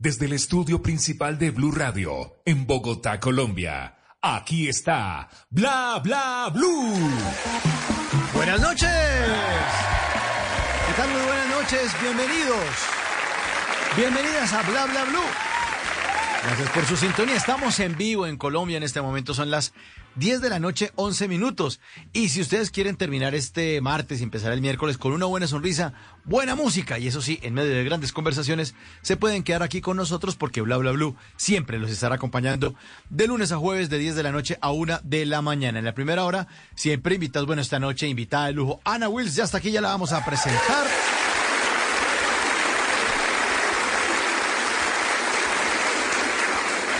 desde el estudio principal de Blue Radio, en Bogotá, Colombia. Aquí está Bla Bla Blue. Buenas noches. ¿Qué tal? Muy buenas noches. Bienvenidos. Bienvenidas a Bla Bla Blue. Gracias por su sintonía. Estamos en vivo en Colombia en este momento. Son las 10 de la noche, 11 minutos. Y si ustedes quieren terminar este martes y empezar el miércoles con una buena sonrisa, buena música y eso sí, en medio de grandes conversaciones, se pueden quedar aquí con nosotros porque Bla Bla Blue siempre los estará acompañando de lunes a jueves de 10 de la noche a 1 de la mañana. En la primera hora, siempre invitados, bueno, esta noche invitada de lujo, Ana Wills, ya hasta aquí ya la vamos a presentar.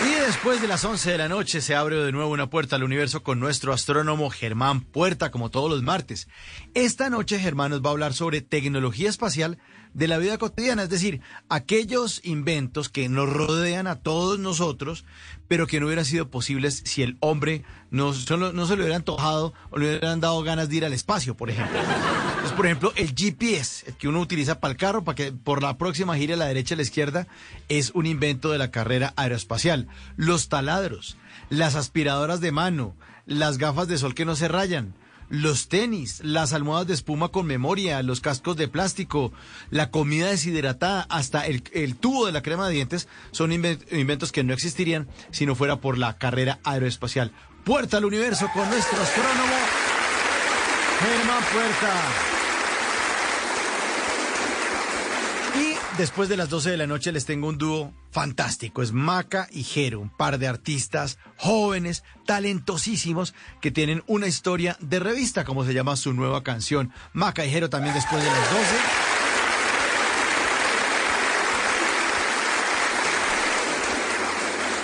Y después de las 11 de la noche se abre de nuevo una puerta al universo con nuestro astrónomo Germán Puerta, como todos los martes. Esta noche Germán nos va a hablar sobre tecnología espacial de la vida cotidiana, es decir, aquellos inventos que nos rodean a todos nosotros, pero que no hubieran sido posibles si el hombre no, no se le hubiera antojado o le hubieran dado ganas de ir al espacio, por ejemplo. Por ejemplo, el GPS, el que uno utiliza para el carro, para que por la próxima gire a la derecha y a la izquierda, es un invento de la carrera aeroespacial. Los taladros, las aspiradoras de mano, las gafas de sol que no se rayan, los tenis, las almohadas de espuma con memoria, los cascos de plástico, la comida deshidratada, hasta el, tubo de la crema de dientes, son inven- inventos que no existirían si no fuera por la carrera aeroespacial. Puerta al universo con nuestro astrónomo Germán Puerta. Y después de las 12 de la noche les tengo un dúo fantástico. Es Maca y Jero, un par de artistas jóvenes, talentosísimos, que tienen una historia de revista, como se llama su nueva canción. Maca y Jero también después de las 12.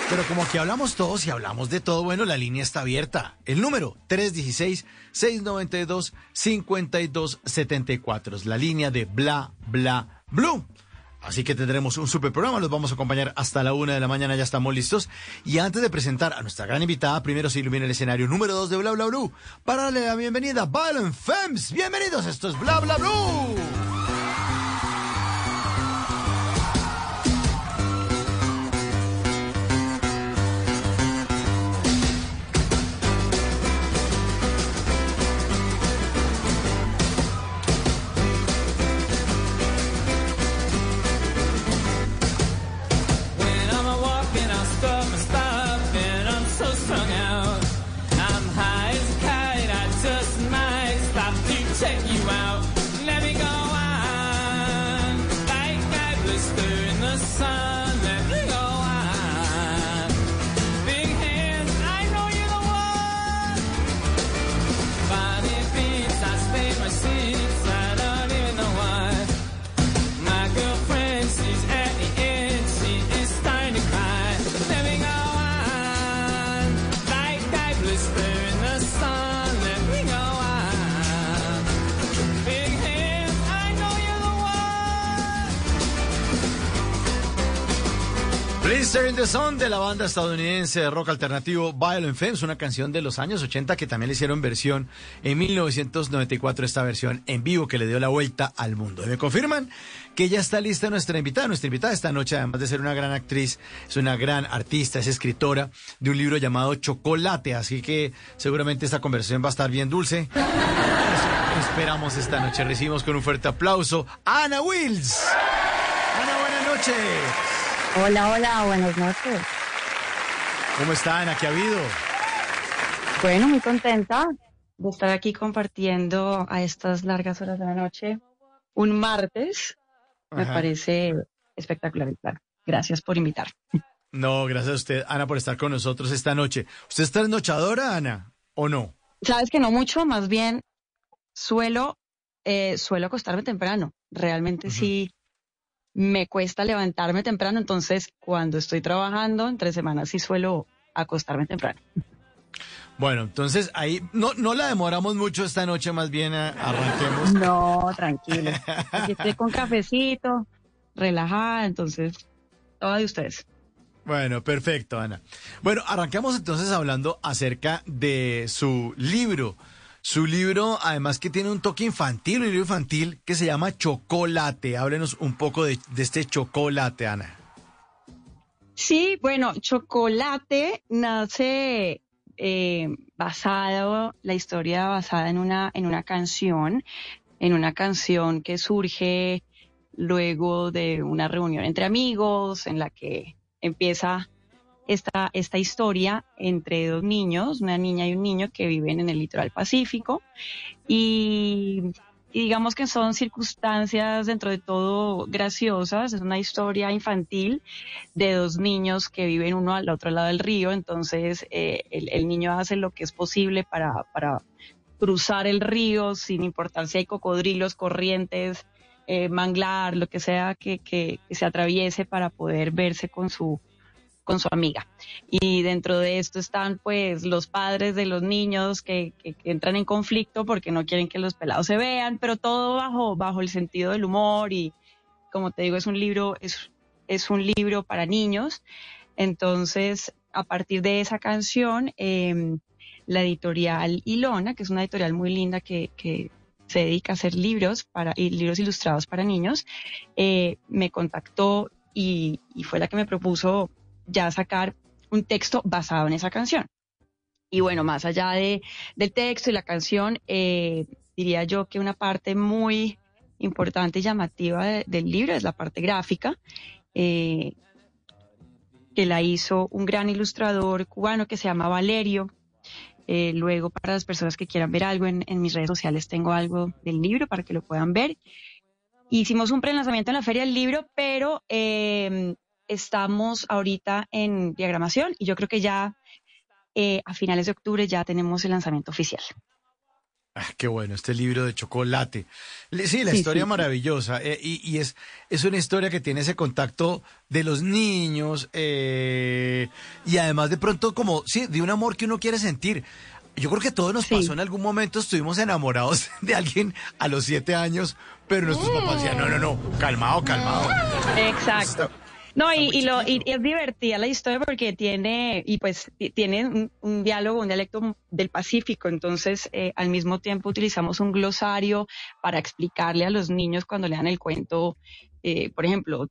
Pero como aquí hablamos todos y hablamos de todo, bueno, la línea está abierta. El número 316-692-5274 es la línea de Bla Bla Blue. Así que tendremos un super programa, los vamos a acompañar hasta la una de la mañana, ya estamos listos. Y antes de presentar a nuestra gran invitada, primero se ilumina el escenario número 2 de Bla Bla Blue para darle la bienvenida a Violent Femmes. Bienvenidos, esto es Bla Bla Blue. One. Blister in the Sun de la banda estadounidense de rock alternativo Violent Femmes, una canción de los años 80 que también le hicieron versión en 1994, esta versión en vivo que le dio la vuelta al mundo. Y me confirman que ya está lista nuestra invitada. Nuestra invitada esta noche, además de ser una gran actriz, es una gran artista, es escritora de un libro llamado Chocolate, así que seguramente esta conversación va a estar bien dulce. Esperamos esta noche. Recibimos con un fuerte aplauso a Ana Wills. Ana, buenas noches. Hola, hola, buenas noches. ¿Cómo está Ana? ¿Qué ha habido? Bueno, muy contenta de estar aquí compartiendo a estas largas horas de la noche un martes. Me parece espectacular el plan. Gracias por invitar. No, gracias a usted, Ana, por estar con nosotros esta noche. ¿Usted está trasnochadora, Ana, o no? Sabes que no mucho, más bien suelo, eh, suelo acostarme temprano. Realmente sí me cuesta levantarme temprano, entonces cuando estoy trabajando entre semanas sí suelo acostarme temprano. Bueno, entonces ahí no, no la demoramos mucho esta noche, más bien eh, arranquemos. No, tranquilo. Aquí estoy con cafecito, relajada, entonces, todo de ustedes. Bueno, perfecto, Ana. Bueno, arranquemos entonces hablando acerca de su libro. Su libro, además que tiene un toque infantil, un libro infantil que se llama Chocolate. Háblenos un poco de, este chocolate, Ana. Sí, bueno, Chocolate nace eh, basado, la historia basada en una, en una canción, en una canción que surge luego de una reunión entre amigos en la que empieza esta, esta historia entre dos niños, una niña y un niño que viven en el litoral pacífico. Y, digamos que son circunstancias dentro de todo graciosas, es una historia infantil de dos niños que viven uno al otro lado del río, entonces eh, el, niño hace lo que es posible para, para cruzar el río sin importar si hay cocodrilos, corrientes, eh, manglar, lo que sea que se atraviese para poder verse con su con su amiga. Y dentro de esto están pues los padres de los niños que, entran en conflicto porque no quieren que los pelados se vean, pero todo bajo, bajo el sentido del humor y como te digo, es un libro, es, es un libro para niños. Entonces, a partir de esa canción, eh, la editorial Ilona, que es una editorial muy linda que, se dedica a hacer libros para libros ilustrados para niños, eh, me contactó y, y fue la que me propuso ya sacar un texto basado en esa canción. Y bueno, más allá de, del texto y la canción, eh, diría yo que una parte muy importante y llamativa de- del libro es la parte gráfica, eh, que la hizo un gran ilustrador cubano que se llama Valerio. Eh, luego, para las personas que quieran ver algo en, en mis redes sociales, tengo algo del libro para que lo puedan ver. Hicimos un prelanzamiento en la Feria del Libro, pero eh, estamos ahorita en diagramación y yo creo que ya eh, a finales de octubre ya tenemos el lanzamiento oficial. Ah, qué bueno, este libro de chocolate. Sí, la Sí, historia sí, maravillosa. eh, y y es, es una historia que tiene ese contacto de los niños eh, y además de pronto como, sí, de un amor que uno quiere sentir. Yo creo que todo nos Sí. pasó en algún momento, estuvimos enamorados de alguien a los siete años, pero nuestros papás decían, no, no, no, calmado, calmado. Exacto. No, y, y, lo, y es divertida la historia porque tiene, y pues ti- tiene un, un diálogo, un dialecto del Pacífico, entonces eh, al mismo tiempo utilizamos un glosario para explicarle a los niños cuando le dan el cuento, eh, por ejemplo,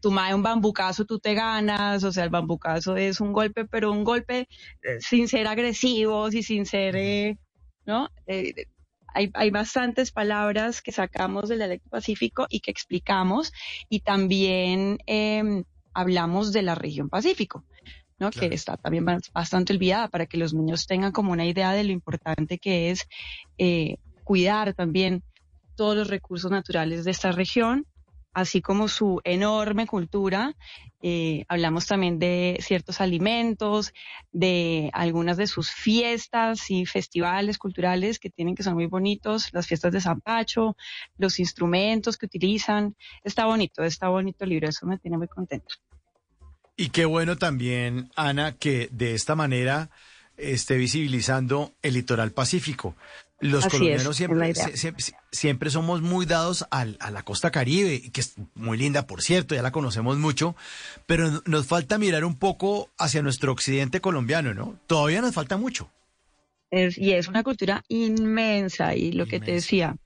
tu mae un bambucazo, tú te ganas, o sea, el bambucazo es un golpe, pero un golpe eh, sin ser agresivos y sin ser, eh, ¿no? Eh, hay, hay bastantes palabras que sacamos del dialecto pacífico y que explicamos y también eh, hablamos de la región Pacífico, ¿no? Claro. que está también ba- bastante olvidada para que los niños tengan como una idea de lo importante que es eh, cuidar también todos los recursos naturales de esta región, así como su enorme cultura. Eh, hablamos también de ciertos alimentos, de algunas de sus fiestas y festivales culturales que tienen que son muy bonitos, las fiestas de Zampacho, los instrumentos que utilizan. Está bonito, está bonito el libro, eso me tiene muy contenta. Y qué bueno también, Ana, que de esta manera esté visibilizando el litoral pacífico. Los Así colombianos es, es la siempre, siempre somos muy dados al- a la costa caribe, que es muy linda, por cierto, ya la conocemos mucho, pero nos falta mirar un poco hacia nuestro occidente colombiano, ¿no? Todavía nos falta mucho. Es- y es una cultura inmensa y lo que te decía,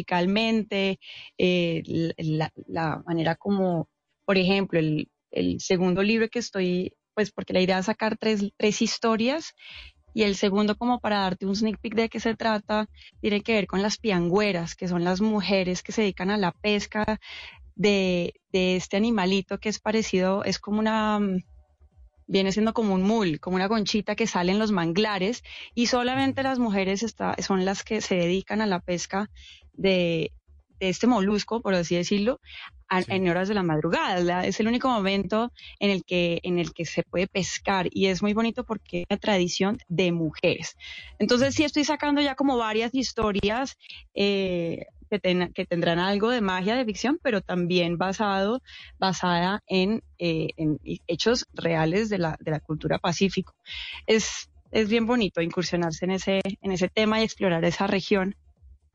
musicalmente, eh, la, la manera como, por ejemplo, el, el segundo libro que estoy, pues porque la idea es sacar tres, tres historias y el segundo como para darte un sneak peek de qué se trata, tiene que ver con las piangüeras, que son las mujeres que se dedican a la pesca de, de este animalito que es parecido, es como una... mm, Viene siendo como un mul, como una conchita que sale en los manglares y solamente las mujeres está- son las que se dedican a la pesca de, de este molusco, por así decirlo, a- Sí. en horas de la madrugada. La- Es el único momento en el, que, en el que se puede pescar y es muy bonito porque es una tradición de mujeres. Entonces sí estoy sacando ya como varias historias, eh, que, ten- que tendrán algo de magia de ficción, pero también basado, basada en, eh, en hechos reales de la, de la cultura pacífico. Es, es bien bonito incursionarse en ese, en ese tema y explorar esa región.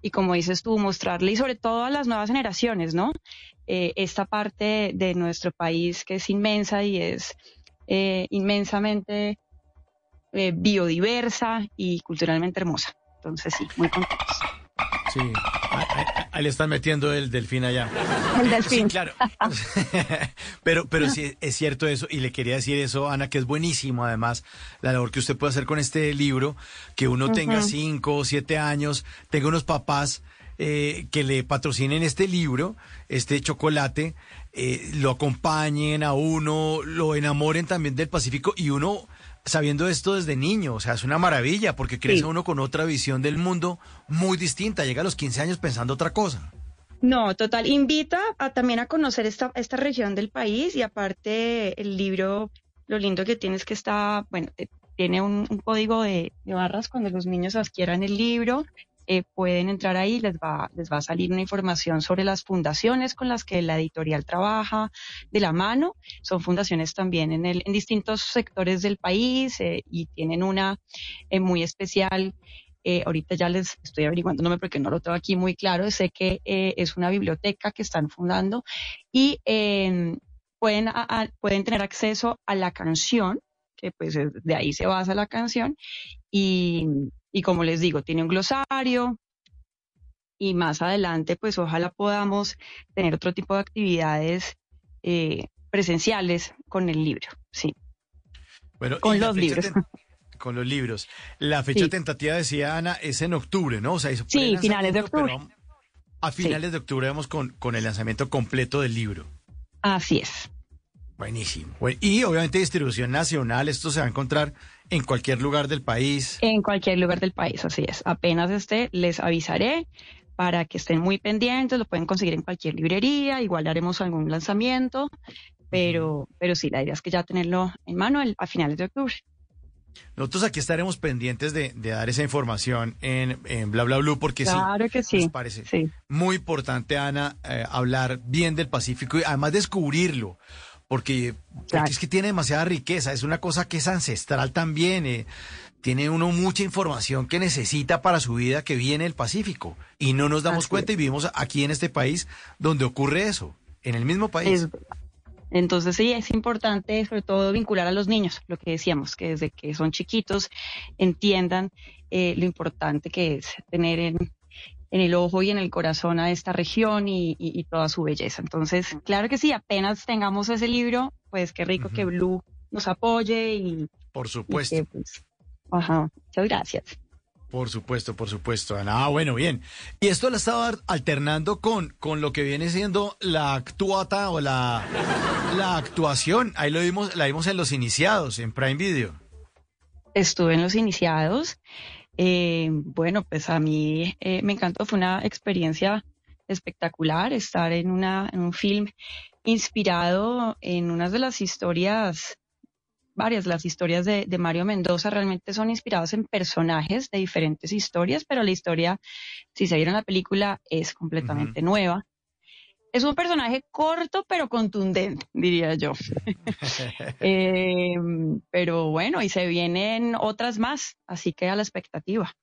Y como dices tú, mostrarle, y sobre todo a las nuevas generaciones, ¿no? Eh, esta parte de nuestro país que es inmensa y es eh, inmensamente eh, biodiversa y culturalmente hermosa. Entonces, sí, muy contentos. Sí, ahí, ahí- ahí le están metiendo el delfín allá. El Sí, delfín. claro. pero, pero sí, es cierto eso, y le quería decir eso, Ana, que es buenísimo además la labor que usted puede hacer con este libro, que uno tenga cinco o siete años, tenga unos papás eh, que le patrocinen este libro, este chocolate, eh, lo acompañen a uno, lo enamoren también del Pacífico y uno sabiendo esto desde niño, o sea, es una maravilla porque crece Sí. uno con otra visión del mundo muy distinta, llega a los 15 años pensando otra cosa. No, total. Invita a, también a conocer esta, esta región del país y aparte el libro, lo lindo que tiene es que está, bueno, eh, tiene un, un código de, de barras cuando los niños adquieran el libro. Eh, pueden entrar ahí, les va, les va a salir una información sobre las fundaciones con las que la editorial trabaja de la mano. Son fundaciones también en, el, en distintos sectores del país eh, y tienen una eh, muy especial eh, ahorita ya les estoy averiguando, no porque no lo tengo aquí muy claro. Sé que eh, es una biblioteca que están fundando y eh, pueden, a- a- pueden tener acceso a la canción, que pues es- de ahí se basa la canción. Y, y como les digo, tiene un glosario. Y más adelante, pues ojalá podamos tener otro tipo de actividades eh, presenciales con el libro. Sí, Bueno, Con los libros. Con los libros. La fecha Sí. tentativa, decía Ana, es en octubre, ¿no? O sea, es Sí, finales de octubre. a finales de octubre vamos con, con el lanzamiento completo del libro. así es. Buenísimo. Bueno, y obviamente distribución nacional, esto se va a encontrar en cualquier lugar del país. En cualquier lugar del país, así es. Apenas esté, les avisaré para que estén muy pendientes. Lo pueden conseguir en cualquier librería. Igual haremos algún lanzamiento. Pero, pero sí, la idea es que ya tenerlo en mano el- a finales de octubre. Nosotros aquí estaremos pendientes de, de dar esa información en, en Bla Bla Blue porque sí, claro que sí. nos parece Sí, muy importante, Ana, eh, hablar bien del Pacífico y además descubrirlo, porque, porque Claro. es que tiene demasiada riqueza, es una cosa que es ancestral también, eh, tiene uno mucha información que necesita para su vida que viene del Pacífico y no nos damos Así cuenta y vivimos aquí en este país donde ocurre eso, en el mismo país. es. Entonces sí, es importante sobre todo vincular a los niños, lo que decíamos, que desde que son chiquitos entiendan eh, lo importante que es tener en, en el ojo y en el corazón a esta región y, y- y toda su belleza. Entonces, claro que sí, apenas tengamos ese libro, pues qué rico que Blue nos apoye y, Por y supuesto. que, pues, ajá, muchas gracias. Por supuesto, por supuesto, Ana. Ah, bueno, bien. Y esto la estaba alternando con, con lo que viene siendo la actuata o la, la actuación. Ahí lo vimos, la vimos en los iniciados, en Prime Video. Estuve en los iniciados. Eh, bueno, pues a mí eh, me encantó, fue una experiencia espectacular estar en, una, en un film inspirado en unas de las historias, varias de las historias de, de Mario Mendoza, realmente son inspirados en personajes de diferentes historias, pero la historia, si se vieron la película, es completamente nueva. Es un personaje corto pero contundente, diría yo. Eh, pero bueno, y se vienen otras más, así que a la expectativa.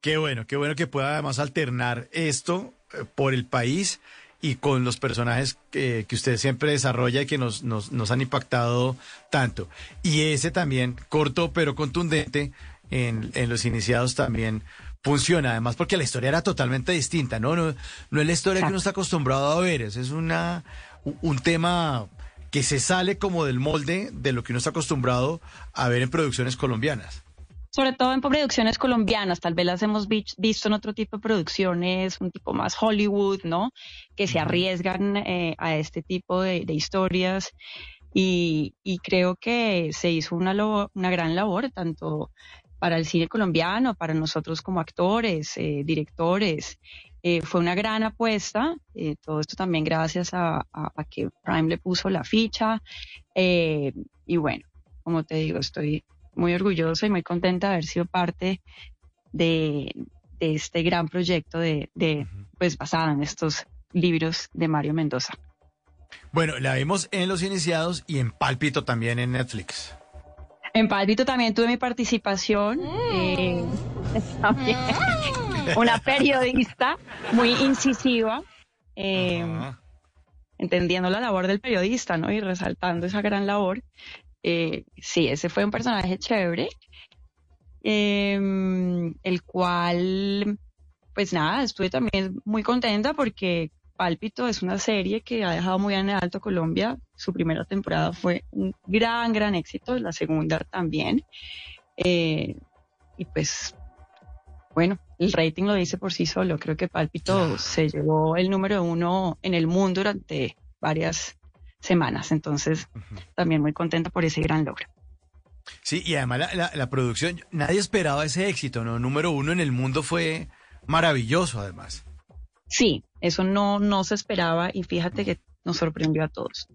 Qué bueno, qué bueno que pueda además alternar esto eh, por el país y con los personajes que, que usted siempre desarrolla y que nos, nos, nos han impactado tanto. Y ese también, corto pero contundente, en, en los iniciados también funciona, además porque la historia era totalmente distinta, ¿no? No, no es la historia que uno está acostumbrado a ver, ese es una, un- tema que se sale como del molde de lo que uno está acostumbrado a ver en producciones colombianas. Sobre todo en producciones colombianas, tal vez las hemos vi- visto en otro tipo de producciones, un tipo más Hollywood, ¿no? Que se arriesgan eh, a este tipo de, de historias. Y, y creo que se hizo una, una gran labor, tanto para el cine colombiano, para nosotros como actores, eh, directores. Eh, fue una gran apuesta, eh, todo esto también gracias a, a- a que Prime le puso la ficha. Y bueno, como te digo, estoy muy orgullosa y muy contenta de haber sido parte de, de este gran proyecto de, de pues basada en estos libros de Mario Mendoza. Bueno, la vimos en Los Iniciados y en Pálpito también en Netflix. En Pálpito también tuve mi participación. eh, también. una periodista muy incisiva, eh, entendiendo la labor del periodista, ¿no? Y resaltando esa gran labor. Eh, sí, ese fue un personaje chévere, eh, el cual, pues nada, estuve también muy contenta porque Pálpito es una serie que ha dejado muy en alto Colombia. Su primera temporada fue un gran, gran éxito, la segunda también. Eh, y pues, bueno, el rating lo dice por sí solo. Creo que Pálpito se llevó el número uno en el mundo durante varias semanas. Entonces, también muy contenta por ese gran logro. Sí, y además la, la- la producción, nadie esperaba ese éxito, ¿no? Número uno en el mundo fue maravilloso, además. Sí, eso no, no se esperaba y fíjate que nos sorprendió a todos.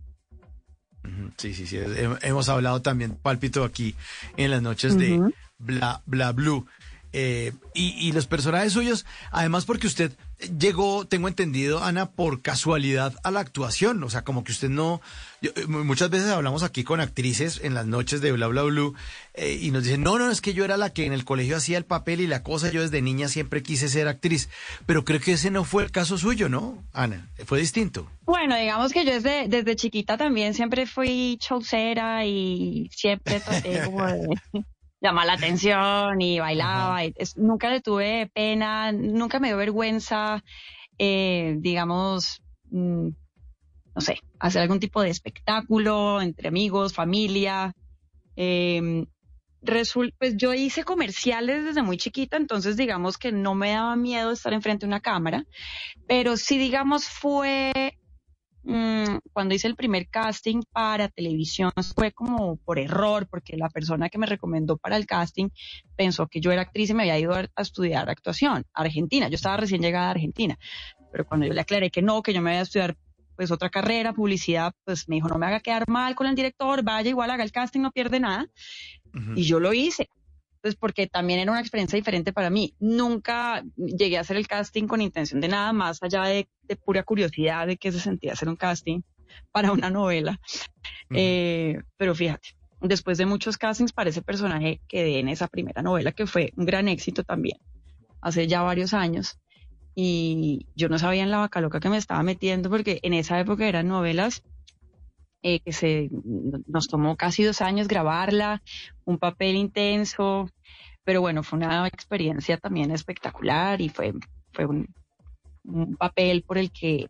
Sí, sí, sí. Hem- Hemos hablado también, Pálpito, aquí en las noches de. Bla, Bla, Blue. Eh, y, y los personajes suyos, además porque usted llegó, tengo entendido, Ana, por casualidad a la actuación. O sea, como que usted no... yo- eh, muchas veces hablamos aquí con actrices en las noches de Bla, Bla, Blue eh, y nos dicen, no, no, es que yo era la que en el colegio hacía el papel y la cosa, yo desde niña siempre quise ser actriz. Pero creo que ese no fue el caso suyo, ¿no, Ana? Fue distinto. Bueno, digamos que yo desde, desde chiquita también siempre fui chaucera y siempre traté como de llamar la atención y bailaba. y es- nunca le tuve pena, nunca me dio vergüenza, eh, digamos, mm, no sé, hacer algún tipo de espectáculo entre amigos, familia. Eh, resul- pues yo hice comerciales desde muy chiquita, entonces digamos que no me daba miedo estar enfrente de una cámara, pero sí digamos fue mm, cuando hice el primer casting para televisión fue como por error, porque la persona que me recomendó para el casting pensó que yo era actriz y me había ido a, a estudiar actuación a Argentina. Yo estaba recién llegada a Argentina, pero cuando yo le aclaré que no, que yo me iba a estudiar pues otra carrera, publicidad, pues me dijo, no me haga quedar mal con el director, vaya igual, haga el casting, no pierde nada. Y yo lo hice. Pues porque también era una experiencia diferente para mí. Nunca llegué a hacer el casting con intención de nada más allá de, de pura curiosidad de qué se sentía hacer un casting para una novela. Eh, pero fíjate, después de muchos castings para ese personaje quedé en esa primera novela que fue un gran éxito también, hace ya varios años. Y yo no sabía en la vaca loca que me estaba metiendo porque en esa época eran novelas eh, que se nos tomó casi dos años grabarla, un papel intenso, pero bueno, fue una experiencia también espectacular y fue, fue un, papel por el que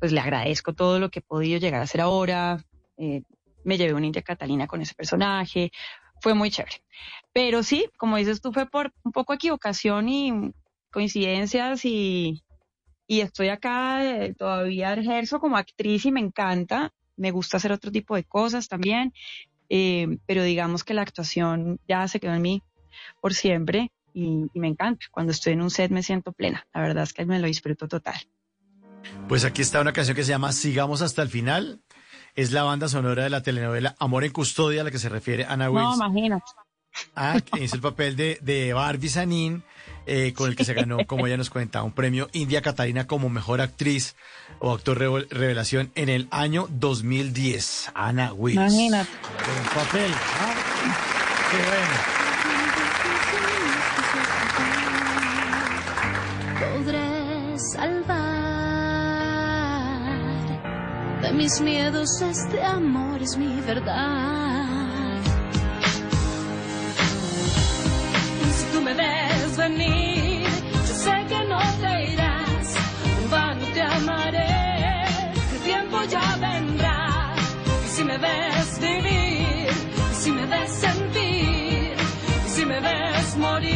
pues le agradezco todo lo que he podido llegar a hacer ahora. Eh, me llevé una India Catalina con ese personaje, fue muy chévere. Pero sí, como dices tú, fue por un poco equivocación y coincidencias y, y estoy acá, eh, todavía ejerzo como actriz y me encanta, me gusta hacer otro tipo de cosas también, eh, pero digamos que la actuación ya se quedó en mí por siempre y, y me encanta. Cuando estoy en un set me siento plena, la verdad es que me lo disfruto total. Pues aquí está una canción que se llama Sigamos hasta el final. Es la banda sonora de la telenovela Amor en Custodia a la que se refiere Ana No, Wills. imagínate. Ah, que hizo el papel de, de Barbie Sanín, eh, con el que se ganó, como ella nos cuenta, un premio India Catalina como mejor actriz o actor revel- revelación en el año 2010. Ana Wills. Imagínate. Buen papel. ¿ah? Qué bueno. podré salvar de mis miedos este amor es mi verdad. Si tú me ves ves vivir, si me ves sentir, si me ves morir,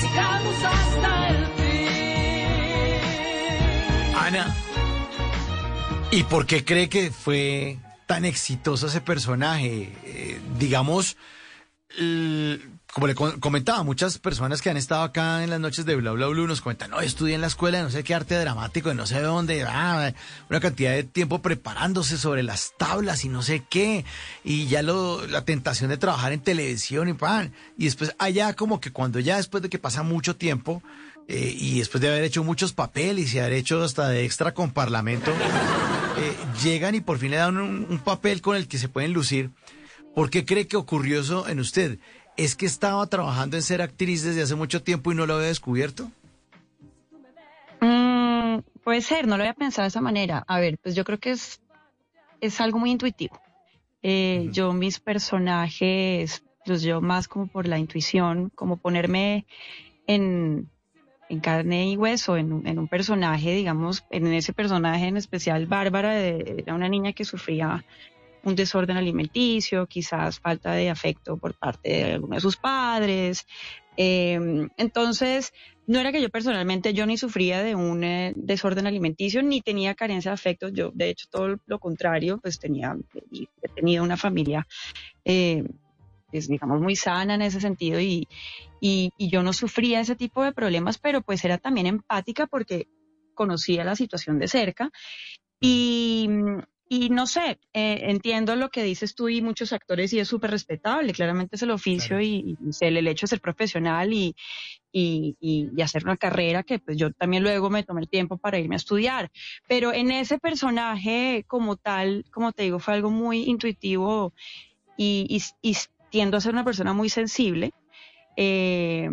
sigamos hasta el fin. Ana, ¿y por qué cree que fue tan exitoso ese personaje? Eh, digamos, como le co- comentaba, muchas personas que han estado acá en las noches de Bla Bla Blue nos comentan, no, estudié en la escuela no sé qué arte dramático, no sé dónde, ah, una cantidad de tiempo preparándose sobre las tablas y no sé qué, y ya lo, la tentación de trabajar en televisión y pan, y después allá como que cuando ya después de que pasa mucho tiempo, eh, y después de haber hecho muchos papeles y haber hecho hasta de extra con parlamento, eh, llegan y por fin le dan un, un papel con el que se pueden lucir. ¿Por qué cree que ocurrió eso en usted? ¿Es que estaba trabajando en ser actriz desde hace mucho tiempo y no lo había descubierto? Mm, puede ser, no lo había pensado de esa manera. A ver, pues yo creo que es, es algo muy intuitivo. Eh, Yo mis personajes los llevo más como por la intuición, como ponerme en, en carne y hueso, en, un- en un personaje, digamos, en ese personaje en especial, Bárbara de- era una niña que sufría un desorden alimenticio, quizás falta de afecto por parte de alguno de sus padres. Eh, entonces, no era que yo personalmente, yo ni sufría de un eh, desorden alimenticio, ni tenía carencia de afecto. Yo, de hecho, todo lo contrario, pues tenía, tenido una familia, eh, pues, digamos, muy sana en ese sentido y, y, y yo no sufría ese tipo de problemas, pero pues era también empática porque conocía la situación de cerca. Y, y no sé, eh, entiendo lo que dices tú y muchos actores y es súper respetable, claramente es el oficio Claro. y, y el, hecho de ser profesional y, y, y- hacer una carrera que pues yo también luego me tomé el tiempo para irme a estudiar. Pero en ese personaje como tal, como te digo, fue algo muy intuitivo y, y, y tiendo a ser una persona muy sensible. Eh,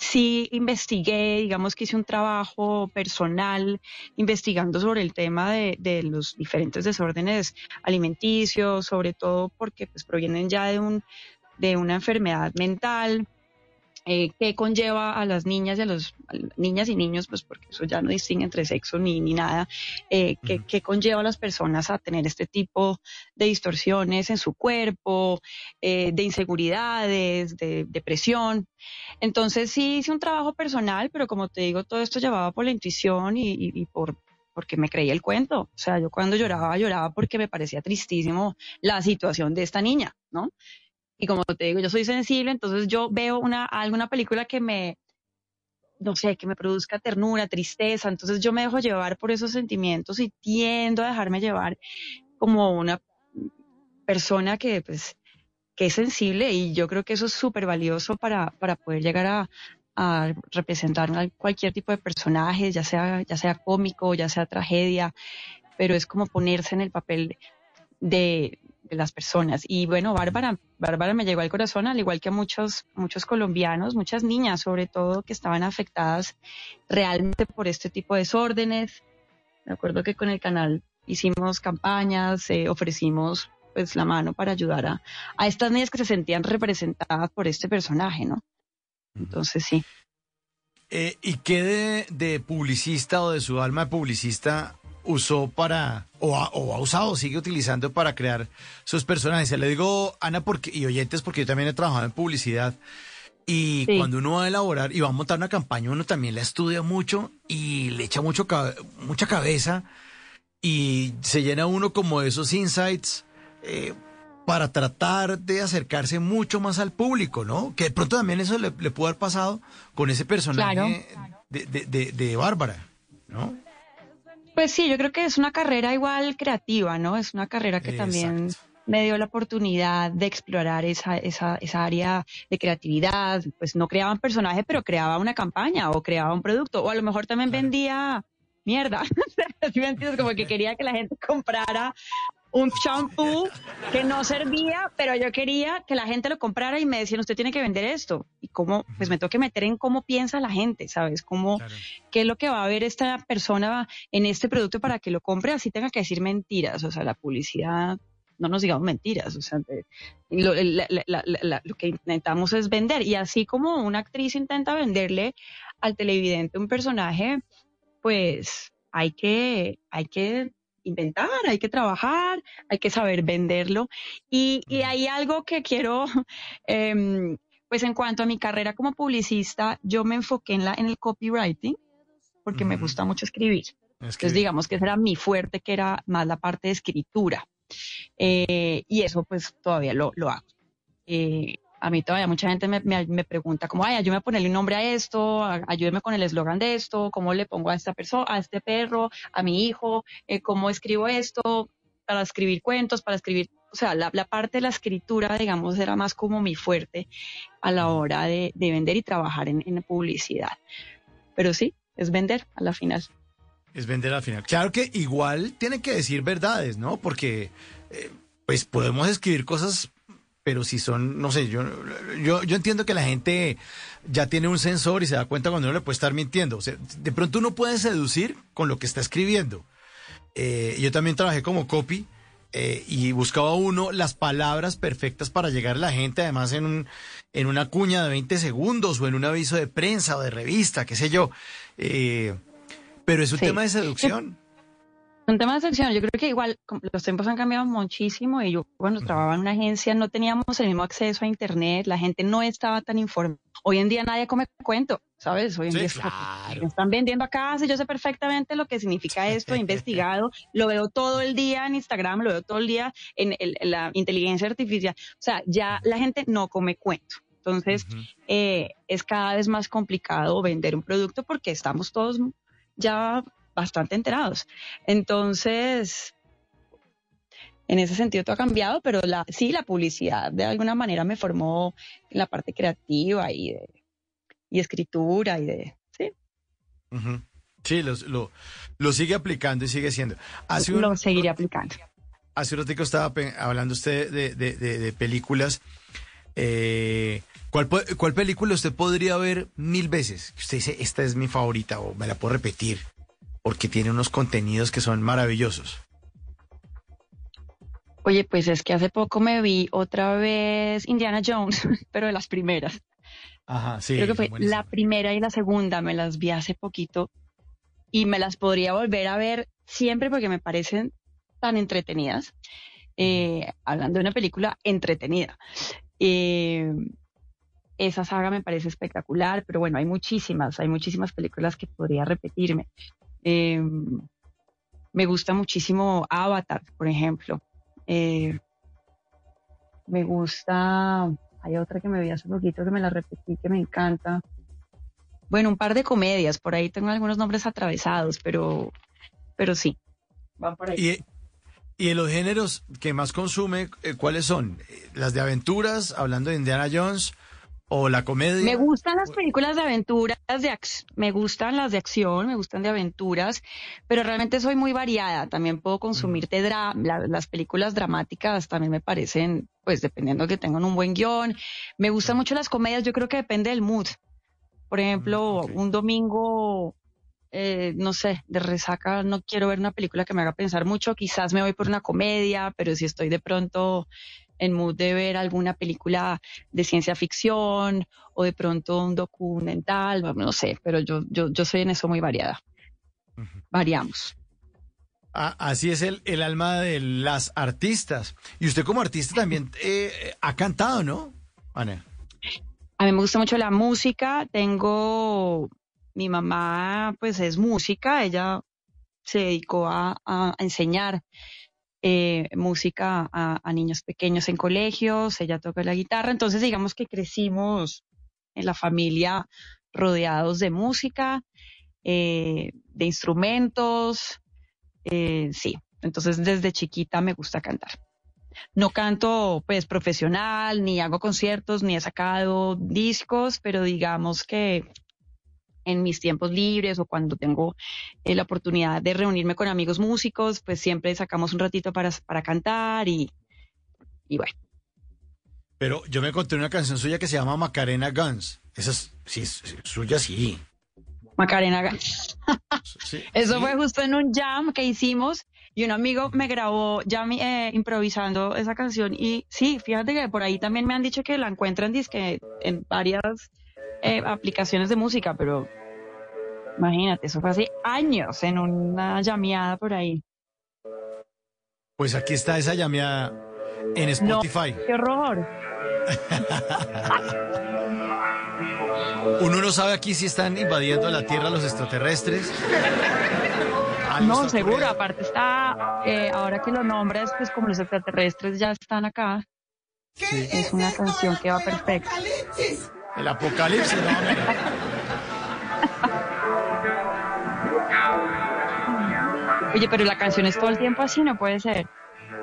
sí investigué, digamos que hice un trabajo personal investigando sobre el tema de, de los diferentes desórdenes alimenticios, sobre todo porque pues provienen ya de un de una enfermedad mental eh, que conlleva a las niñas y a los a niñas y niños, pues porque eso ya no distingue entre sexo ni, ni nada, eh, que, que conlleva a las personas a tener este tipo de distorsiones en su cuerpo, eh, de inseguridades, de depresión. Entonces sí hice un trabajo personal, pero como te digo, todo esto llevaba por la intuición y, y- y por porque me creía el cuento. O sea, yo cuando lloraba, lloraba porque me parecía tristísimo la situación de esta niña, ¿no? Y como te digo, yo soy sensible, entonces yo veo una, alguna película que me, no sé, que me produzca ternura, tristeza, entonces yo me dejo llevar por esos sentimientos y tiendo a dejarme llevar como una persona que, pues, que es sensible y yo creo que eso es súper valioso para, para poder llegar a, a representar cualquier tipo de personaje, ya sea, ya sea cómico, ya sea tragedia, pero es como ponerse en el papel de, de las personas. Y bueno, Bárbara, Bárbara me llegó al corazón, al igual que a muchos, muchos colombianos, muchas niñas sobre todo, que estaban afectadas realmente por este tipo de desórdenes. Me acuerdo que con el canal hicimos campañas, eh, ofrecimos pues la mano para ayudar a, a estas niñas que se sentían representadas por este personaje, ¿no? Entonces sí. Eh, ¿Y qué de, de publicista o de su alma de publicista usó para, o ha, o ha usado, sigue utilizando para crear sus personajes? Se le digo, Ana, porque, y oyentes, porque yo también he trabajado en publicidad. Y Sí. cuando uno va a elaborar y va a montar una campaña, uno también la estudia mucho y le echa mucho, mucha cabeza y se llena uno como de esos insights eh, para tratar de acercarse mucho más al público, ¿no? Que de pronto también eso le, le pudo haber pasado con ese personaje de, de, de- de Bárbara, ¿no? Pues sí, yo creo que es una carrera igual creativa, ¿no? Es una carrera que también me dio la oportunidad de explorar esa, esa, esa área de creatividad. Pues no creaba un personaje, pero creaba una campaña o creaba un producto. O a lo mejor también Claro. vendía mierda. ¿Sí me entiendes? Como que quería que la gente comprara un champú que no servía, pero yo quería que la gente lo comprara y me decían, usted tiene que vender esto. Y cómo, pues me tengo que meter en cómo piensa la gente, ¿sabes? Cómo, Claro. qué es lo que va a ver esta persona en este producto para que lo compre, así tenga que decir mentiras. O sea, la publicidad, no nos digamos mentiras. O sea, lo, la- la- la- la- lo que intentamos es vender. Y así como una actriz intenta venderle al televidente un personaje, pues hay que, hay que inventar, hay que trabajar, hay que saber venderlo. Y, y hay algo que quiero, em, pues en cuanto a mi carrera como publicista, yo me enfoqué en, la, en el copywriting porque me gusta mucho escribir. Es que- Entonces, digamos que ese era mi fuerte, que era más la parte de escritura. Eh, y eso, pues, todavía lo, lo hago. Eh, a mí todavía mucha gente me, me, me pregunta como, ay, ayúdame a ponerle un nombre a esto, ayúdeme con el eslogan de esto, cómo le pongo a esta persona, a este perro, a mi hijo, eh, cómo escribo esto para escribir cuentos, para escribir, o sea, la, la parte de la escritura, digamos, era más como mi fuerte a la hora de, de vender y trabajar en, en publicidad. Pero sí, es vender a la final. Es vender al final. Claro que igual tiene que decir verdades, ¿no? Porque eh, pues podemos escribir cosas, pero si son, no sé, yo, yo, yo entiendo que la gente ya tiene un sensor y se da cuenta cuando uno le puede estar mintiendo. O sea, de pronto uno puede seducir con lo que está escribiendo. Eh, yo también trabajé como copy eh, y buscaba uno las palabras perfectas para llegar a la gente, además en, un, en una cuña de 20 segundos o en un aviso de prensa o de revista, qué sé yo. Eh, pero es un Sí. tema de seducción. Un tema de sección, yo creo que igual los tiempos han cambiado muchísimo y yo cuando trabajaba en una agencia no teníamos el mismo acceso a internet, la gente no estaba tan informada. Hoy en día nadie come cuento, ¿sabes? Hoy en Sí, día claro. están vendiendo acá, sí, yo sé perfectamente lo que significa esto, he investigado, lo veo todo el día en Instagram, lo veo todo el día en, el- en la inteligencia artificial. O sea, ya la gente no come cuento. Entonces, Ujú. eh, es cada vez más complicado vender un producto porque estamos todos ya bastante enterados. Entonces, en ese sentido todo ha cambiado, pero la, sí, la publicidad de alguna manera me formó en la parte creativa y de y escritura y de... Sí. Sí, los- lo, lo sigue aplicando y sigue siendo. Hace un, lo seguiré aplicando. hace un ratico estaba hablando usted de, de- películas. Eh, ¿cuál, ¿Cuál película usted podría ver mil veces? Que Usted dice, esta es mi favorita o me la puedo repetir porque tiene unos contenidos que son maravillosos. Oye, pues es que hace poco me vi otra vez Indiana Jones, pero de las primeras. Ajá, sí. Creo que fue la primera y la segunda, me las vi hace poquito y me las podría volver a ver siempre porque me parecen tan entretenidas. Eh, hablando de una película entretenida. Eh, esa saga me parece espectacular, pero bueno, hay muchísimas, hay muchísimas películas que podría repetirme. Eh, me gusta muchísimo Avatar, por ejemplo. Eh, me gusta, hay otra que me vi hace poquito que me la repetí, que me encanta. Bueno, un par de comedias, por ahí tengo algunos nombres atravesados, pero, pero sí, van por ahí. Y, y de los géneros que más consume, eh, ¿cuáles son? Eh, ¿Las de aventuras, hablando de Indiana Jones, o la comedia? Me gustan las películas de aventuras, de me gustan las de acción, me gustan de aventuras, pero realmente soy muy variada. También puedo consumir de dra- la- las películas dramáticas, también me parecen, pues dependiendo que tengan un buen guion. Me gustan mucho las comedias, yo creo que depende del mood. Por ejemplo, ok. un domingo, eh, no sé, de resaca, no quiero ver una película que me haga pensar mucho, quizás me voy por una comedia, pero si estoy de pronto en mood de ver alguna película de ciencia ficción o de pronto un documental, no sé, pero yo, yo, yo soy en eso muy variada. Variamos. Ah, así es el, el alma de las artistas. Y usted como artista también eh, ha cantado, ¿no? Ana. A mí me gusta mucho la música, tengo, mi mamá pues es música, ella se dedicó a, a enseñar eh, música a, a niños pequeños en colegios, ella toca la guitarra, entonces digamos que crecimos en la familia rodeados de música, eh, de instrumentos, eh, sí, entonces desde chiquita me gusta cantar. No canto pues profesional, ni hago conciertos, ni he sacado discos, pero digamos que en mis tiempos libres o cuando tengo eh, la oportunidad de reunirme con amigos músicos, pues siempre sacamos un ratito para, para cantar y, y bueno. Pero yo me encontré una canción suya que se llama Macarena Guns. Esa es, sí, es- suya, sí. Macarena, Sí, eso sí. fue justo en un jam que hicimos y un amigo me grabó ya eh, improvisando esa canción y sí, fíjate que por ahí también me han dicho que la encuentran dizque, en varias eh, aplicaciones de música, pero imagínate, eso fue hace años en una llameada por ahí. Pues aquí está esa llameada en No, Spotify. qué horror. Uno no sabe aquí si están invadiendo la Tierra los extraterrestres. Algo No, seguro, ocurriendo. aparte está, eh, ahora que lo nombras, pues como los extraterrestres ya están acá. Es una canción que va perfecta. El apocalipsis, no, hombre. Oye, pero la canción es todo el tiempo así, no puede ser.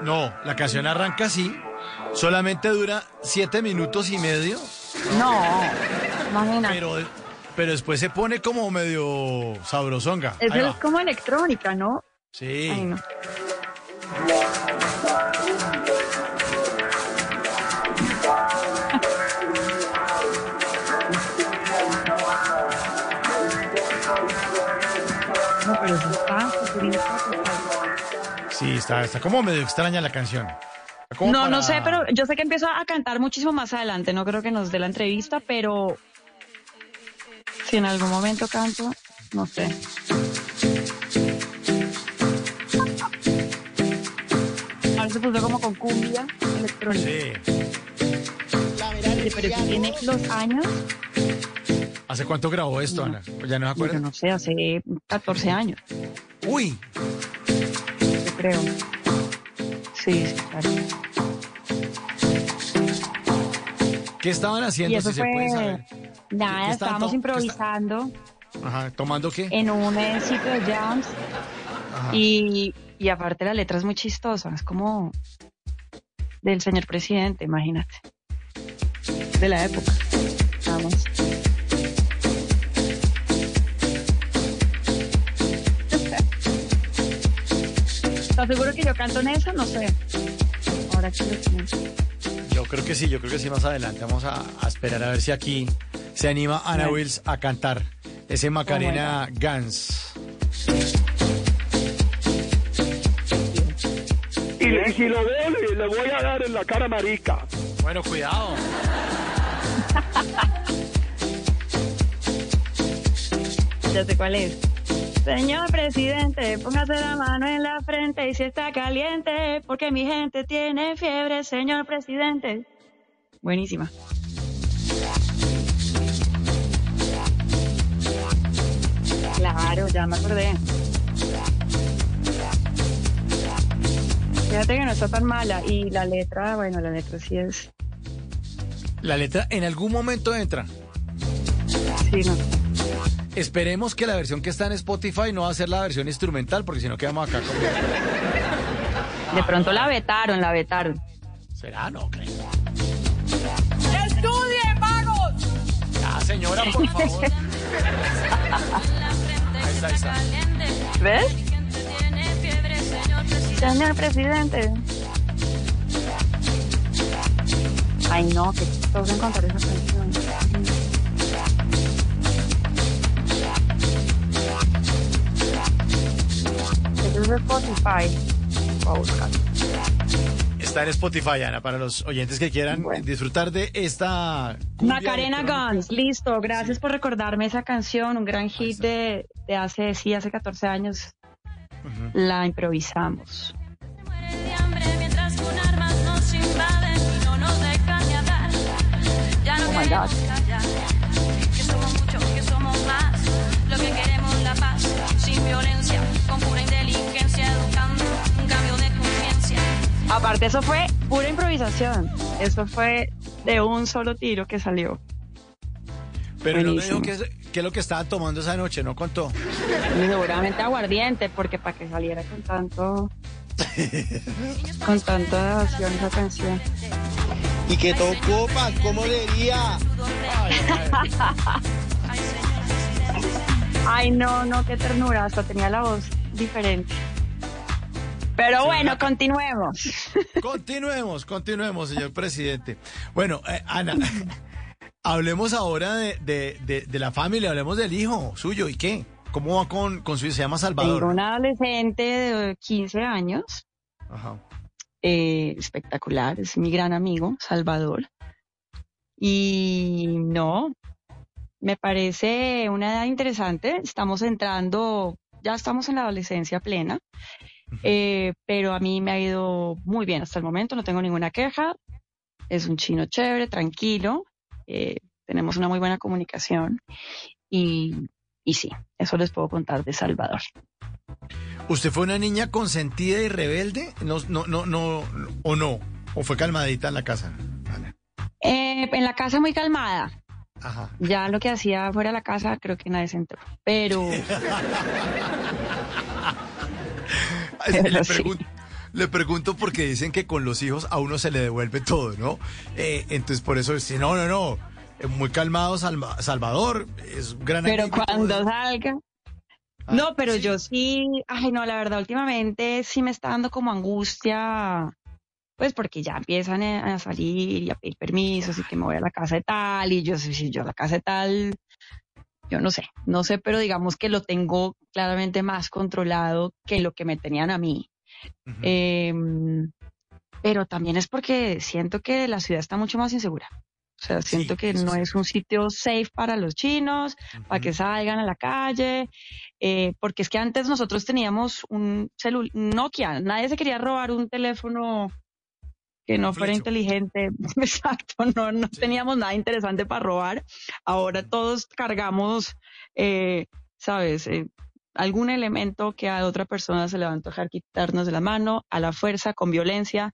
No, la canción arranca así, solamente dura siete minutos y medio, No, imagínate. pero, pero después se pone como medio sabrosonga. Es, Ahí es como electrónica, ¿no? Sí. Ay. No, Sí, está, está como medio extraña la canción. Como No, no sé, pero yo sé que empiezo a cantar muchísimo más adelante. No creo que nos dé la entrevista, pero si en algún momento canto, no sé. Ahora se puso como con cumbia electrónica. Sí. Pero tiene los años, ¿Hace cuánto grabó esto, Ana? ¿Ya no se yo acuerda? no sé, hace 14 años, Uy, yo creo. Sí, sí, claro. ¿qué estaban haciendo? Y eso si se puede saber? nada, ¿Qué están estábamos improvisando. Ajá, ¿tomando qué? en un sitio de jams y, y aparte la letra es muy chistosa, es como del señor presidente, imagínate. De la época. Vamos. ¿Estás seguro que yo canto en eso? No sé. Ahora que lo pienso. Yo creo que sí, yo creo que sí más adelante. Vamos a, a esperar a ver si aquí se anima Ana Bueno. Wills a cantar ese Macarena Gans. Y, y si lo veo, le, le voy a dar en la cara marica. Bueno, cuidado. Ya sé cuál es. Señor presidente, póngase la mano en la frente y si está caliente, porque mi gente tiene fiebre, señor presidente. Buenísima. Claro, ya me acordé. Fíjate que no está tan mala y la letra, bueno, la letra sí es, La letra en algún momento entra. sí, no. Esperemos que la versión que está en Spotify no va a ser la versión instrumental, porque si no quedamos acá con... De pronto la vetaron, la vetaron. ¿Será? No, creo. ¡Estudien, vagos! Ya, señora, por favor. Ahí está, ahí está. ¿Ves? Señor presidente. Ay, no, que chistoso encontrar esa canción. Es de Spotify. Voy a buscar. Está en Spotify, Ana, para los oyentes que quieran Bueno. disfrutar de esta... Macarena. Guns, listo. Gracias por recordarme esa canción, un gran hit de, de hace, sí, hace 14 años. La improvisamos. muere de hambre Aparte, eso fue pura improvisación. Eso fue de un solo tiro que salió. Pero no me dijo Buenísimo. qué es, qué es lo que estaban tomando esa noche, no contó. Seguramente aguardiente, porque para que saliera con tanto. con tanta devoción esa canción. Y que tocó pa, ¿cómo diría? Ay, no, no, qué ternura. Hasta tenía la voz diferente. Pero bueno, continuemos. Continuemos, continuemos, señor presidente. Bueno, eh, Ana, hablemos ahora de, de- de- de la familia, hablemos del hijo suyo. ¿Y qué? ¿Cómo va con, con su hijo? Se llama Salvador. Tengo un adolescente de 15 años. Ajá. eh, espectacular, es mi gran amigo, Salvador. Y no, me parece una edad interesante, estamos entrando, ya estamos en la adolescencia plena, eh, pero a mí me ha ido muy bien hasta el momento, no tengo ninguna queja, es un chino chévere, tranquilo, eh, tenemos una muy buena comunicación y, y sí, eso les puedo contar de Salvador. ¿Usted fue una niña consentida y rebelde? No, no, no, no, o no, o fue calmadita en la casa. Eh, en la casa muy calmada. Ajá. Ya lo que hacía fuera de la casa creo que nadie se entró. Pero le, sí. pregunto, le pregunto porque dicen que con los hijos a uno se le devuelve todo, ¿no? Eh, entonces por eso dice, no, no, no, eh, muy calmado Salva- Salvador, es un gran pero cuando salga. Ah, No, pero sí. yo sí, ay no, la verdad, últimamente sí me está dando como angustia, pues porque ya empiezan a a salir y a pedir permisos y que me voy a la casa de tal y yo, si yo a la casa de tal, yo no sé, no sé, pero digamos que lo tengo claramente más controlado que lo que me tenían a mí. Em, pero también es porque siento que la ciudad está mucho más insegura. O sea, Sí, siento que no sí. es un sitio safe para los chinos, para que salgan a la calle, eh, porque es que antes nosotros teníamos un celular, Nokia, nadie se quería robar un teléfono que no fuera inteligente, exacto, no, no Sí. teníamos nada interesante para robar, ahora todos cargamos, eh, sabes, Eh, algún elemento que a otra persona se le va a antojar quitarnos de la mano, a la fuerza, con violencia.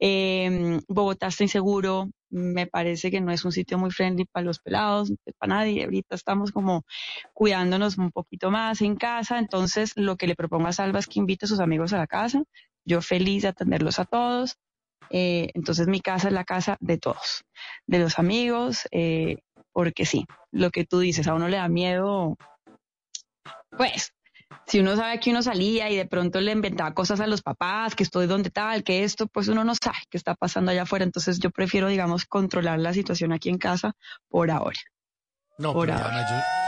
Eh, Bogotá está inseguro, me parece que no es un sitio muy friendly para los pelados, para nadie. Ahorita estamos como cuidándonos un poquito más en casa, entonces lo que le propongo a Salva es que invite a sus amigos a la casa. Yo feliz de atenderlos a todos. Eh, entonces mi casa es la casa de todos, de los amigos, eh, porque sí, lo que tú dices, a uno le da miedo, pues, si uno sabe que uno salía y de pronto le inventaba cosas a los papás, que estoy donde tal, que esto, pues uno no sabe qué está pasando allá afuera. Entonces yo prefiero, digamos, controlar la situación aquí en casa por ahora. No, por ahora. Yo-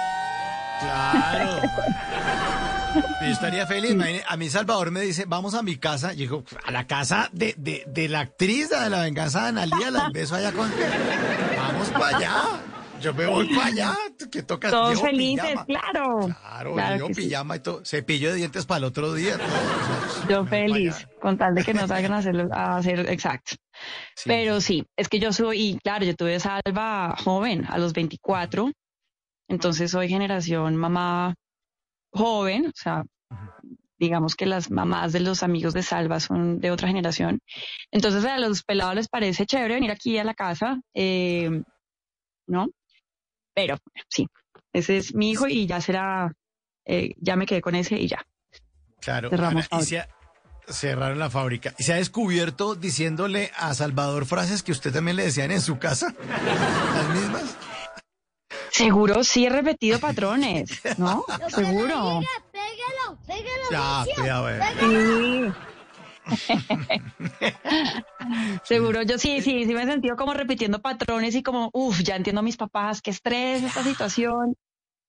Claro. Yo estaría feliz. A mí Salvador me dice, vamos a mi casa. Y digo, a la casa de, de, de la actriz de la venganza de Analia, la beso allá con... Vamos para allá. Yo me voy para allá. ¿Qué toca? Todos felices, pijama. claro. Claro, que sí. pijama y todo. Cepillo de dientes para el otro día. todo. Yo feliz, con tal de que no salgan a hacer, a hacer exacto. Sí. Pero sí, es que yo soy, y claro, yo tuve salva joven, a los 24. Entonces soy generación mamá joven, o sea, digamos que las mamás de los amigos de Salva son de otra generación. Entonces a los pelados les parece chévere venir aquí a la casa, eh, ¿no? Pero sí, ese es mi hijo y ya será, eh, ya me quedé con ese y ya. Claro, Cerramos Ana, y se ha- cerraron la fábrica. ¿Y se ha descubierto diciéndole a Salvador frases que usted también le decían en su casa? ¿Las mismas? Seguro sí he repetido patrones, ¿no? Seguro. Pégalo, pégalo. Ya, cuidado, eh. Seguro, yo sí, sí, sí me he sentido como repitiendo patrones y como, uff, ya entiendo a mis papás, qué estrés esta situación,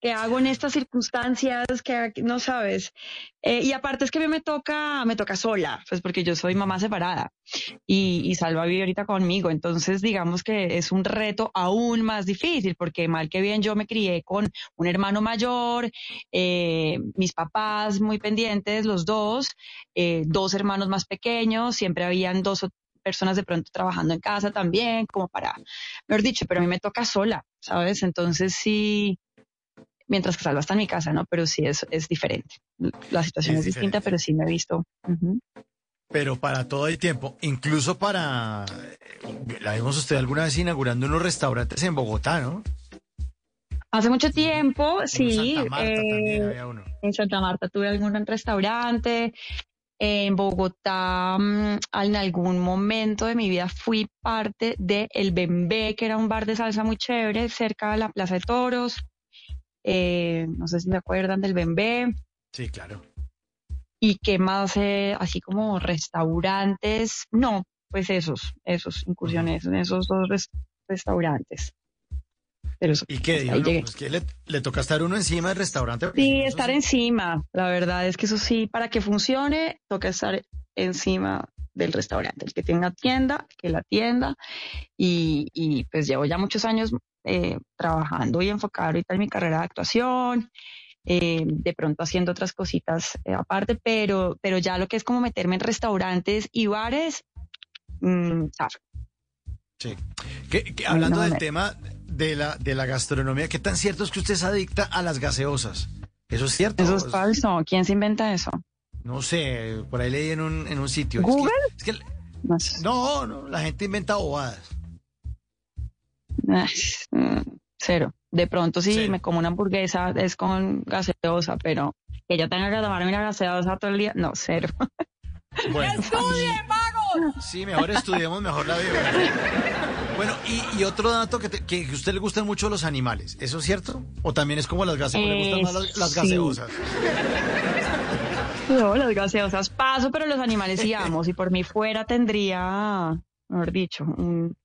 qué hago en estas circunstancias, que no sabes. Eh, y aparte es que a mí me toca, me toca sola, pues porque yo soy mamá separada y, y Salva vive ahorita conmigo, entonces digamos que es un reto aún más difícil, porque mal que bien yo me crié con un hermano mayor, eh, mis papás muy pendientes, los dos, eh, dos hermanos más pequeños, siempre habían dos o- personas de pronto trabajando en casa también, como para, mejor dicho, pero a mí me toca sola, ¿sabes? Entonces sí, mientras que Salva está en mi casa, ¿no? Pero sí es, es diferente. La situación Es es, distinta, pero sí me he visto. Pero para todo hay tiempo, incluso para... La vimos usted alguna vez inaugurando unos restaurantes en Bogotá, ¿no? Hace mucho tiempo, En sí. Santa Marta eh, también había uno. En Santa Marta tuve algún restaurante. En Bogotá, mm, en algún momento de mi vida fui parte de El Bembé, que era un bar de salsa muy chévere cerca de la Plaza de Toros. Eh, no sé si me acuerdan del Bembé. Sí, claro. ¿Y qué más? eh, así como restaurantes. No, pues esos, esos incursiones en esos dos res- restaurantes. Pero eso, ¿Y qué? Dijo, ahí no, pues que le, le toca estar uno encima del restaurante. Sí, estar sí- encima. La verdad es que eso sí, para que funcione, toca estar encima del restaurante. El que tenga tienda, que la tienda. Y, y pues llevo ya muchos años eh, trabajando y enfocado ahorita en mi carrera de actuación. eh, de pronto haciendo otras cositas eh, aparte, pero, pero ya lo que es como meterme en restaurantes y bares, mm, zafo. Sí. Que- que hablando no, del no. tema de la, de la gastronomía, ¿qué tan cierto es que usted es adicta a las gaseosas? ¿Eso es cierto? Eso es falso. ¿Quién se inventa eso? No sé, por ahí leí en un, en un sitio. Es ¿Google? que- es que- No sé. no, no, la gente inventa bobadas. Mm, cero. De pronto sí Cero. me como una hamburguesa es con gaseosa, pero que yo tenga que tomarme una gaseosa todo el día, no, cero. Bueno. Sí, mejor estudiemos mejor la biografía. Bueno, y, y otro dato que, te- que a usted le gustan mucho los animales, ¿eso es cierto? ¿O también es como las gaseosas? ¿Le gustan Eh, más las, las sí. gaseosas? No, las gaseosas paso, pero los animales sí amo. Si por mí fuera tendría, mejor dicho, un-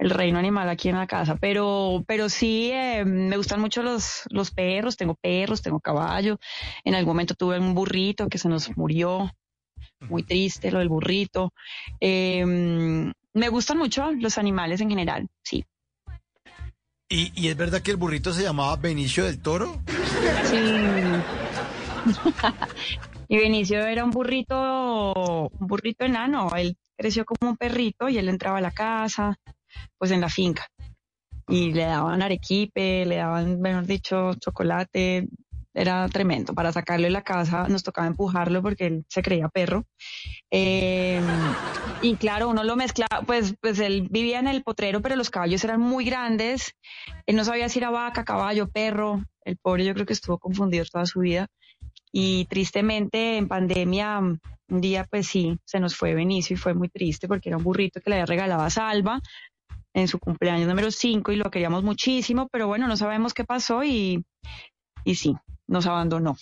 el reino animal aquí en la casa. Pero, pero sí eh, me gustan mucho los, los perros. Tengo perros, tengo caballo. En algún momento tuve un burrito que se nos murió. Muy triste lo del burrito. Eh, me gustan mucho los animales en general, sí. ¿Y, y es verdad que el burrito se llamaba Benicio del Toro? Sí. y Benicio era un burrito, un burrito enano. Él creció como un perrito y él entraba a la casa, pues en la finca. Y le daban arequipe, le daban, mejor dicho, chocolate. Era tremendo. Para sacarlo de la casa nos tocaba empujarlo porque él se creía perro. Eh, y claro, uno lo mezclaba, pues, pues él vivía en el potrero, pero los caballos eran muy grandes. Él no sabía si era vaca, caballo, perro. El pobre yo creo que estuvo confundido toda su vida. Y tristemente en pandemia, un día pues sí, se nos fue Benicio y fue muy triste porque era un burrito que le había regalado a Salva en su cumpleaños número 5 y lo queríamos muchísimo, pero bueno, no sabemos qué pasó y, y sí, nos abandonó.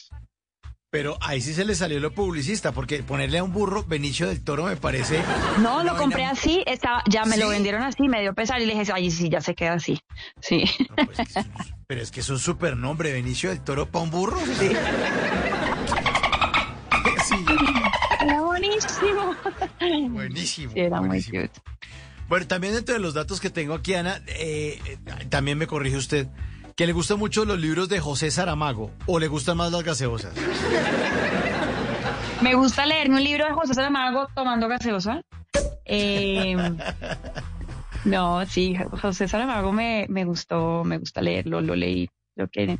Pero ahí sí se le salió lo publicista, porque ponerle a un burro Benicio del Toro me parece... No, lo compré vaina- así, estaba, ya me lo vendieron así, me dio pesar y le dije, ay, sí, ya se queda así. Sí. No, pues, es- pero es que es un super nombre, Benicio del Toro para un burro. Sí. Sí, Era buenísimo. buenísimo. Sí, era muy cute. Bueno, también dentro de los datos que tengo aquí, Ana, eh, eh, también me corrige usted, que le gustan mucho los libros de José Saramago, o le gustan más las gaseosas. Me gusta leerme un libro de José Saramago tomando gaseosa. Eh, no, sí, José Saramago me, me gustó, me gusta leerlo, lo leí, lo que,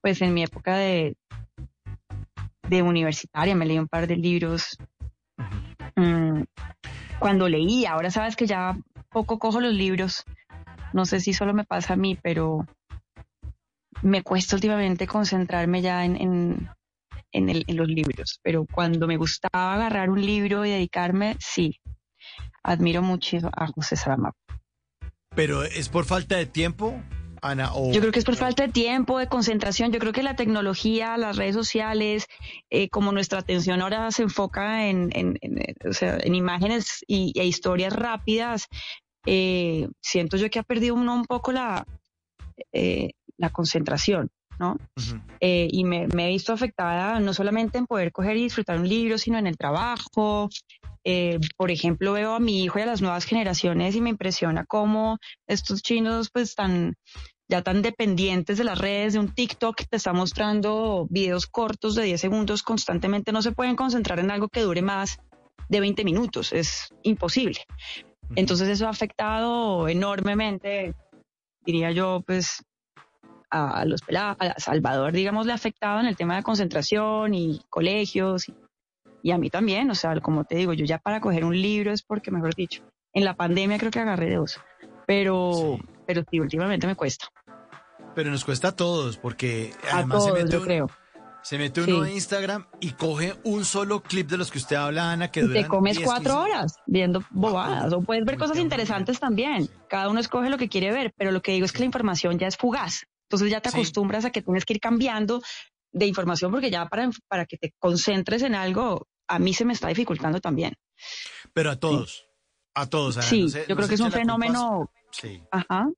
pues en mi época de, de universitaria me leí un par de libros. Mm, cuando leí, ahora sabes que ya poco cojo los libros. No sé si solo me pasa a mí, pero me cuesta últimamente concentrarme ya en, en, en los libros, pero cuando me gustaba agarrar un libro y dedicarme, sí, admiro mucho a José Saramago. Pero es por falta de tiempo, Ana, o... Yo creo que es por falta de tiempo, de concentración. Yo creo que la tecnología, las redes sociales, eh, como nuestra atención ahora se enfoca en, en- en, eh, o sea, en imágenes y, e historias rápidas, eh, siento yo que ha perdido uno un poco la, eh, la concentración, ¿no? Ujú. Eh, y me, me he visto afectada no solamente en poder coger y disfrutar un libro, sino en el trabajo. Eh, por ejemplo, veo a mi hijo y a las nuevas generaciones y me impresiona cómo estos chinos, pues, tan ya tan dependientes de las redes, de un TikTok que te está mostrando videos cortos de 10 segundos constantemente, no se pueden concentrar en algo que dure más de 20 minutos, es imposible. Entonces eso ha afectado enormemente, diría yo, pues a los pelados, a Salvador, digamos, le ha afectado en el tema de concentración y colegios y, y a mí también, o sea, como te digo, yo ya para coger un libro es porque, mejor dicho, en la pandemia creo que agarré dos, pero Sí. pero sí, últimamente me cuesta. Pero nos cuesta a todos, porque A además se mete, yo un- creo. se mete uno Sí. a Instagram y coge un solo clip de los que usted habla, Ana, que duran te comes 10, cuatro 15. horas viendo bobadas o puedes ver cosas interesantes también. Cada uno escoge lo que quiere ver, pero lo que digo es que la información ya es fugaz. Entonces ya te Sí. acostumbras a que tienes que ir cambiando de información porque ya para, para que te concentres en algo, a mí se me está dificultando también. Pero a todos, a todos. Sí, no yo no creo que es un fenómeno, Sí. ajá,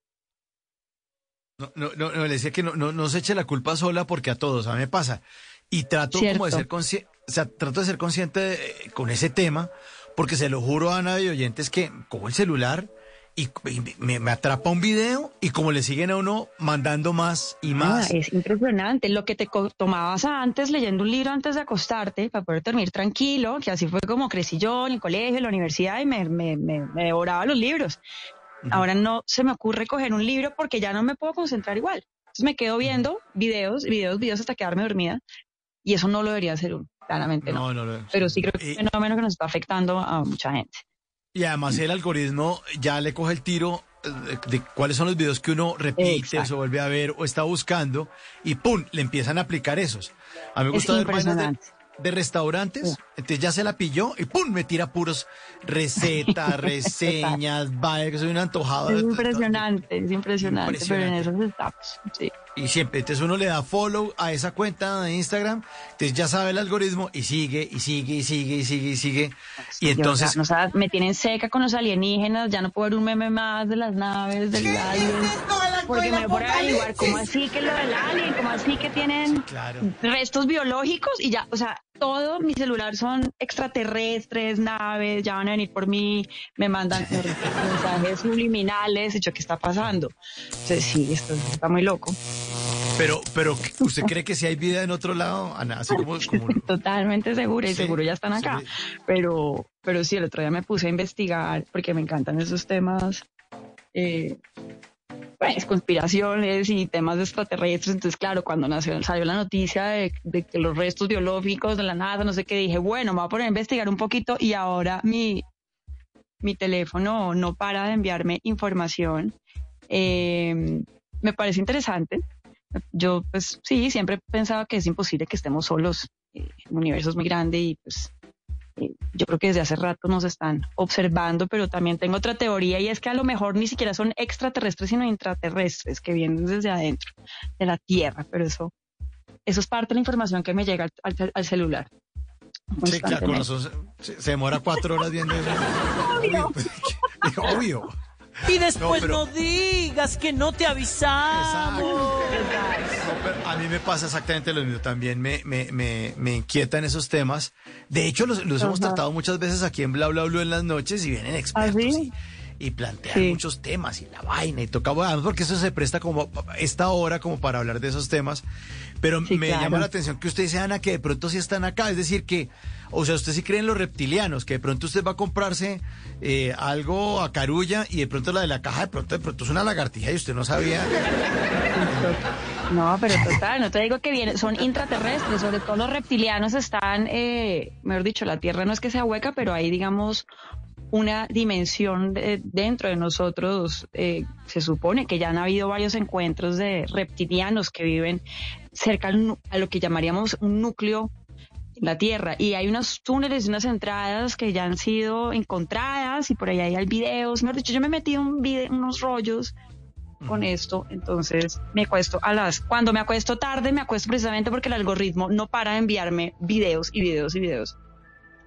No, no, no, no, le decía que no, no, no se eche la culpa sola porque a todos, a mí me pasa. Y trato como de ser consciente, o sea, trato de ser consciente de- con ese tema, porque se lo juro a Ana y oyentes que cojo el celular y, y me, me atrapa un video y como le siguen a uno mandando más y Ah, más. es impresionante. Lo que te tomabas antes leyendo un libro antes de acostarte para poder dormir tranquilo, que así fue como crecí yo en el colegio, en la universidad y me, me, me, me devoraba los libros. Ahora no se me ocurre coger un libro porque ya no me puedo concentrar igual. Entonces me quedo viendo videos, videos, videos hasta quedarme dormida y eso no lo debería hacer uno, claramente no. no, no, Pero sí creo que es un fenómeno que nos está afectando a mucha gente. Y además el algoritmo ya le coge el tiro eh, de, cuáles son los videos que uno repite Exacto. o se vuelve a ver o está buscando y ¡pum! le empiezan a aplicar esos. A mí me gusta ver vainas de, impresionante. de restaurantes, entonces ya se la pilló y ¡pum! me tira puros recetas, reseñas, vaya que soy un antojado. Es de- de- impresionante, es impresionante, pero en Impresionante. eso estamos. Sí. Y siempre, entonces uno le da follow a esa cuenta de Instagram, entonces ya sabe el algoritmo y sigue, y sigue, y sigue, y sigue, y sigue. Y entonces, o sea, no, o sea, me tienen seca con los alienígenas, ya no puedo ver un meme más de las naves, del alien, porque me voy a averiguar cómo así que lo del alien, cómo así que tienen claro. restos biológicos y ya, o sea, todo mi celular son extraterrestres, naves, ya van a venir por mí, me mandan mensajes subliminales, y yo, ¿qué está pasando? Entonces, sí, esto está muy loco. Pero, pero, ¿usted cree que si hay vida en otro lado, Ana? Así como, como Totalmente segura y Sí, seguro ya están acá. sí. Pero, pero sí, el otro día me puse a investigar porque me encantan esos temas, eh, pues, conspiraciones y temas extraterrestres. Entonces, claro, cuando nació, salió la noticia de, que los restos biológicos de la NASA, no sé qué, dije, bueno, me voy a poner a investigar un poquito y ahora mi, mi teléfono no para de enviarme información. Eh, me parece interesante. Yo, pues sí, siempre he pensado que es imposible que estemos solos. Eh, el universo es muy grande y pues eh, yo creo que desde hace rato nos están observando, pero también tengo otra teoría y es que a lo mejor ni siquiera son extraterrestres, sino intraterrestres que vienen desde adentro de la Tierra, pero eso, eso es parte de la información que me llega al, al- al celular. Sí, claro, con constantemente. razón se, se demora cuatro horas viendo eso. Obvio. Obvio. Y después No, digas que no te avisamos. No, pero a mí me pasa exactamente lo mismo. También me, me, me, me inquietan esos temas. De hecho, los, los hemos tratado muchas veces aquí en Bla Bla Blue en las noches y vienen expertos ¿Ah, sí? y, y plantean Sí. muchos temas y la vaina y toca, bueno, porque eso se presta como esta hora como para hablar de esos temas. Pero Sí, me claro. llama la atención que usted dice, Ana, que de pronto sí están acá. Es decir, que, o sea, usted sí cree en los reptilianos, que de pronto usted va a comprarse eh, algo a carulla y de pronto la de la caja, de pronto, de pronto es una lagartija y usted no sabía. No, pero total, no te digo que vienen, son intraterrestres, sobre todo los reptilianos están, eh, mejor dicho, la Tierra no es que sea hueca, pero hay, digamos, una dimensión de- dentro de nosotros. eh, se supone que ya han habido varios encuentros de reptilianos que viven cerca a lo que llamaríamos un núcleo la Tierra. Y hay unos túneles y unas entradas que ya han sido encontradas y por ahí hay videos. Mejor dicho, yo me metido un vide- unos rollos con esto, entonces me acuesto a las, cuando me acuesto tarde, me acuesto precisamente porque el algoritmo no para de enviarme videos y videos y videos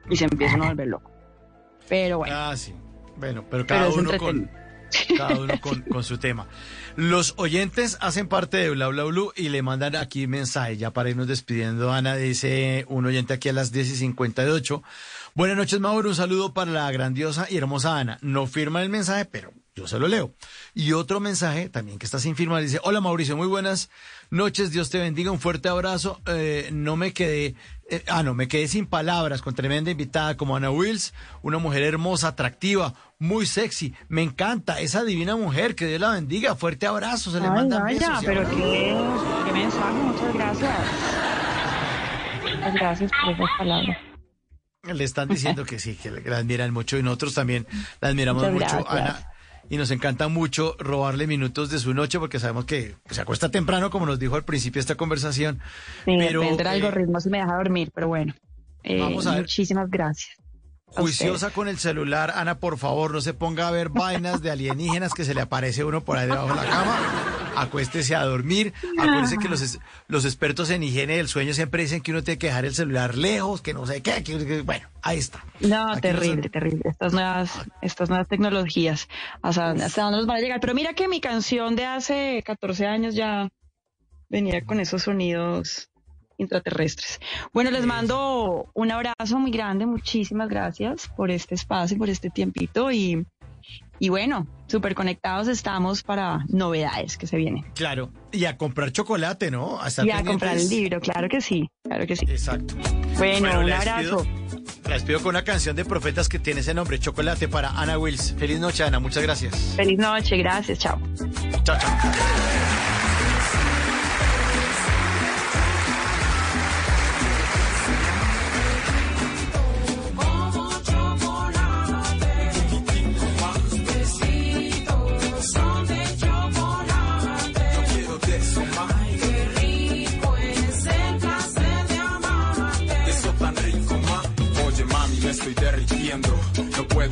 y se empiezan a volver loco. Pero bueno, Ah, sí. Bueno, pero cada uno con. Cada uno con, su tema. Los oyentes hacen parte de Bla Bla Blue y le mandan aquí mensaje. Ya para irnos despidiendo, Ana dice un oyente aquí a las 10 y 58. Buenas noches, Mauro. Un saludo para la grandiosa y hermosa Ana. No firma el mensaje, pero yo se lo leo. Y otro mensaje también que está sin firmar dice: Hola Mauricio, muy buenas noches. Dios te bendiga. Un fuerte abrazo. Eh, no me quedé. eh, ah, no, me quedé sin palabras con tremenda invitada como Ana Wills, una mujer hermosa, atractiva, muy sexy. Me encanta esa divina mujer. Que Dios la bendiga. Fuerte abrazo. Se le Ay, mandan vaya, besos. pero qué, qué mensaje, muchas gracias. Muchas gracias por esas palabras. Le están diciendo que sí, que la admiran mucho y nosotros también la admiramos Muchas mucho, gracias. Ana. Y nos encanta mucho robarle minutos de su noche porque sabemos que se acuesta temprano, como nos dijo al principio de esta conversación. Sí, Pero, eh, algoritmo si me deja dormir, pero bueno. Eh, Vamos a ver. Muchísimas gracias. Juiciosa con el celular, Ana, por favor, no se ponga a ver vainas de alienígenas que se le aparece uno por ahí debajo de la cama. Acuéstese a dormir. Acuérdese que los, los expertos en higiene del sueño siempre dicen que uno tiene que dejar el celular lejos, que no sé qué. que- que- bueno, ahí está. No, Aquí terrible, terrible. Estas nuevas, estas nuevas tecnologías, hasta, dónde- hasta dónde nos van a llegar. Pero mira que mi canción de hace 14 años ya venía con esos sonidos intraterrestres. Bueno, les mando un abrazo muy grande, muchísimas gracias por este espacio, por este tiempito y, y bueno, súper conectados estamos para novedades que se vienen. Claro. Y a comprar chocolate, ¿no? A Y a comprar el libro, claro que sí, claro que sí. Exacto. Bueno, un abrazo. pido- Les pido con una canción de profetas que tiene ese nombre, Chocolate, para Ana Wills. Feliz noche, Ana. Muchas gracias. Feliz noche, gracias, chao. Chao, chao.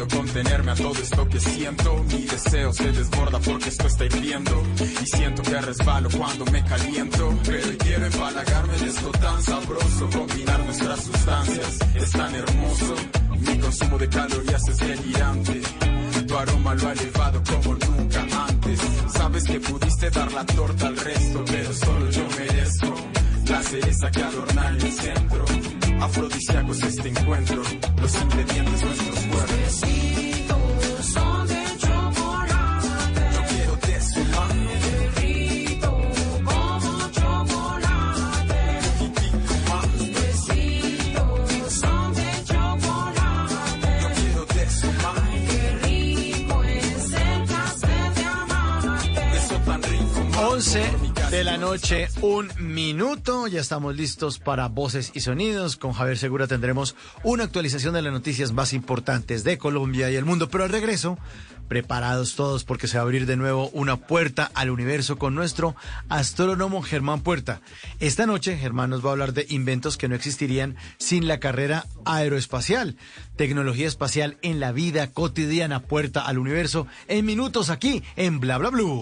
Contenerme a todo esto que siento. Mi deseo se desborda porque esto está hirviendo. Y siento que resbalo cuando me caliento. Pero quiero empalagarme de esto tan sabroso. Combinar nuestras sustancias es tan hermoso. Mi consumo de calorías es delirante. Tu aroma lo ha elevado como nunca antes. Sabes que pudiste dar la torta al resto, pero solo yo merezco la cereza que adorna el centro. Afrodisíacos este encuentro, los ingredientes nuestros cuerpos. son de chocolate. Yo quiero. Besitos son de chocolate. Quiero mano. Qué rico es el placer de amarte. Eso tan rico. más. 11 de la noche, un minuto. Ya estamos listos para voces y sonidos. Con Javier Segura tendremos una actualización de las noticias más importantes de Colombia y el mundo. Pero al regreso, preparados todos porque se va a abrir de nuevo una puerta al universo con nuestro astrónomo Germán Puerta. Esta noche, Germán nos va a hablar de inventos que no existirían sin la carrera aeroespacial. Tecnología espacial en la vida cotidiana, puerta al universo, en minutos aquí en Bla Bla Blue.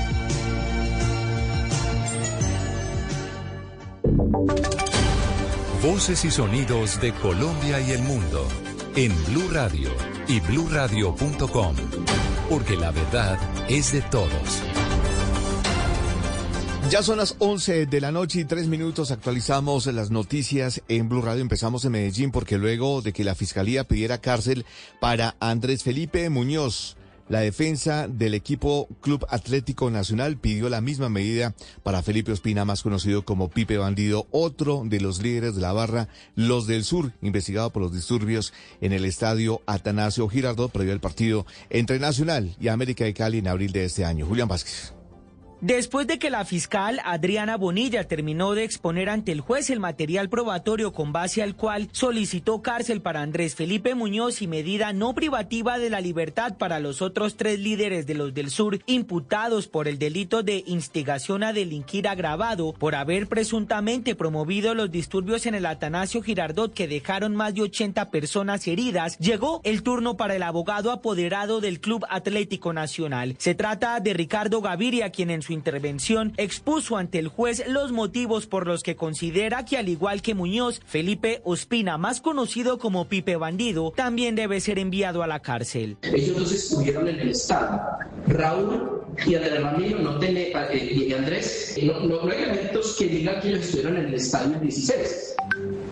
Voces y sonidos de Colombia y el mundo en Blue Radio y bluradio.com, porque la verdad es de todos. Ya son las 11 de la noche y tres minutos. Actualizamos las noticias en Blue Radio. Empezamos en Medellín porque luego de que la fiscalía pidiera cárcel para Andrés Felipe Muñoz, la defensa del equipo Club Atlético Nacional pidió la misma medida para Felipe Ospina, más conocido como Pipe Bandido, otro de los líderes de la barra Los del Sur, investigado por los disturbios en el estadio Atanasio Girardot previo al partido entre Nacional y América de Cali en abril de este año. Julián Vázquez. Después de que la fiscal Adriana Bonilla terminó de exponer ante el juez el material probatorio con base al cual solicitó cárcel para Andrés Felipe Muñoz y medida no privativa de la libertad para los otros tres líderes de los del sur imputados por el delito de instigación a delinquir agravado por haber presuntamente promovido los disturbios en el Atanasio Girardot que dejaron más de 80 personas heridas, llegó el turno para el abogado apoderado del Club Atlético Nacional. Se trata de Ricardo Gaviria, quien en su intervención expuso ante el juez los motivos por los que considera que al igual que Muñoz, Felipe Ospina, más conocido como Pipe Bandido, también debe ser enviado a la cárcel. Ellos dos estuvieron en el Estado. Raúl y Andrés Ramiro no tiene, eh, Andrés, no, no- no hay elementos que digan que ellos estuvieron en el estadio el 16.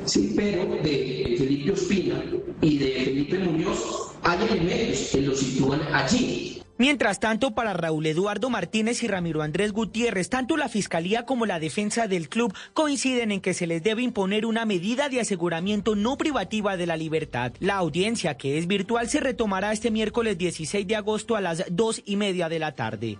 Sí, pero de Felipe Ospina y de Felipe Muñoz hay elementos que los sitúan allí. Mientras tanto, para Raúl Eduardo Martínez y Ramiro Andrés Gutiérrez, tanto la Fiscalía como la defensa del club coinciden en que se les debe imponer una medida de aseguramiento no privativa de la libertad. La audiencia, que es virtual, se retomará este miércoles 16 de agosto a las dos y media de la tarde.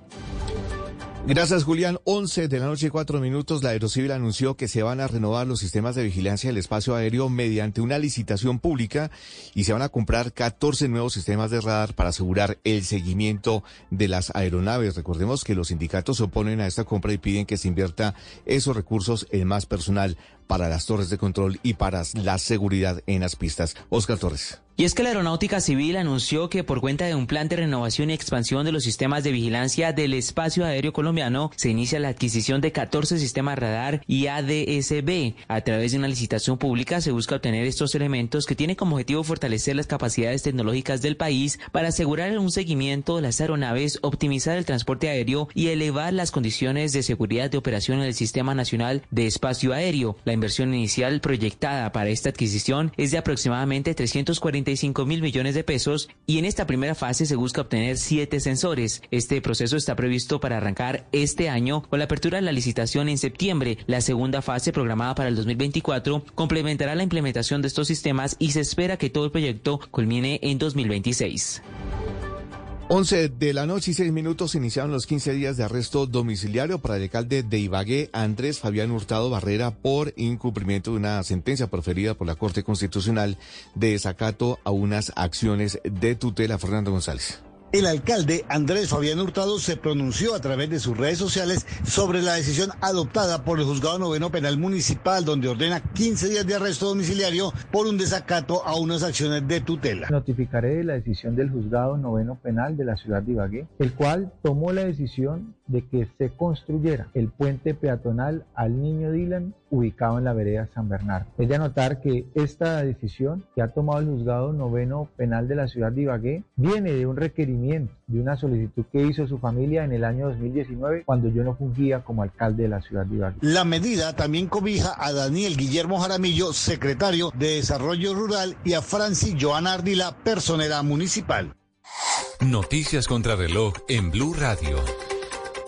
Gracias, Julián. 11 de la noche, cuatro minutos. La Aerocivil anunció que se van a renovar los sistemas de vigilancia del espacio aéreo mediante una licitación pública y se van a comprar 14 nuevos sistemas de radar para asegurar el seguimiento de las aeronaves. Recordemos que los sindicatos se oponen a esta compra y piden que se invierta esos recursos en más personal. Para las torres de control y para la seguridad en las pistas. Oscar Torres. Y es que la Aeronáutica Civil anunció que por cuenta de un plan de renovación y expansión de los sistemas de vigilancia del espacio aéreo colombiano, se inicia la adquisición de 14 sistemas radar y ADSB. A través de una licitación pública se busca obtener estos elementos que tienen como objetivo fortalecer las capacidades tecnológicas del país para asegurar un seguimiento de las aeronaves, optimizar el transporte aéreo y elevar las condiciones de seguridad de operación en el Sistema Nacional de Espacio Aéreo. La inversión inicial proyectada para esta adquisición es de aproximadamente 340 mil millones de pesos y en esta primera fase se busca obtener siete sensores. Este proceso está previsto para arrancar este año con la apertura de la licitación en septiembre. La segunda fase, programada para el 2024, complementará la implementación de estos sistemas y se espera que todo el proyecto culmine en 2026. 11 de la noche y 6 minutos iniciaron los 15 días de arresto domiciliario para el alcalde de Ibagué, Andrés Fabián Hurtado Barrera, por incumplimiento de una sentencia proferida por la Corte Constitucional de desacato a unas acciones de tutela. Fernando González. El alcalde Andrés Fabián Hurtado se pronunció a través de sus redes sociales sobre la decisión adoptada por el Juzgado Noveno Penal Municipal, donde ordena 15 días de arresto domiciliario por un desacato a unas acciones de tutela. Notificaré la decisión del Juzgado Noveno Penal de la ciudad de Ibagué, el cual tomó la decisión de que se construyera el puente peatonal al Niño Dylan ubicado en la vereda San Bernardo. Es de anotar que esta decisión que ha tomado el Juzgado Noveno Penal de la ciudad de Ibagué viene de un requerimiento de una solicitud que hizo su familia en el año 2019 cuando yo no fungía como alcalde de la ciudad de Ibagué. La medida también cobija a Daniel Guillermo Jaramillo, secretario de Desarrollo Rural, y a Francis Joana Ardila, personera municipal. Noticias contra reloj en Blue Radio.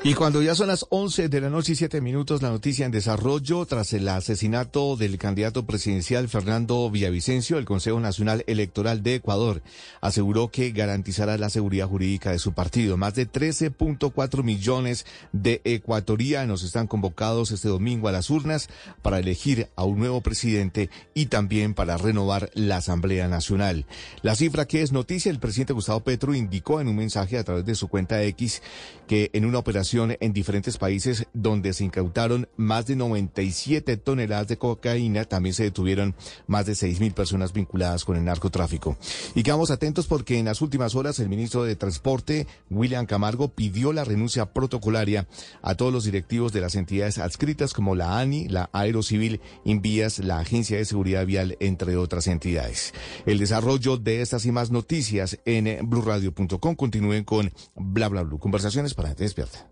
Y cuando ya son las 11 de la noche y 7 minutos, la noticia en desarrollo, tras el asesinato del candidato presidencial Fernando Villavicencio, el Consejo Nacional Electoral de Ecuador aseguró que garantizará la seguridad jurídica de su partido. Más de 13.4 millones de ecuatorianos están convocados este domingo a las urnas para elegir a un nuevo presidente y también para renovar la Asamblea Nacional. La cifra que es noticia, el presidente Gustavo Petro indicó en un mensaje a través de su cuenta X que en una operación en diferentes países donde se incautaron más de 97 toneladas de cocaína. También se detuvieron más de 6 mil personas vinculadas con el narcotráfico. Y quedamos atentos porque en las últimas horas el ministro de Transporte, William Camargo, pidió la renuncia protocolaria a todos los directivos de las entidades adscritas como la ANI, la Aerocivil, Invías, la Agencia de Seguridad Vial, entre otras entidades. El desarrollo de estas y más noticias en blurradio.com. Continúen con bla bla bla. Conversaciones para gente despierta.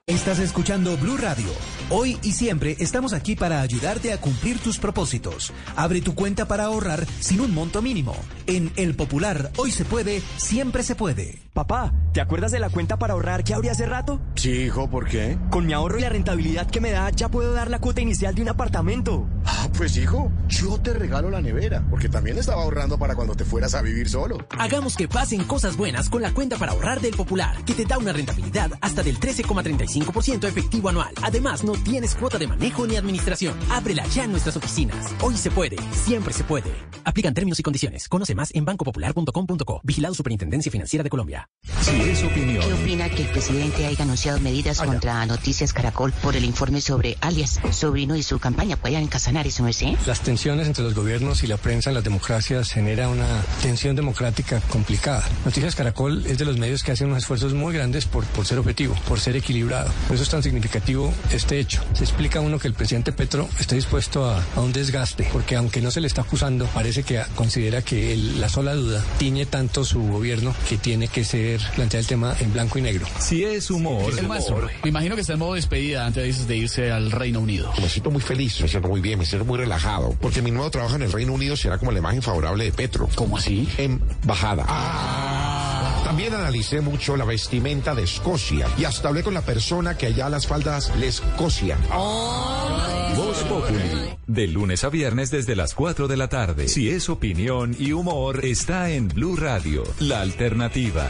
Estás escuchando Blue Radio. Hoy y siempre estamos aquí para ayudarte a cumplir tus propósitos. Abre tu cuenta para ahorrar sin un monto mínimo. En El Popular, hoy se puede, siempre se puede. Papá, ¿te acuerdas de la cuenta para ahorrar que abrí hace rato? Sí, hijo, ¿por qué? Con mi ahorro y la rentabilidad que me da, ya puedo dar la cuota inicial de un apartamento. Ah, pues hijo, yo te regalo la nevera, porque también estaba ahorrando para cuando te fueras a vivir solo. Hagamos que pasen cosas buenas con la cuenta para ahorrar del Popular, que te da una rentabilidad hasta del 13,35% efectivo anual. Además, no tienes cuota de manejo ni administración. Ábrela ya en nuestras oficinas. Hoy se puede, siempre se puede. Aplican términos y condiciones. Conoce más en bancopopular.com.co. Vigilado Superintendencia Financiera de Colombia. Si es opinión. ¿Qué opina que el presidente haya anunciado medidas contra Noticias Caracol por el informe sobre alias, sobrino y su campaña allá en Casa sanar eso, ese? Las tensiones entre los gobiernos y la prensa en las democracias genera una tensión democrática complicada. Noticias Caracol es de los medios que hacen unos esfuerzos muy grandes por, por ser objetivo, por ser equilibrado. Por eso es tan significativo este hecho. Se explica uno que el presidente Petro está dispuesto a, a un desgaste, porque aunque no se le está acusando, parece que considera que el- la sola duda tiñe tanto su gobierno que tiene que ser plantear el tema en blanco y negro. Si es humor, El maestro, me imagino que está en modo despedida antes de irse al Reino Unido. Me siento muy feliz, me siento muy bien, me siento muy relajado, porque mi nuevo trabajo en el Reino Unido será como la imagen favorable de Petro. ¿Cómo así? Embajada. También analicé mucho la vestimenta de Escocia y hasta hablé con la persona que allá las faldas les cosian. Voz Populi. De lunes a viernes desde las 4 de la tarde. Si es opinión y humor, está en Blue Radio, la alternativa.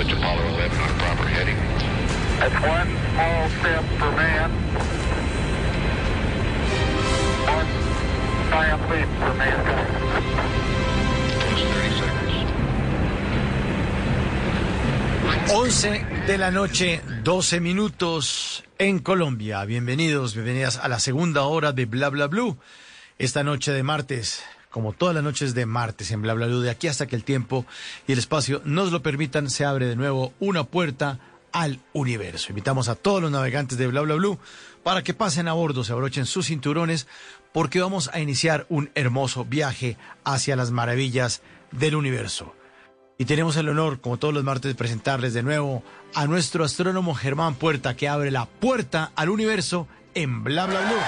Puts Apollo 11 on a proper heading. That's one small step for man. One giant leap for mankind. 11 de la noche, 12 minutos en Colombia. Bienvenidos, bienvenidas a la segunda hora de Bla Bla Blue. Esta noche de martes, como todas las noches de martes en Bla Bla de aquí hasta que el tiempo y el espacio nos lo permitan, se abre de nuevo una puerta al universo. Invitamos a todos los navegantes de Bla Bla Blue para que pasen a bordo, se abrochen sus cinturones, porque vamos a iniciar un hermoso viaje hacia las maravillas del universo. Y tenemos el honor, como todos los martes, de presentarles de nuevo a nuestro astrónomo Germán Puerta, que abre la puerta al universo en Bla Bla Blue.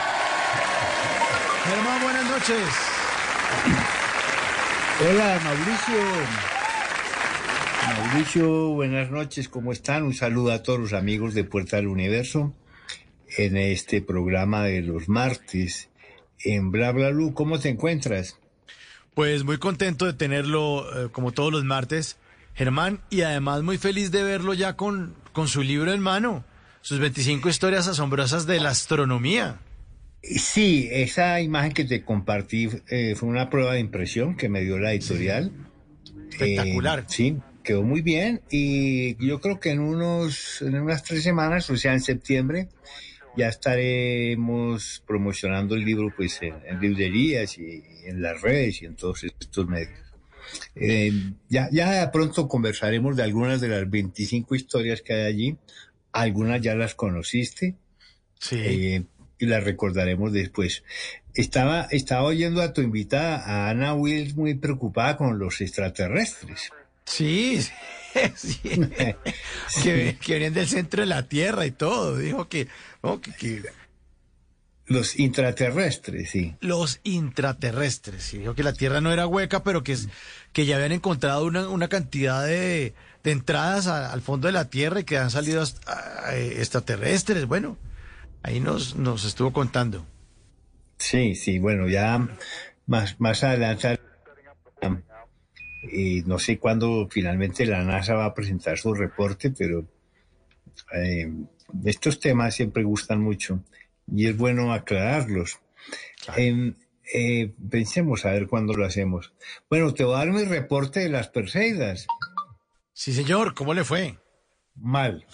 Germán, buenas noches. Hola, Mauricio. Mauricio, buenas noches, ¿cómo están? Un saludo a todos los amigos de Puerta del Universo en este programa de los martes en Bla Bla Blue. ¿Cómo te encuentras? Pues muy contento de tenerlo eh, como todos los martes, Germán, y además muy feliz de verlo ya con, con su libro en mano, sus 25 historias asombrosas de la astronomía. Sí, esa imagen que te compartí eh, fue una prueba de impresión que me dio la editorial. Espectacular. Eh, sí, quedó muy bien y yo creo que en unos en unas tres semanas, o sea, en septiembre, ya estaremos promocionando el libro pues en, en librerías y en las redes y en todos estos medios. Eh, ya, ya pronto conversaremos de algunas de las 25 historias que hay allí. Algunas ya las conociste. Sí. Y las recordaremos después. Estaba, estaba oyendo a tu invitada, a Ana Wills, muy preocupada con los extraterrestres. Sí, sí. que, que venían del centro de la Tierra y todo. Dijo que, no, que- que Los intraterrestres, sí. los intraterrestres. Sí, dijo que la Tierra no era hueca, pero que, es- que ya habían encontrado una, una cantidad de, de entradas a- al fondo de la Tierra y que han salido hasta- extraterrestres. Bueno, ahí nos, nos estuvo contando. Sí, sí, bueno, ya más, más adelante Y no sé cuándo finalmente la NASA va a presentar su reporte, pero eh, estos temas siempre gustan mucho y es bueno aclararlos. En- eh, pensemos a ver cuándo lo hacemos. Bueno, te voy a dar mi reporte de las Perseidas. Sí, señor, ¿cómo le fue? Mal.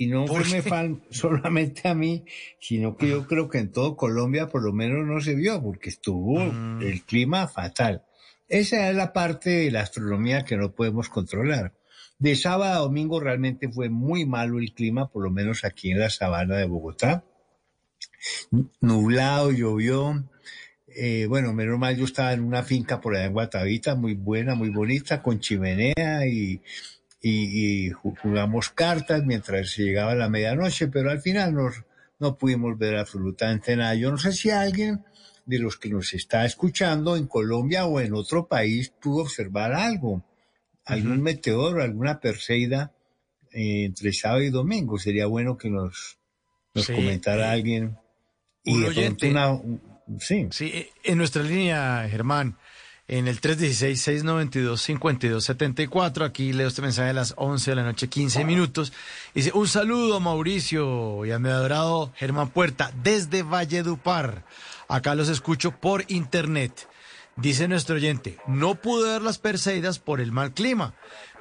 Y no ¿Por fue me fan solamente a mí, sino que yo creo que en todo Colombia por lo menos no se vio, porque estuvo Mm. el clima fatal. Esa es la parte de la astronomía que no podemos controlar. De sábado a domingo realmente fue muy malo el clima, por lo menos aquí en la sabana de Bogotá. Nublado, llovió. Eh, bueno, menos mal yo estaba en una finca por allá en Guatavita, muy buena, muy bonita, con chimenea y, y, y ju- jugamos cartas mientras llegaba la medianoche, pero al final nos, no pudimos ver absolutamente nada. Yo no sé si alguien de los que nos está escuchando en Colombia o en otro país pudo observar algo, algún meteoro, alguna perseida eh, entre sábado y domingo. Sería bueno que nos, nos Sí, comentara eh, alguien. Y un de pronto oyente. una- un- sí. Sí, eh, en nuestra línea, Germán, en el 316-692-5274, aquí leo este mensaje a las 11 de la noche, 15 minutos. Dice, un saludo a Mauricio y a mi adorado Germán Puerta desde Valledupar. Acá los escucho por internet. Dice nuestro oyente, no pude ver las Perseidas por el mal clima,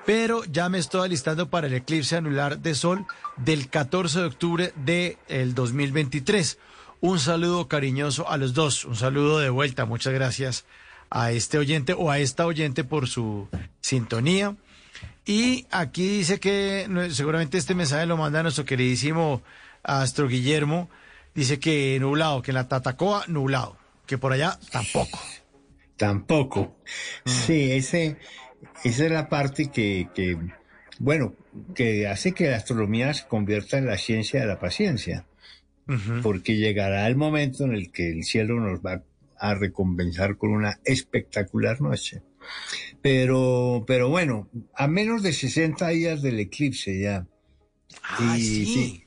pero ya me estoy alistando para el eclipse anular de sol del 14 de octubre del 2023. Un saludo cariñoso a los dos, un saludo de vuelta, muchas gracias a este oyente o a esta oyente por su sintonía. Y aquí dice que seguramente este mensaje lo manda nuestro queridísimo Astro Guillermo. Dice que nublado, que en la Tatacoa nublado, que por allá tampoco. Tampoco. Sí, ese, esa es la parte que, que, bueno, que hace que la astronomía se convierta en la ciencia de la paciencia. Porque llegará el momento en el que el cielo nos va a recompensar con una espectacular noche. Pero, pero bueno, a menos de 60 días del eclipse ya. Ah, Y sí.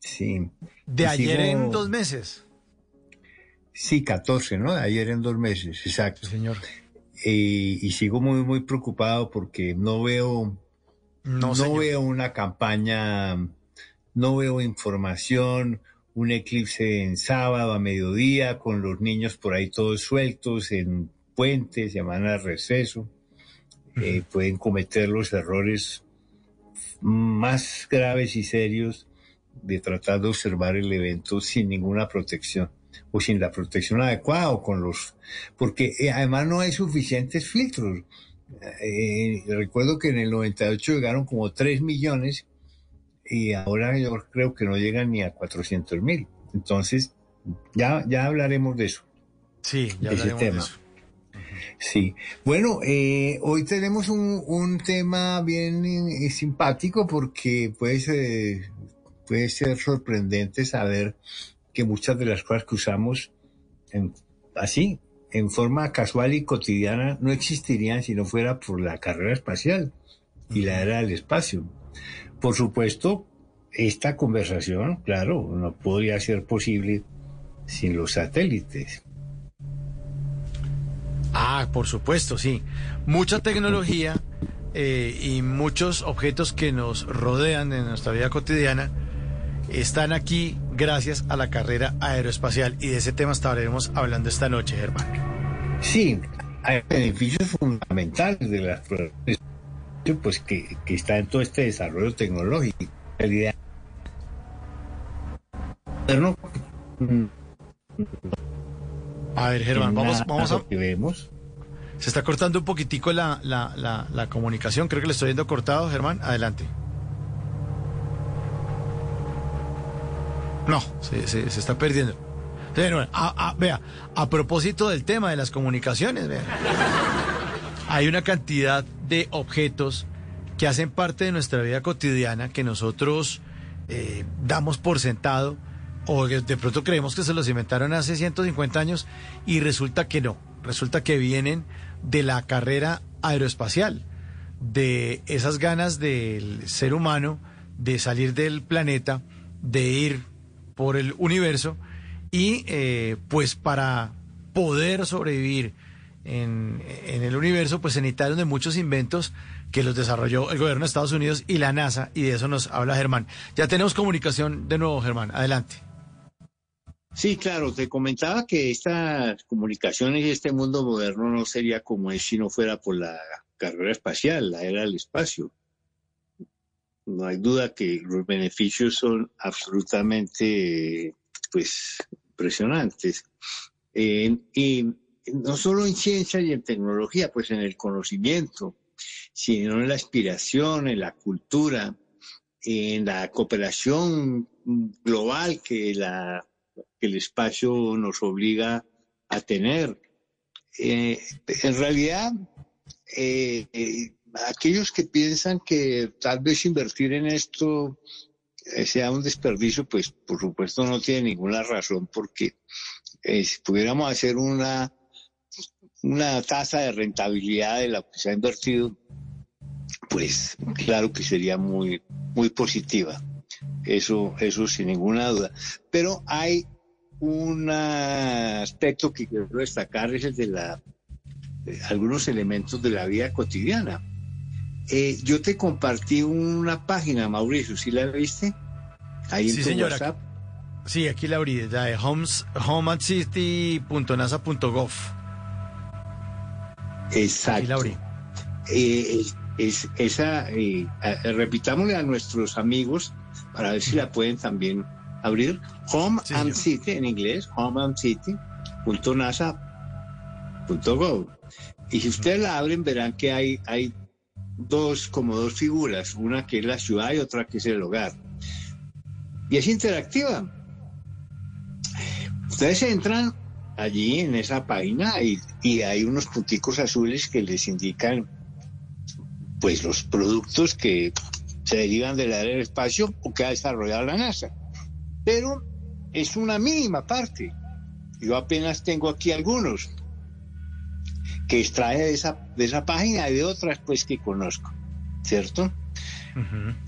Sí. De Y ayer sigo- en dos meses. Sí, 14, ¿no? De ayer en dos meses, exacto. señor. y sigo muy, muy preocupado porque no veo, No, veo una campaña, no veo información, un eclipse en sábado a mediodía con los niños por ahí todos sueltos en puentes, semana de receso. Eh, pueden cometer los errores más graves y serios de tratar de observar el evento sin ninguna protección o sin la protección adecuada o con los porque eh, además no hay suficientes filtros Eh, recuerdo que en el 98 llegaron como 3 millones y ahora yo creo que no llegan ni a 400 mil. Entonces ya ya hablaremos de eso. Sí, ya de ese de tema. eso. Sí, bueno, eh, hoy tenemos un, un tema bien eh, simpático porque puede ser, puede ser sorprendente saber que muchas de las cosas que usamos en- así, en forma casual y cotidiana, no existirían si no fuera por la carrera espacial y la era del espacio. Por supuesto, esta conversación, claro, no podría ser posible sin los satélites. Ah, por supuesto, sí. Mucha tecnología eh, y muchos objetos que nos rodean en nuestra vida cotidiana están aquí gracias a la carrera aeroespacial y de ese tema estaremos hablando esta noche, Germán. Sí, hay beneficios fundamentales de las pruebas, pues que, que está en todo este desarrollo tecnológico. Realidad, A ver, Germán, vamos, vamos a... vemos. Se está cortando un poquitico la, la, la, la comunicación, creo que le estoy viendo cortado, Germán, adelante. No, se, se- se está perdiendo. Sí, no, a- a- vea, a propósito del tema de las comunicaciones, vea, hay una cantidad de objetos que hacen parte de nuestra vida cotidiana que nosotros eh, damos por sentado o de pronto creemos que se los inventaron hace 150 años y resulta que no, resulta que vienen de la carrera aeroespacial, de esas ganas del ser humano de salir del planeta, de ir por el universo y eh, pues para poder sobrevivir en, en el universo, pues se necesitaron de muchos inventos que los desarrolló el gobierno de Estados Unidos y la NASA, y de eso nos habla Germán. Ya tenemos comunicación de nuevo, Germán. Adelante. Sí, claro, te comentaba que estas comunicaciones y este mundo moderno no sería como es si no fuera por la carrera espacial, la era del espacio. No hay duda que los beneficios son absolutamente, pues, impresionantes. Eh, y no solo en ciencia y en tecnología, pues en el conocimiento, sino en la inspiración, en la cultura, en la cooperación global que, la, que el espacio nos obliga a tener. Eh, en realidad, eh, eh, aquellos que piensan que tal vez invertir en esto eh, sea un desperdicio, pues por supuesto no tiene ninguna razón, porque si pudiéramos hacer una, una tasa de rentabilidad de lo que se ha invertido, pues claro que sería muy, muy positiva. Eso, eso sin ninguna duda. Pero hay un aspecto que quiero destacar, es el de la, de algunos elementos de la vida cotidiana. Eh, yo te compartí una página, Mauricio, ¿sí la viste? Ahí en Sí, tu señora. WhatsApp. Sí, aquí la abrí, la de homes, homeatcity.nasa.gov. Exacto. Eh, es, es- esa, eh, repitámosle a nuestros amigos para ver si la pueden también abrir. Home and City en inglés, homeandcity.nasa.gov. Y si ustedes la abren, verán que hay, hay dos, como dos figuras, una que es la ciudad y otra que es el hogar. Y es interactiva. Ustedes entran allí en esa página y, y hay unos punticos azules que les indican pues los productos que se derivan del área del espacio o que ha desarrollado la NASA. Pero es una mínima parte. Yo apenas tengo aquí algunos que extrae de esa, de esa página y de otras pues que conozco, ¿cierto?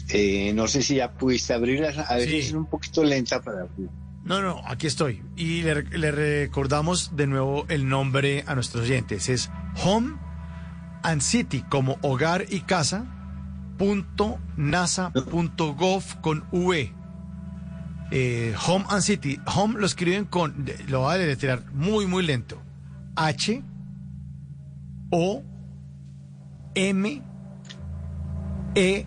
Eh, no sé si ya pudiste abrirlas, a veces es un poquito lenta para abrir. No, no, aquí estoy. Y le, recordamos de nuevo el nombre a nuestros oyentes. Es Home and City, como hogar y casa, punto nasa.gov con V. Eh, home and City. Home lo escriben con, lo voy a deletrear muy, muy lento. H, O, M, E,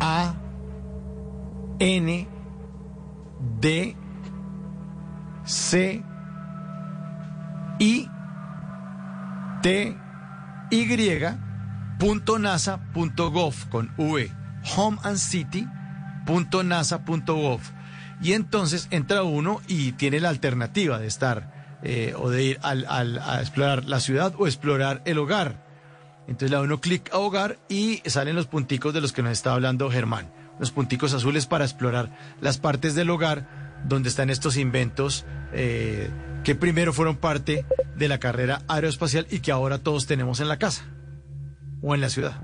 A, N, D, C, I, T, Y, punto NASA, punto gov, con V, home and city, punto NASA, punto gov. Y entonces entra uno y tiene la alternativa de estar eh, o de ir a explorar la ciudad o explorar el hogar. Entonces le da uno clic a hogar y salen los punticos de los que nos está hablando Germán. Los punticos azules para explorar las partes del hogar donde están estos inventos eh, que primero fueron parte de la carrera aeroespacial y que ahora todos tenemos en la casa o en la ciudad.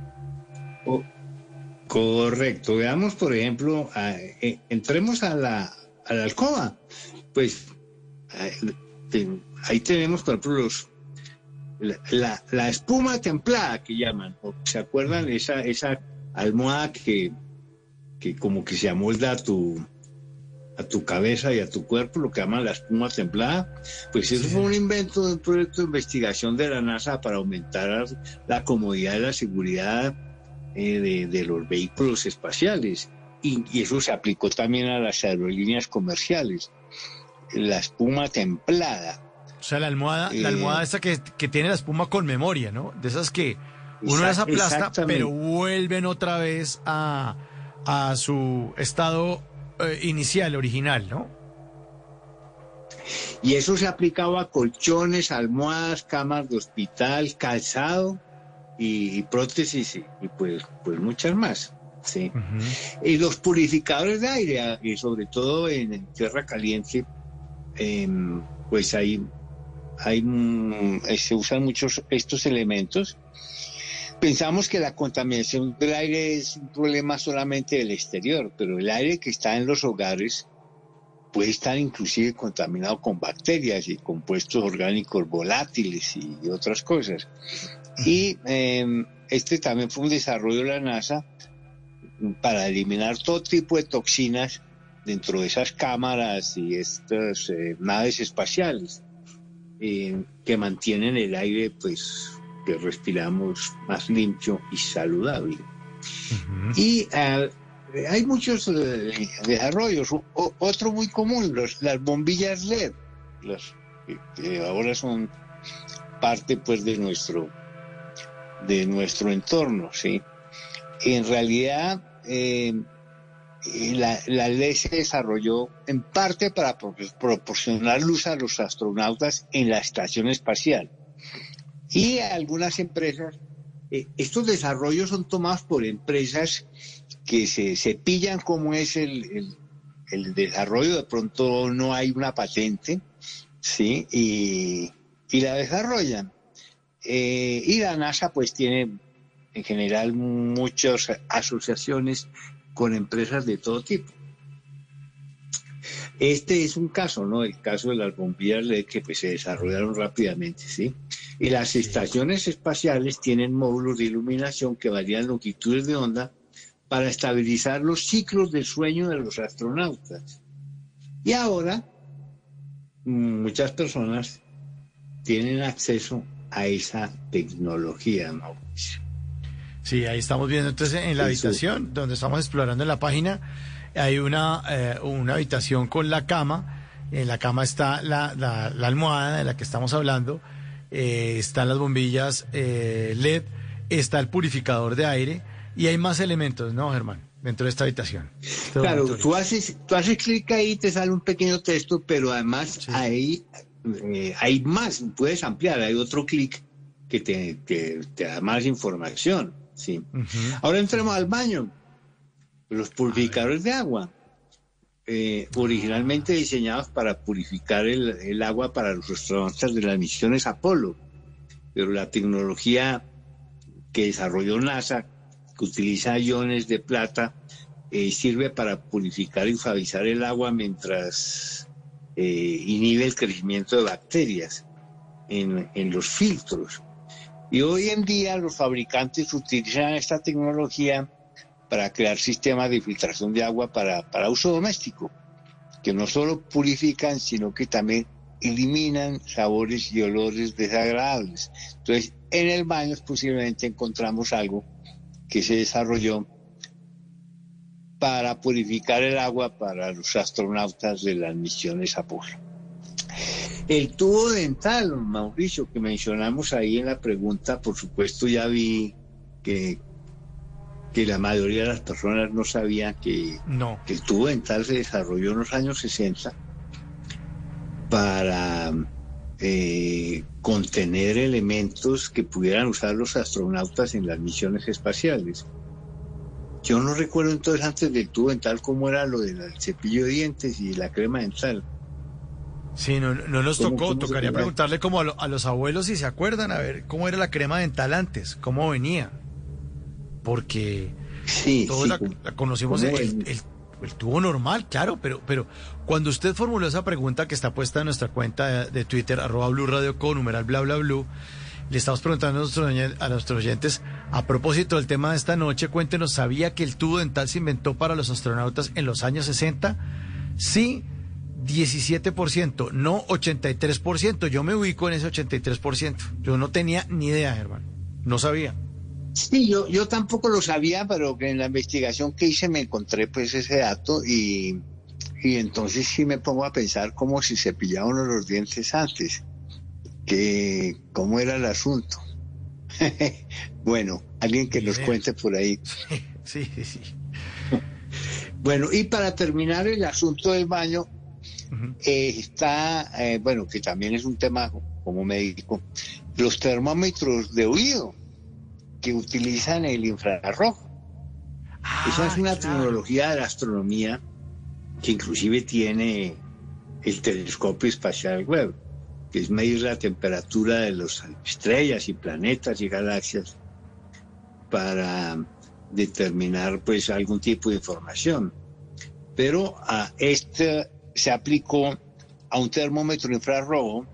Correcto. Veamos, por ejemplo, a- eh, entremos a la, a la alcoba. Pues eh, ahí tenemos, por ejemplo, los, la, la- la espuma templada que llaman. ¿o ¿Se acuerdan? Esa, esa almohada que, que como que se amolda a tu, a tu cabeza y a tu cuerpo, lo que llaman la espuma templada. Pues eso fue un invento de un proyecto de investigación de la NASA para aumentar la comodidad y la seguridad eh, de, de los vehículos espaciales. Y, y eso se aplicó también a las aerolíneas comerciales. La espuma templada. O sea, la almohada, la Eh, almohada esa que, que tiene la espuma con memoria, ¿no? De esas que uno las aplasta, pero vuelven otra vez a, a su estado eh, inicial, original, ¿no? Y eso se aplicaba a colchones, almohadas, camas de hospital, calzado y, y prótesis y, y pues, pues muchas más. Sí. Y los purificadores de aire, y sobre todo en, en tierra caliente, em, pues hay, hay, mm, eh, se usan muchos estos elementos. Pensamos que la contaminación del aire es un problema solamente del exterior, pero el aire que está en los hogares puede estar inclusive contaminado con bacterias y compuestos orgánicos volátiles y otras cosas. Y eh, este también fue un desarrollo de la NASA para eliminar todo tipo de toxinas dentro de esas cámaras y estas eh, naves espaciales eh, que mantienen el aire pues que respiramos más limpio y saludable. Y eh, hay muchos eh, desarrollos. O- otro muy común, los, las bombillas LED, las, que- que ahora son parte pues de nuestro de nuestro entorno, ¿sí? En realidad, eh, eh, la, la ley se desarrolló en parte para pro- proporcionar luz a los astronautas en la estación espacial. Y algunas empresas, eh, estos desarrollos son tomados por empresas que se, se pillan como es el, el- el desarrollo, de pronto no hay una patente, ¿sí? Y, y la desarrollan. Eh, y la NASA pues tiene en general muchas asociaciones con empresas de todo tipo. Este es un caso, ¿no? El caso de las bombillas LED que pues, se desarrollaron rápidamente, ¿sí? Y las estaciones espaciales tienen módulos de iluminación que varían longitudes de onda para estabilizar los ciclos del sueño de los astronautas. Y ahora muchas personas tienen acceso a esa tecnología, Mauricio. Sí, ahí estamos viendo entonces en la habitación donde estamos explorando en la página hay una, eh, una habitación con la cama. En la cama está la, la- la almohada de la que estamos hablando, eh, están las bombillas eh, LED, está el purificador de aire y hay más elementos, ¿no, Germán? Dentro de esta habitación. Este Claro, tú haces, tú haces clic ahí, te sale un pequeño texto, pero además ahí eh, hay más, puedes ampliar, hay otro clic que te, que te da más información. ¿sí? Ahora entremos al baño. Los purificadores de agua, eh, originalmente diseñados para purificar el, agua para los astronautas de las misiones Apolo, pero la tecnología que desarrolló NASA, que utiliza iones de plata, eh, sirve para purificar y suavizar el agua mientras eh, inhibe el crecimiento de bacterias en los filtros. Y hoy en día los fabricantes utilizan esta tecnología para crear sistemas de filtración de agua para, para uso doméstico, que no solo purifican, sino que también eliminan sabores y olores desagradables. Entonces, en el baño posiblemente encontramos algo que se desarrolló para purificar el agua para los astronautas de las misiones Apolo. El tubo dental, Mauricio, que mencionamos ahí en la pregunta, por supuesto ya vi que, que la mayoría de las personas no sabían que, No. que el tubo dental se desarrolló en los años 60 para eh, contener elementos que pudieran usar los astronautas en las misiones espaciales. Yo no recuerdo entonces antes del tubo dental cómo era lo del cepillo de dientes y la crema dental. Sí, no, no nos ¿Cómo- tocó, cómo tocaría preguntarle como a, lo- a los abuelos si se acuerdan, a ver cómo era la crema dental antes, cómo venía. Porque Sí, todos sí, la, ¿cómo- la el, el- el tubo normal, claro, pero, pero cuando usted formuló esa pregunta que está puesta en nuestra cuenta de, de Twitter, arroba Blue Radio con numeral bla bla blue, le estamos preguntando a nuestros, a nuestros oyentes, a propósito del tema de esta noche, cuéntenos, ¿sabía que el tubo dental se inventó para los astronautas en los años 60? Sí, 17%, no 83%. Yo me ubico en ese 83%. Yo no tenía ni idea, Germán. No sabía. Sí, yo, yo tampoco lo sabía, pero que en la investigación que hice me encontré pues ese dato y, y entonces sí me pongo a pensar cómo si se pillaban los dientes antes, que cómo era el asunto. bueno, alguien que nos cuente por ahí. Sí, sí, sí. Bueno, y para terminar el asunto del baño, eh, está, eh, bueno, que también es un tema como médico, los termómetros de oído que utilizan el infrarrojo. Esa es una tecnología de la astronomía que inclusive tiene el telescopio espacial Webb, que es medir la temperatura de las estrellas y planetas y galaxias para determinar pues algún tipo de información. Pero a este se aplicó a un termómetro infrarrojo,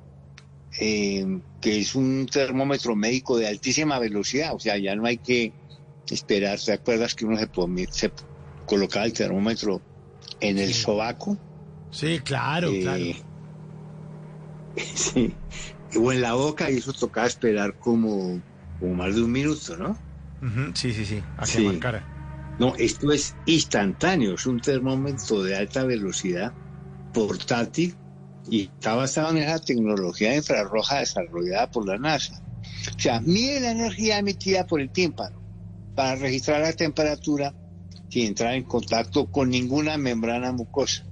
eh, que es un termómetro médico de altísima velocidad, o sea, ya no hay que esperar. ¿Te acuerdas que uno se, se colocaba el termómetro en el sobaco? Sí, claro, Eh, claro. Sí, o en la boca y eso tocaba esperar como, como más de un minuto, ¿no? Ujú, Sí, sí, sí. A que Sí. marcara. No, esto es instantáneo, es un termómetro de alta velocidad, portátil, y está basado en esa tecnología infrarroja desarrollada por la NASA. O sea, mide la energía emitida por el tímpano para registrar la temperatura sin entrar en contacto con ninguna membrana mucosa.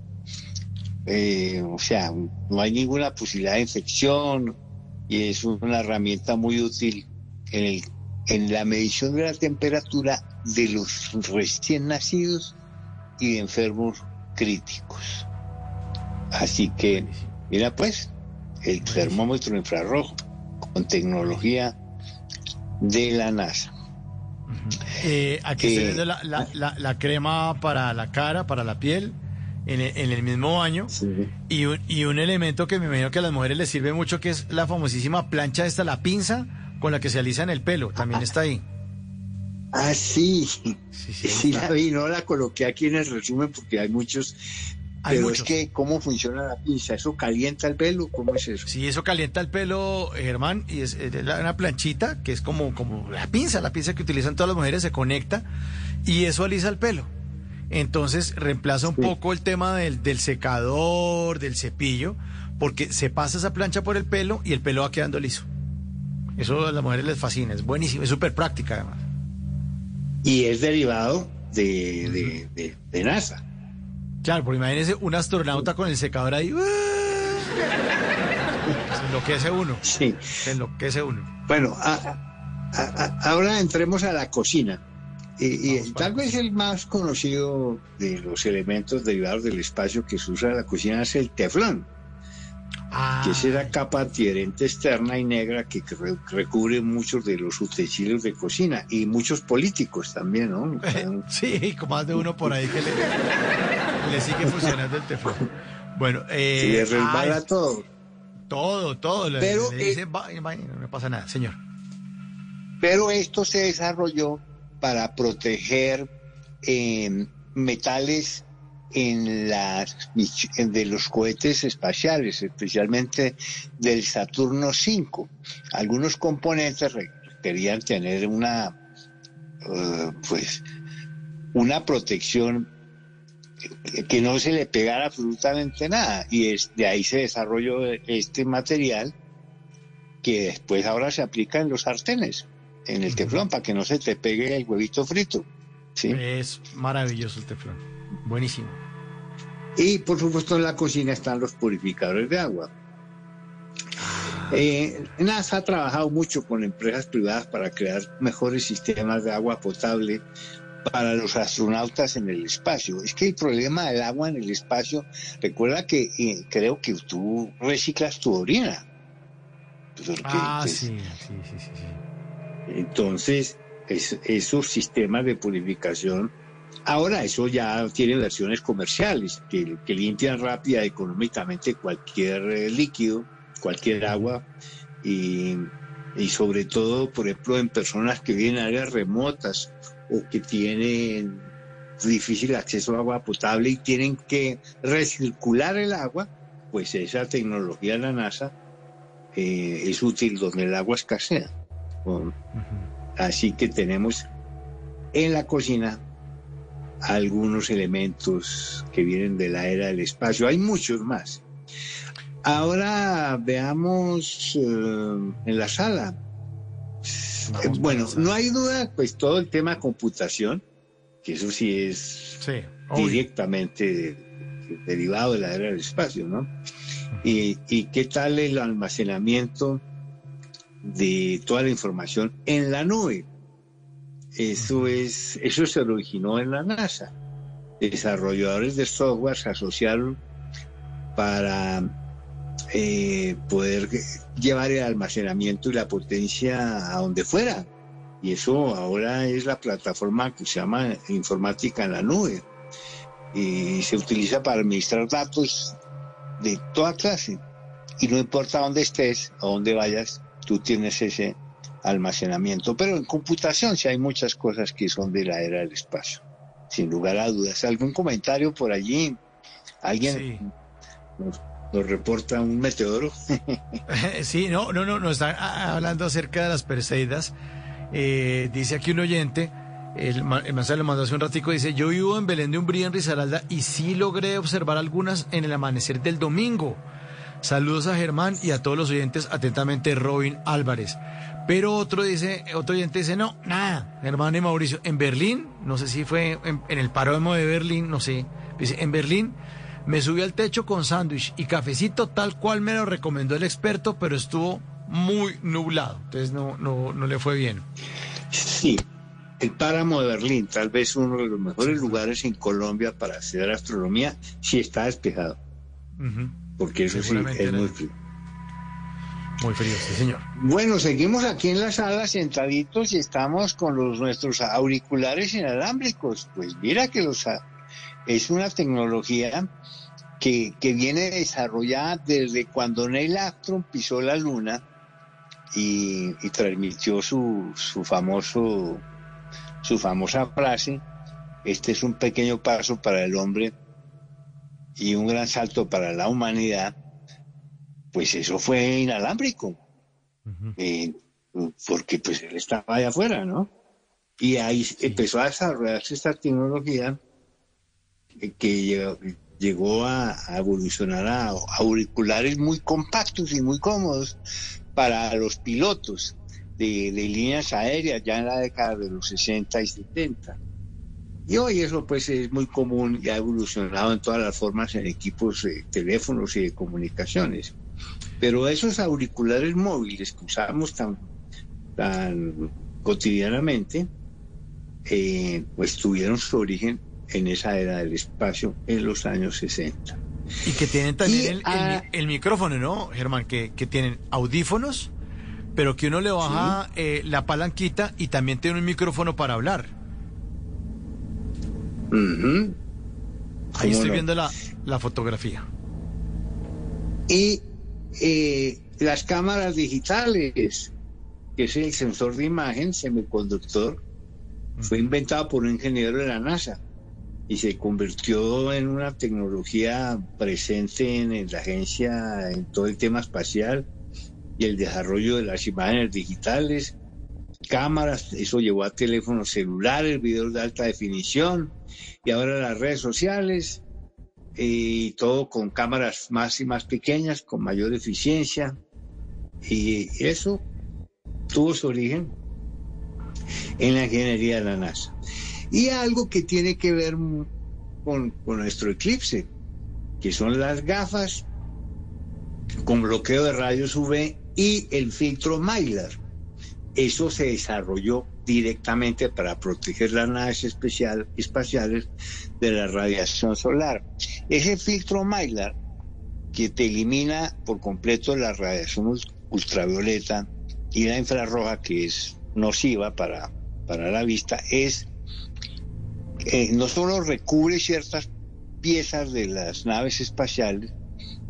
Eh, o sea, no hay ninguna posibilidad de infección y es una herramienta muy útil en, el- en la medición de la temperatura de los recién nacidos y de enfermos críticos. Así que, mira pues, el termómetro infrarrojo con tecnología de la NASA. Eh, aquí Eh, viendo la, la- la- la crema para la cara, para la piel, en el, en el mismo baño. Y, un, y un elemento que me imagino que a las mujeres les sirve mucho, que es la famosísima plancha esta, la pinza, con la que se alisan el pelo. También está ahí. Ah, sí, sí, la vi, no la coloqué aquí en el resumen porque hay muchos. Hay pero muchos. es que, ¿cómo funciona la pinza? ¿Eso calienta el pelo? ¿Cómo es eso? Sí, eso calienta el pelo, Germán, y es, una planchita que es como, como la pinza, la pinza que utilizan todas las mujeres, se conecta y eso alisa el pelo. Entonces reemplaza un poco el tema del, del secador, del cepillo, porque se pasa esa plancha por el pelo y el pelo va quedando liso. Eso a las mujeres les fascina, es buenísimo, es súper práctica además. Y es derivado de, de, de- de NASA. Claro, porque imagínense un astronauta con el secador ahí. ¡uh! Se enloquece uno. Sí. Se enloquece uno. Bueno, a- a- a- ahora entremos a la cocina. Y, y tal vez el más conocido de los elementos derivados del espacio que se usa en la cocina es el teflón, que es esa capa antiadherente externa y negra que re- recubre muchos de los utensilios de cocina y muchos políticos también, ¿no? Sí, con más de uno por ahí que le, le sigue funcionando el teflón. Bueno, eh, Se le resbala ah, todo. Todo, todo. Pero, le eh, dice, "Va, va, no pasa nada, señor. Pero esto se desarrolló para proteger eh, metales en las en- de los cohetes espaciales, especialmente del Saturno V. Algunos componentes querían tener una eh, pues una protección que- no se le pegara absolutamente nada y es, de ahí se desarrolló este material que después ahora se aplica en los sartenes, en el teflón, para que no se te pegue el huevito frito. ¿sí? Es maravilloso el teflón. Buenísimo. Y por supuesto en la cocina están los purificadores de agua. Eh, NASA ha trabajado mucho con empresas privadas para crear mejores sistemas de agua potable para los astronautas en el espacio. Es que el problema del agua en el espacio, recuerda que eh, creo que tú reciclas tu orina. Porque, Ah, pues, sí, sí, sí, sí. entonces, es- esos sistemas de purificación, ahora eso ya tiene versiones comerciales que, que limpian rápida económicamente cualquier eh, líquido, cualquier agua y, y sobre todo, por ejemplo, en personas que viven en áreas remotas o que tienen difícil acceso a agua potable y tienen que recircular el agua, pues esa tecnología de la NASA eh, es útil donde el agua escasea. Bueno, Así que tenemos en la cocina algunos elementos que vienen de la era del espacio. Hay muchos más. Ahora veamos eh, en la sala. Eh, bueno, no hay duda, pues todo el tema computación, que eso sí es directamente de- derivado de la era del espacio, ¿no? Y, y qué tal el almacenamiento de toda la información en la nube. Eso es, eso se originó en la NASA. Desarrolladores de software se asociaron para eh, poder llevar el almacenamiento y la potencia a donde fuera. Y eso ahora es la plataforma que se llama informática en la nube. y se utiliza para administrar datos de toda clase. Y no importa dónde estés, a dónde vayas, tú tienes ese almacenamiento. Pero en computación sí hay muchas cosas que son de la era del espacio, sin lugar a dudas. ¿Algún comentario por allí? ¿Alguien nos, nos reporta un meteoro? Sí, no, no, no, nos está hablando acerca de las Perseidas. Eh, dice aquí un oyente, el, el mensaje lo mandó hace un ratico, dice, yo vivo en Belén de Umbría, en Risaralda, y sí logré observar algunas en el amanecer del domingo. Saludos a Germán y a todos los oyentes, atentamente Robin Álvarez. Pero otro dice, otro oyente dice, no, nada, Germán y Mauricio, en Berlín, no sé si fue en, el páramo de Berlín, no sé, dice, en Berlín me subí al techo con sándwich y cafecito tal cual me lo recomendó el experto, pero estuvo muy nublado, entonces no, no, no le fue bien. Sí, el páramo de Berlín, tal vez uno de los mejores lugares en Colombia para hacer astronomía, si está despejado, porque eso sí es muy frío. Muy frío, sí señor. Bueno, seguimos aquí en la sala sentaditos y estamos con los nuestros auriculares inalámbricos. Pues mira que los es una tecnología que, que viene desarrollada desde cuando Neil Armstrong pisó la luna y, y transmitió su, su famoso su famosa frase este es un pequeño paso para el hombre y un gran salto para la humanidad pues eso fue inalámbrico. Eh, porque pues él estaba allá afuera, ¿no? Y ahí empezó a desarrollarse esta tecnología eh, que llegó, a, evolucionar a auriculares muy compactos y muy cómodos para los pilotos de, líneas aéreas ya en la década de los 60 y 70. Y hoy eso pues es muy común y ha evolucionado en todas las formas en equipos de teléfonos y de comunicaciones. Pero esos auriculares móviles que usamos tan, tan cotidianamente, eh, pues tuvieron su origen en esa era del espacio en los años 60. Y que tienen también Y el, micrófono, ¿no, Germán? Que, que tienen audífonos, pero que uno le baja eh, la palanquita y también tiene un micrófono para hablar. Ujú. Ahí ¿Cómo estoy no? viendo la, la fotografía. Y eh, las cámaras digitales, que es el sensor de imagen semiconductor, fue inventado por un ingeniero de la NASA y se convirtió en una tecnología presente en la agencia en todo el tema espacial y el desarrollo de las imágenes digitales, cámaras, eso llevó a teléfonos celulares, videos de alta definición y ahora las redes sociales y todo con cámaras más y más pequeñas, con mayor eficiencia. Y eso tuvo su origen en la ingeniería de la NASA. Y algo que tiene que ver con, nuestro eclipse, que son las gafas con bloqueo de rayos UV y el filtro Mylar. Eso se desarrolló directamente para proteger las naves espaciales de la radiación solar. Ese filtro Mylar que te elimina por completo la radiación ul- ultravioleta y la infrarroja que es nociva para, para la vista, es eh, no solo recubre ciertas piezas de las naves espaciales,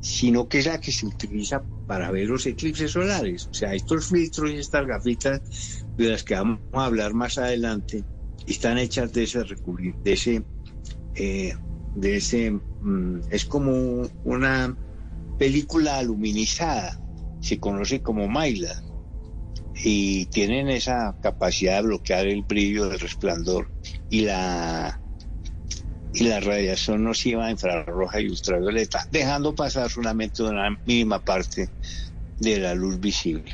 sino que es la que se utiliza para ver los eclipses solares. O sea, estos filtros y estas gafitas de las que vamos a hablar más adelante están hechas de ese recubrir, de ese, eh, de ese, mm, es como una película aluminizada, se conoce como Mylar y tienen esa capacidad de bloquear el brillo del resplandor y la y la radiación nociva infrarroja y ultravioleta, dejando pasar solamente una mínima parte de la luz visible.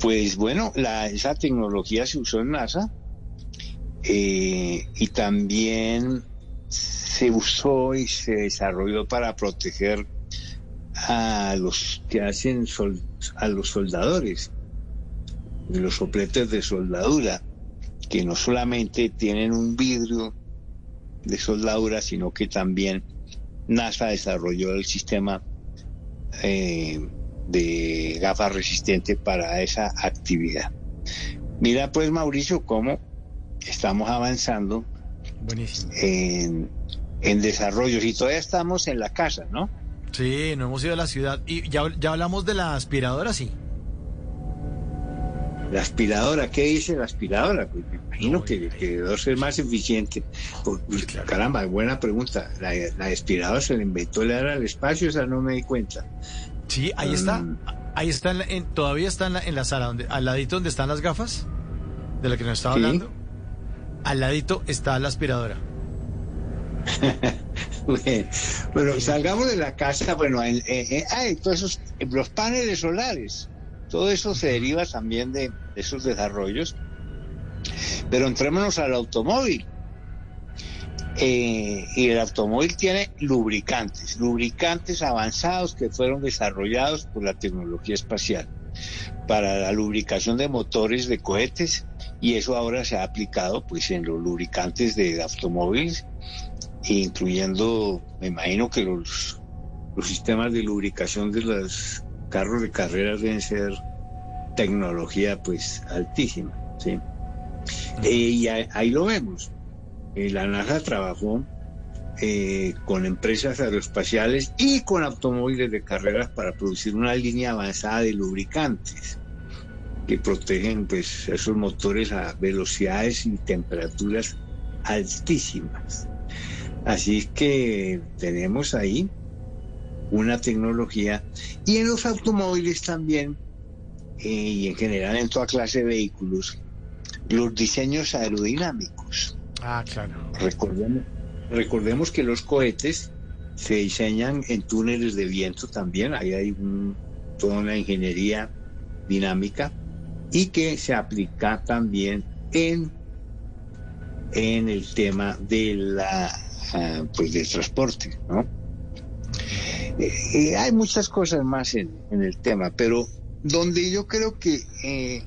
Pues bueno, esa tecnología se usó en NASA eh, y también se usó y se desarrolló para proteger a los que hacen a los soldadores, los sopletes de soldadura, que no solamente tienen un vidrio de soldadura, sino que también NASA desarrolló el sistema eh, de gafas resistente para esa actividad. Mira pues Mauricio cómo estamos avanzando Buenísimo. en, en desarrollos y todavía estamos en la casa, ¿no? Sí, no hemos ido a la ciudad. Y ya, ya hablamos de la aspiradora, sí. La aspiradora, ¿qué dice la aspiradora? Pues me imagino que, que debe ser más eficiente. Pues, Caramba, buena pregunta. La, la aspiradora se la inventó el al espacio, esa no me di cuenta. Sí, ahí está. Ahí está, en en- todavía está en la, en la sala, donde, al ladito donde están las gafas, de la que nos estaba Sí. hablando. Al ladito está la aspiradora. Bueno, bueno, salgamos de la casa, bueno, en, en- en- ay, todos esos, los paneles solares, todo eso se deriva también de esos desarrollos. Pero entrémonos al automóvil. Eh, y el automóvil tiene lubricantes, lubricantes avanzados que fueron desarrollados por la tecnología espacial para la lubricación de motores de cohetes y eso ahora se ha aplicado pues en los lubricantes de automóviles incluyendo, me imagino que los, los sistemas de lubricación de los carros de carreras deben ser tecnología pues altísima, ¿sí? Eh, y ahí, ahí lo vemos. Eh, la NASA trabajó eh, con empresas aeroespaciales y con automóviles de carreras para producir una línea avanzada de lubricantes que protegen pues esos motores a velocidades y temperaturas altísimas. Así que tenemos ahí una tecnología y en los automóviles también eh, y en general en toda clase de vehículos los diseños aerodinámicos. Ah, claro. Recordemos, recordemos que los cohetes se diseñan en túneles de viento también, ahí hay un- toda una ingeniería dinámica y que se aplica también en, en el tema de la ah, pues del transporte, ¿no? Eh, eh, hay muchas cosas más en, en el tema, pero donde yo creo que eh,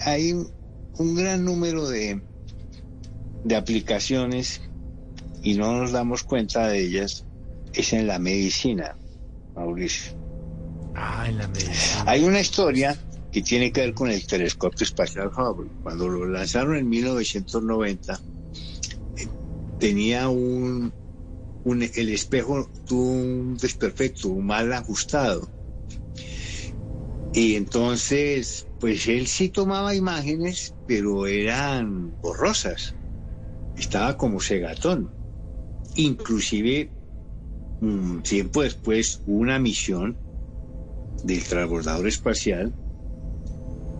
hay un, un gran número de, de aplicaciones y no nos damos cuenta de ellas es en la medicina, Mauricio. Ah, en la medicina. Hay una historia que tiene que ver con el telescopio espacial Hubble. Cuando lo lanzaron en 1990, eh, tenía un, el espejo tuvo un desperfecto, un mal ajustado. Y entonces, pues él sí tomaba imágenes, pero eran borrosas. Estaba como cegatón. Inclusive, un tiempo después, una misión del transbordador espacial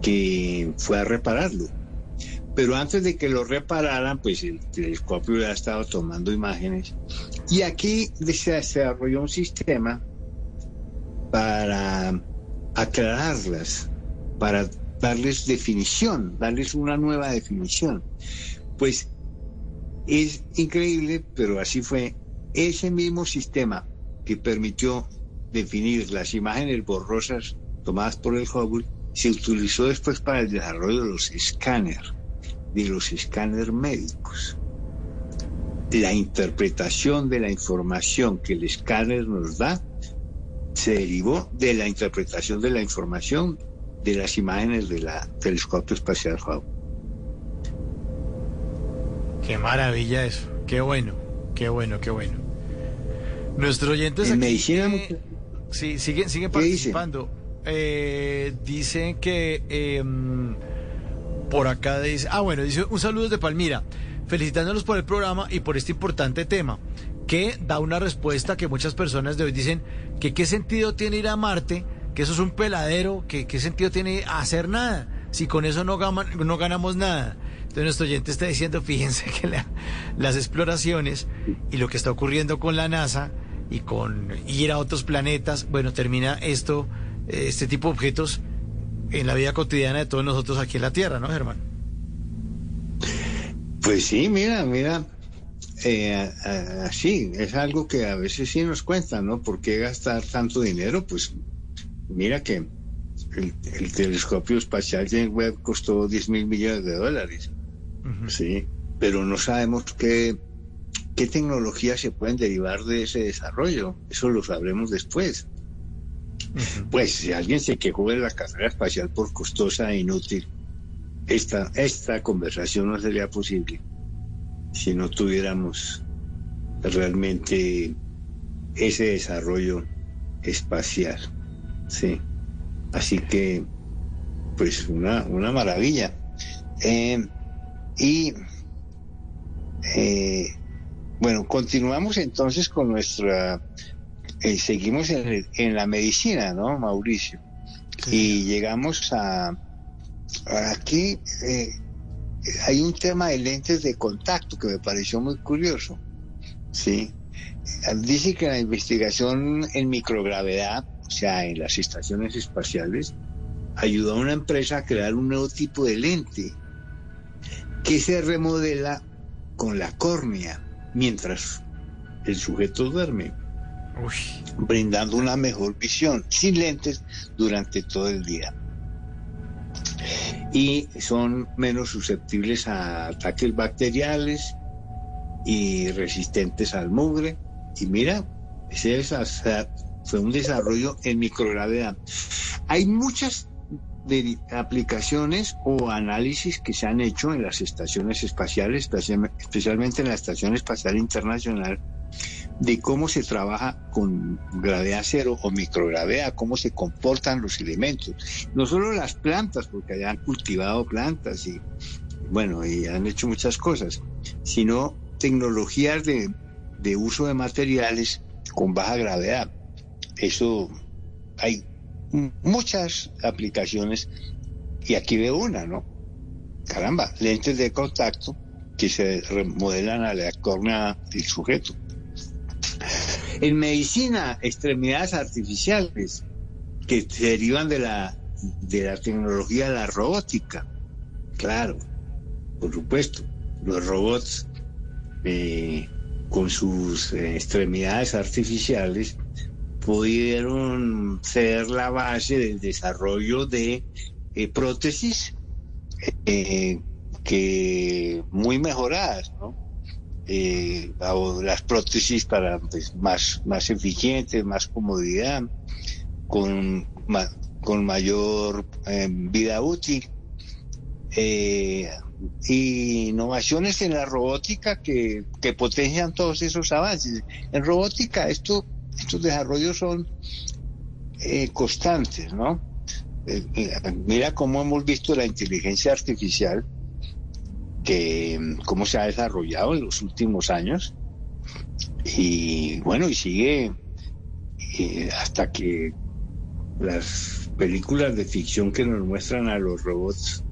que fue a repararlo. Pero antes de que lo repararan, pues el telescopio ya estaba tomando imágenes. Y aquí se desarrolló un sistema para aclararlas, para darles definición, darles una nueva definición. Pues es increíble, pero así fue. Ese mismo sistema que permitió definir las imágenes borrosas tomadas por el Hubble se utilizó después para el desarrollo de los escáneres, de los escáneres médicos. La interpretación de la información que el escáner nos da se derivó de la interpretación de la información de las imágenes del telescopio espacial Hubble. Qué maravilla eso. Qué bueno, qué bueno, qué bueno. Nuestros oyentes En aquí, medicina, eh, sí, siguen, siguen ¿Qué dicen? participando. Eh, dicen que eh, por acá dice, ah bueno, dice un saludo de Palmira, felicitándolos por el programa y por este importante tema, que da una respuesta que muchas personas de hoy dicen que qué sentido tiene ir a Marte, que eso es un peladero, que qué sentido tiene hacer nada, si con eso no, ganamos nada. Entonces nuestro oyente está diciendo, fíjense que la- las exploraciones y lo que está ocurriendo con la NASA y con ir a otros planetas, bueno, termina esto, este tipo de objetos en la vida cotidiana de todos nosotros aquí en la Tierra, ¿no, Germán? Pues sí, mira, mira, eh, así, es algo que a veces sí nos cuentan, ¿no? ¿Por qué gastar tanto dinero? Pues mira que el, el telescopio espacial James Webb costó 10 mil millones de dólares, sí, pero no sabemos qué, qué tecnologías se pueden derivar de ese desarrollo, eso lo sabremos después. Pues si alguien se quejó de la carrera espacial por costosa e inútil, esta, esta conversación no sería posible si no tuviéramos realmente ese desarrollo espacial. Sí. Así que, pues una, una maravilla. Eh, y eh, bueno, continuamos entonces con nuestra, eh, seguimos en, en la medicina, ¿no, Mauricio? Y llegamos a aquí, eh, hay un tema de lentes de contacto que me pareció muy curioso, ¿sí? Dice que la investigación en microgravedad, o sea, en las estaciones espaciales, ayudó a una empresa a crear un nuevo tipo de lente que se remodela con la córnea mientras el sujeto duerme, brindando una mejor visión sin lentes durante todo el día. Y son menos susceptibles a ataques bacteriales y resistentes al mugre. Y mira, ese fue un desarrollo en microgravedad. Hay muchas aplicaciones o análisis que se han hecho en las estaciones espaciales, especialme- especialmente en la Estación Espacial Internacional, de cómo se trabaja con gravedad cero o microgravedad, cómo se comportan los elementos. No solo las plantas, porque allá han cultivado plantas y, bueno, y han hecho muchas cosas, sino tecnologías de, de uso de materiales con baja gravedad. Eso hay muchas aplicaciones y aquí veo una, ¿no? Caramba, lentes de contacto que se remodelan a la córnea del sujeto. En medicina, extremidades artificiales que se derivan de la, de la tecnología de la robótica. Claro, por supuesto, los robots eh, con sus eh, extremidades artificiales pudieron ser la base del desarrollo de eh, prótesis que muy mejoradas, ¿no? Eh, o las prótesis para pues, más, más eficientes, más comodidad, con, con mayor eh, vida útil. Eh, innovaciones en la robótica que, que potencian todos esos avances. En robótica esto, estos desarrollos son eh, constantes, ¿no? Eh, mira cómo hemos visto la inteligencia artificial, cómo se ha desarrollado en los últimos años. Y bueno, y sigue eh, hasta que las películas de ficción que nos muestran a los robots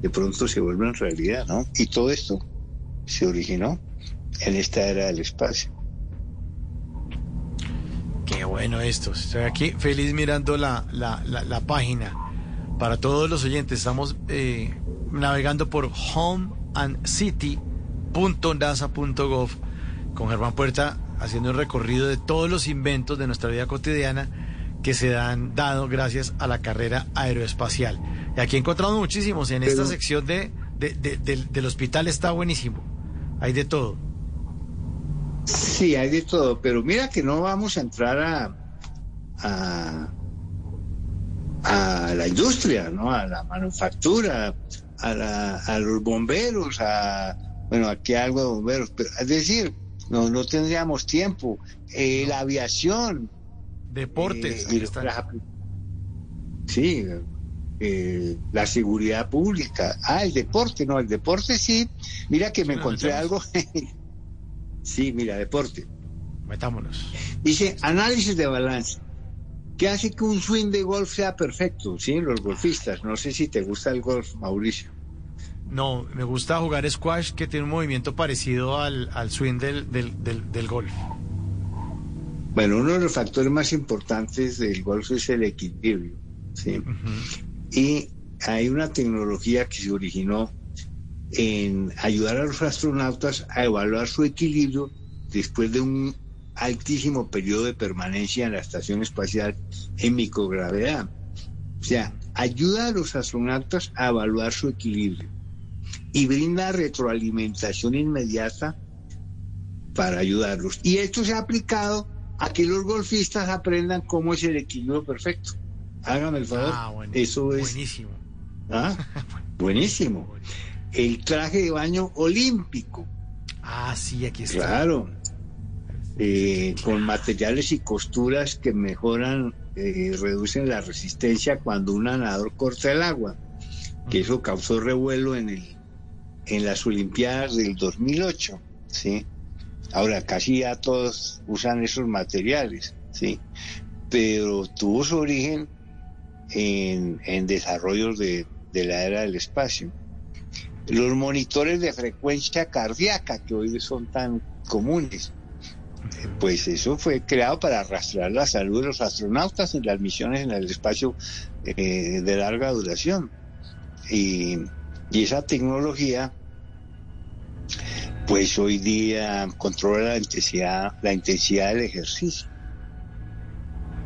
de pronto se vuelven realidad, ¿no? Y todo esto se originó en esta era del espacio. Qué bueno esto. Estoy aquí feliz mirando la, la, la, la página. Para todos los oyentes, estamos eh, navegando por homeandcity.nasa.gov con Germán Puerta haciendo un recorrido de todos los inventos de nuestra vida cotidiana que se han dado gracias a la carrera aeroespacial. Y aquí encontramos muchísimos. En esta Pero- sección de, de- de- del- del hospital está buenísimo. Hay de todo. Sí, hay de todo, pero mira que no vamos a entrar a, a, a la industria, ¿no? A la manufactura, a, la- a los bomberos, a, bueno, aquí algo de bomberos, pero es decir, no, no tendríamos tiempo. Eh, La aviación. Deportes. eh, sí, eh, la seguridad pública. Ah, el deporte, no, el deporte sí. Mira que me encontré algo. sí, mira, deporte. Metámonos. Dice, análisis de balance. ¿Qué hace que un swing de golf sea perfecto? Sí, los golfistas. No sé si te gusta el golf, Mauricio. No, me gusta jugar squash que tiene un movimiento parecido al, al swing del, del, del, del golf. Bueno, uno de los factores más importantes del golf es el equilibrio. ¿sí? Y hay una tecnología que se originó en ayudar a los astronautas a evaluar su equilibrio después de un altísimo periodo de permanencia en la estación espacial en microgravedad. O sea, ayuda a los astronautas a evaluar su equilibrio y brinda retroalimentación inmediata para ayudarlos. Y esto se ha aplicado a que los golfistas aprendan cómo es el equilibrio perfecto. Hágame el favor. Ah, bueno, Eso es buenísimo. ¿Ah? Buenísimo. El traje de baño olímpico. Ah, sí, aquí está. Claro. Eh, con materiales y costuras que mejoran, eh, reducen la resistencia cuando un nadador corta el agua, que eso causó revuelo en, el, en las Olimpiadas del 2008, ¿sí? Ahora casi ya todos usan esos materiales, ¿sí? Pero tuvo su origen en, en desarrollos de, de la era del espacio. Los monitores de frecuencia cardíaca que hoy son tan comunes, pues eso fue creado para rastrear la salud de los astronautas en las misiones en el espacio eh, de larga duración. Y, y esa tecnología, pues hoy día controla la intensidad, la intensidad del ejercicio.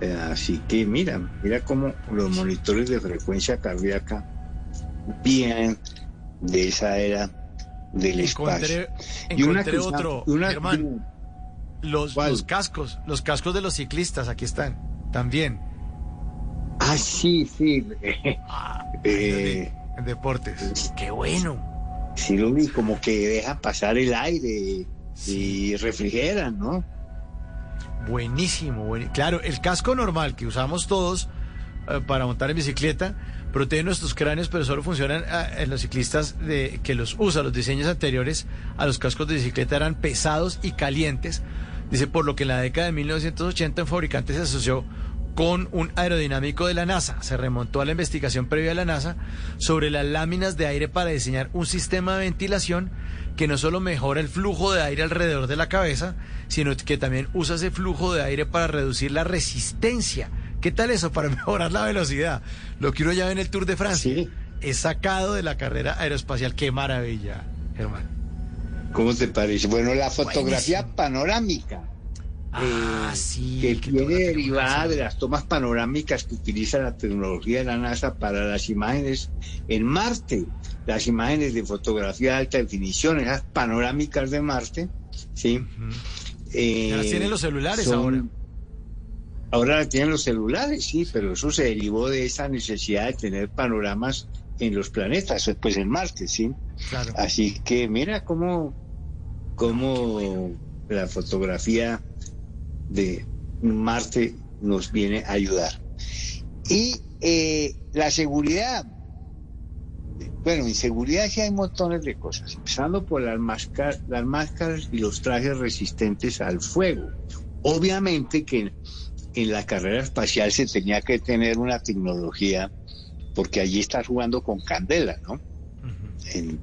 Eh, Así que mira, mira cómo los monitores de frecuencia cardíaca vienen de esa era del espacio. Encontré, Y una cosa- otro, una- Germán. Los, los cascos, los cascos de los ciclistas, aquí están, también. Ah, sí, sí. Eh, En deportes. Qué bueno. sí, lo vi como que deja pasar el aire y refrigeran, ¿no? Buenísimo, buen- Claro, el casco normal que usamos todos eh, para montar en bicicleta protege nuestros cráneos, pero solo funcionan eh, en los ciclistas de, que los usan. Los diseños anteriores a los cascos de bicicleta eran pesados y calientes. Dice, por lo que en la década de 1980 un fabricante se asoció con un aerodinámico de la NASA. Se remontó a la investigación previa de la NASA sobre las láminas de aire para diseñar un sistema de ventilación que no solo mejora el flujo de aire alrededor de la cabeza, sino que también usa ese flujo de aire para reducir la resistencia. ¿Qué tal eso? Para mejorar la velocidad. Lo que uno ya ve en el Tour de Francia. Es sacado de la carrera aeroespacial. Qué maravilla, Germán. ¿Cómo te parece? Bueno, la fotografía panorámica. Ah, eh, sí. que viene derivada de las tomas panorámicas que utiliza la tecnología de la NASA para las imágenes en Marte, las imágenes de fotografía de alta definición, esas panorámicas de Marte, ¿sí? Eh, Ya las tienen los celulares son- ahora. Ahora la tienen los celulares, sí, pero eso se derivó de esa necesidad de tener panoramas en los planetas, pues en Marte, sí. Claro. Así que mira cómo, cómo la fotografía de Marte nos viene a ayudar. Y eh, la seguridad. Bueno, en seguridad sí hay montones de cosas, empezando por las, máscar- las máscaras y los trajes resistentes al fuego. Obviamente que en, en la carrera espacial se tenía que tener una tecnología, porque allí estás jugando con candela, ¿no? En,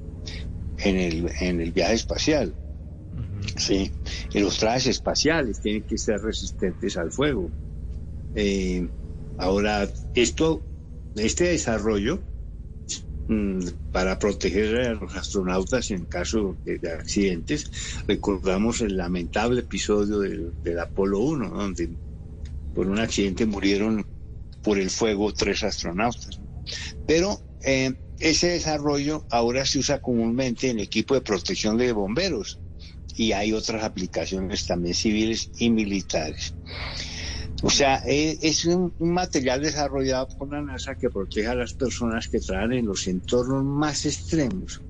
en el, en el viaje espacial. Sí, y los trajes espaciales tienen que ser resistentes al fuego. Eh, ahora, esto, este desarrollo mm, para proteger a los astronautas en caso de, de accidentes, recordamos el lamentable episodio del, del Apolo 1, donde por un accidente murieron por el fuego tres astronautas. Pero eh, ese desarrollo ahora se usa comúnmente en equipo de protección de bomberos y hay otras aplicaciones también civiles y militares. O sea, eh, es un, material desarrollado por la NASA que protege a las personas que trabajan en los entornos más extremos,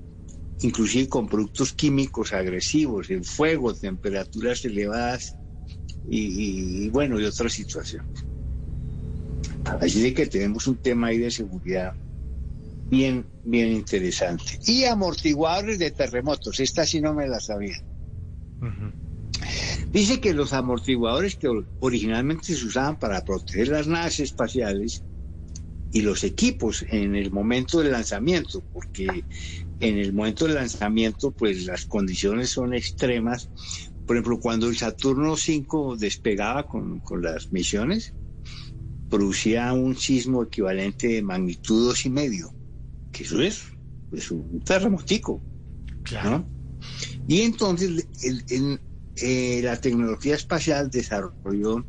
inclusive con productos químicos agresivos, el fuego, temperaturas elevadas y, y, bueno, y otras situaciones. Así de que tenemos un tema ahí de seguridad bien, bien interesante. Y amortiguadores de terremotos, esta sí no me la sabía. Dice que los amortiguadores que originalmente se usaban para proteger las naves espaciales y los equipos en el momento del lanzamiento, porque en el momento del lanzamiento pues las condiciones son extremas. Por ejemplo, cuando el Saturno 5 despegaba con, con las misiones, producía un sismo equivalente de magnitud dos y medio, que eso es, un terremotico. ¿no? Y entonces eh, la tecnología espacial desarrolló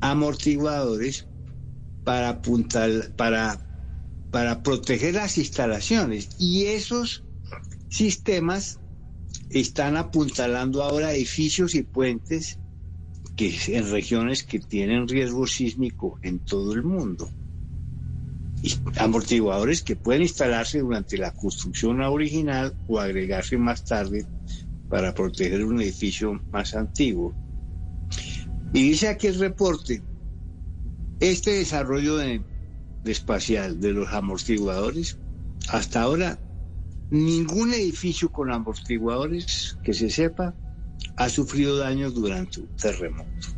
amortiguadores para apuntar, para, para proteger las instalaciones y esos sistemas están apuntalando ahora edificios y puentes que en regiones que tienen riesgo sísmico en todo el mundo. Amortiguadores que pueden instalarse durante la construcción original o agregarse más tarde para proteger un edificio más antiguo. Y dice aquí el reporte, este desarrollo de, de espacial de los amortiguadores, hasta ahora ningún edificio con amortiguadores que se sepa ha sufrido daños durante un terremoto.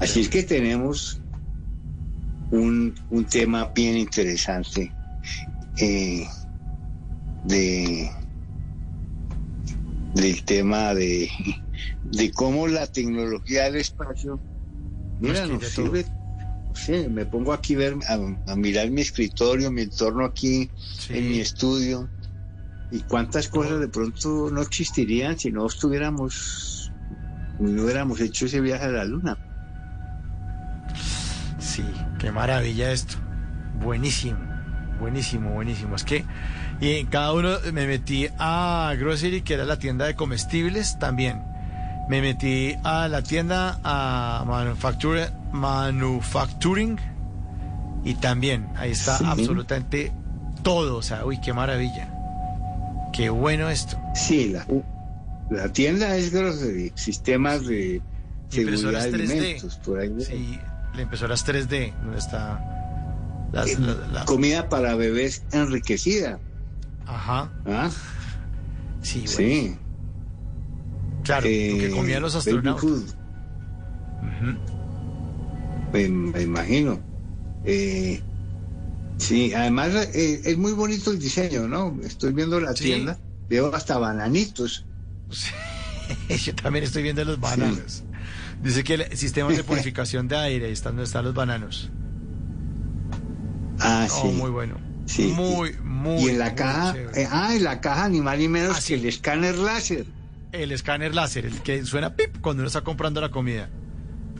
Así es que tenemos un, un tema bien interesante eh, de del tema de, de cómo la tecnología del espacio mira, nos sirve. Sí, me pongo aquí ver, a, a mirar mi escritorio, mi entorno aquí en mi estudio y cuántas cosas de pronto no existirían si no estuviéramos no hubiéramos hecho ese viaje a la luna. Sí, qué maravilla esto. Buenísimo, buenísimo, buenísimo. Es que y en cada uno me metí a Grocery, que era la tienda de comestibles también. Me metí a la tienda a manufacture, Manufacturing y también ahí está Sí. absolutamente todo. O sea, uy, qué maravilla. Qué bueno esto. Sí, la, la tienda es grocery, sistemas de seguridad de 3D. alimentos, por ahí. Sí, la impresoras 3D, donde está las- la- la- Comida para bebés enriquecida. Ajá. ¿Ah? Sí, Sí. Claro, lo que comían los baby astronautas. me, me imagino. Eh, sí, además eh, es muy bonito el diseño, ¿no? Estoy viendo la Sí. tienda, veo hasta bananitos. Yo también estoy viendo los bananos. Dice que el sistemas de purificación de aire, ahí están donde están los bananos. Ah, Oh, sí. muy bueno. Sí. Muy, muy. y en la muy caja, eh, ah, en la caja ni más ni menos Ah, que el escáner láser. El escáner láser, el que suena pip cuando uno está comprando la comida.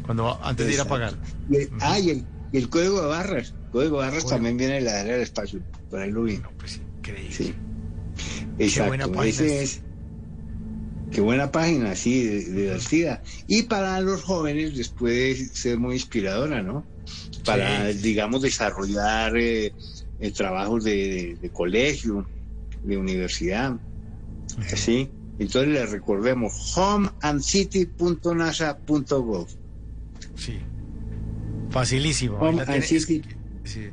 Cuando antes de ir a pagar. Y el- ah, y el, y el código de barras. El código de barras también viene de la área del espacio. Por ahí lo vi. pues increíble. Sí. Exacto. buena página ese es. Qué buena página, sí, de- divertida. Y para los jóvenes les puede ser muy inspiradora, ¿no? Para, Sí. digamos, desarrollar eh, eh, trabajos de, de- de colegio, de universidad. ¿Sí? Entonces les recordemos homeandcity.nasa.gov. Sí. Facilísimo. Home and City. sí.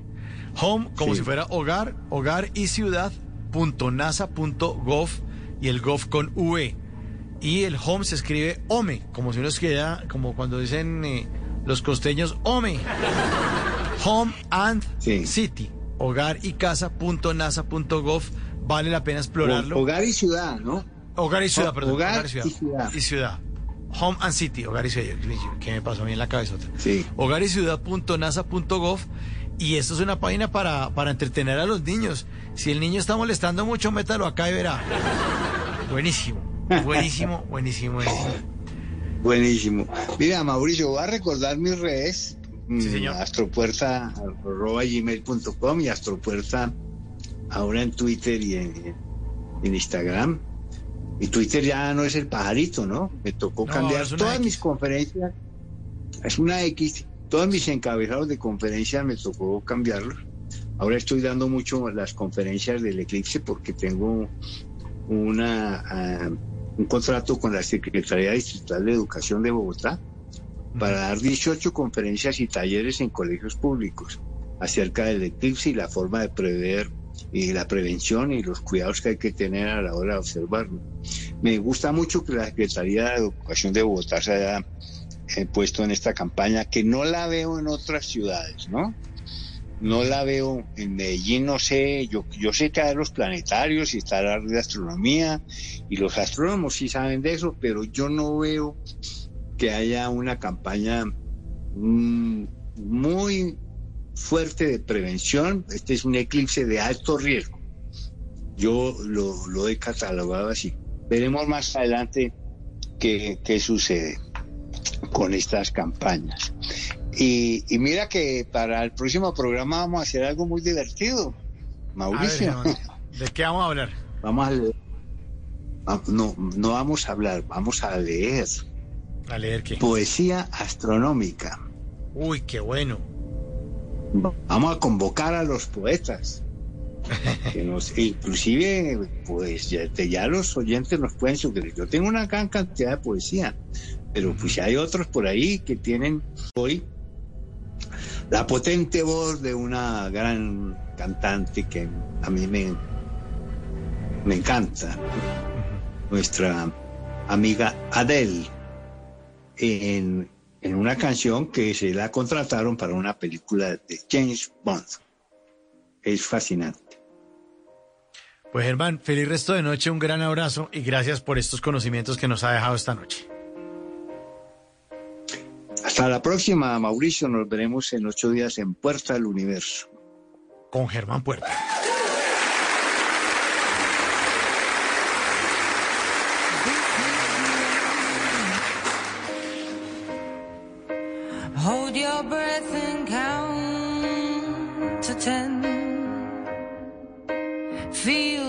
Home, como Sí. si fuera hogar, hogar y ciudad, punto nasa punto gov y el gov con V. Y el home se escribe home, como si uno escribiera, como cuando dicen eh, los costeños, home. Home and city, hogar y casa punto nasa punto gov. Vale la pena explorarlo. Hogar y ciudad, ¿no? Hogar y ciudad, perdón. hogar Hogar, y, ciudad. y ciudad. Y ciudad. Home and City, hogar y ciudad. ¿Qué me pasó a mí en la cabeza? Sí. Hogar y ciudad.nasa.gov. Y esto es una página para, para entretener a los niños. Si el niño está molestando mucho, métalo acá y verá. Buenísimo, buenísimo, buenísimo, buenísimo. Buenísimo. Mira, Mauricio, voy a recordar mis redes. mm, señor. Astropuerta arroba gmail.com y Astropuerta ahora en Twitter y en, en Instagram. Y Twitter ya no es el pajarito, ¿no? Me tocó No, cambiar todas X. mis conferencias. Es una X. Todos mis encabezados de conferencias me tocó cambiarlos. Ahora estoy dando mucho las conferencias del eclipse porque tengo una, ah, un contrato con la Secretaría Distrital de Educación de Bogotá para dar 18 conferencias y talleres en colegios públicos acerca del eclipse y la forma de prever y la prevención y los cuidados que hay que tener a la hora de observarlo. Me gusta mucho que la Secretaría de Educación de Bogotá se haya eh, puesto en esta campaña, que no la veo en otras ciudades, ¿no? No la veo en Medellín, no sé, yo, sé que hay los planetarios y está la de astronomía y los astrónomos sí saben de eso, pero yo no veo que haya una campaña mm, muy fuerte de prevención. Este es un eclipse de alto riesgo. Yo lo, he catalogado así. Veremos más adelante qué sucede con estas campañas. Y, y mira que para el próximo programa vamos a hacer algo muy divertido, Mauricio. Ver, ¿De qué vamos a hablar? Vamos a leer. Ah, No, no vamos a hablar, vamos a leer ¿A leer qué? poesía astronómica. Uy, qué bueno. Vamos a convocar a los poetas. Que nos, inclusive, pues ya, ya los oyentes nos pueden sugerir. Yo tengo una gran cantidad de poesía. Pero pues hay otros por ahí que tienen hoy la potente voz de una gran cantante que a mí me, me encanta, nuestra amiga Adele, en, en una canción que se la contrataron para una película de James Bond. Es fascinante. Pues Germán, feliz resto de noche, un gran abrazo y gracias por estos conocimientos que nos ha dejado esta noche. Hasta la próxima, Mauricio. Nos veremos en ocho días en Puerta del Universo. Con Germán Puerta. Hold your breath and count to ten. Feel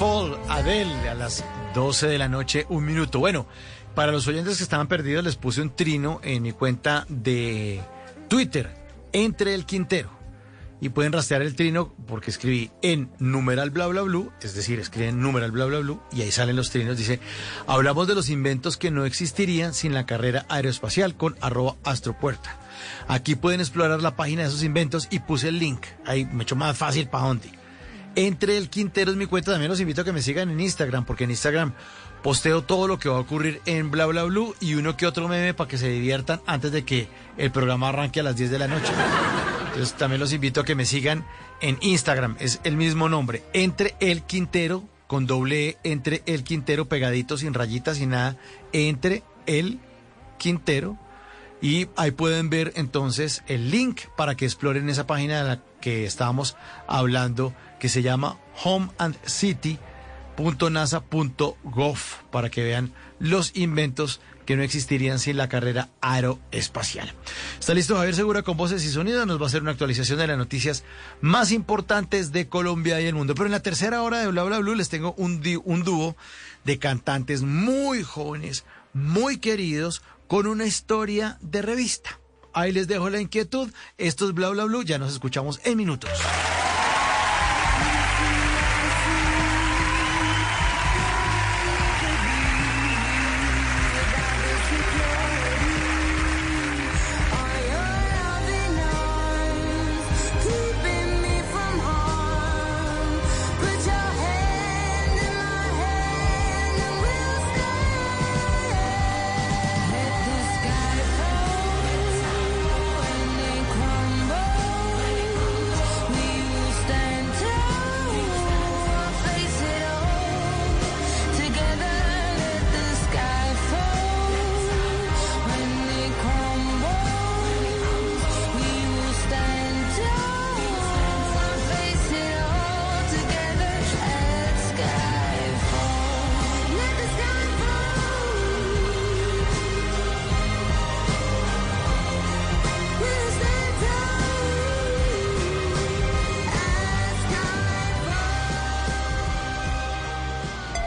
Skyfall, Adele, a las 12 de la noche, un minuto. Bueno, para los oyentes que estaban perdidos, les puse un trino en mi cuenta de Twitter, entre el Quintero. Y pueden rastrear el trino porque escribí en numeral bla bla blue, es decir, escriben numeral bla bla blue y ahí salen los trinos. Dice, hablamos de los inventos que no existirían sin la carrera aeroespacial con arroba astropuerta. Aquí pueden explorar la página de esos inventos y puse el link. Ahí me hecho más fácil para dónde. Entre el Quintero es mi cuenta, también los invito a que me sigan en Instagram, porque en Instagram posteo todo lo que va a ocurrir en Bla Bla Blue y uno que otro meme para que se diviertan antes de que el programa arranque a las 10 de la noche. Entonces también los invito a que me sigan en Instagram, es el mismo nombre, Entre el Quintero, con doble E, Entre el Quintero, pegadito, sin rayitas, sin nada, Entre el Quintero. Y ahí pueden ver entonces el link para que exploren esa página de la que estábamos hablando, que se llama homeandcity.nasa.gov, para que vean los inventos que no existirían sin la carrera aeroespacial. Está listo Javier Segura con voces y sonidos. Nos va a hacer una actualización de las noticias más importantes de Colombia y el mundo. Pero en la tercera hora de Bla Bla Blue les tengo un, un dúo de cantantes muy jóvenes, muy queridos, con una historia de revista. Ahí les dejo la inquietud. Esto es Bla Bla Blue. Ya nos escuchamos en minutos.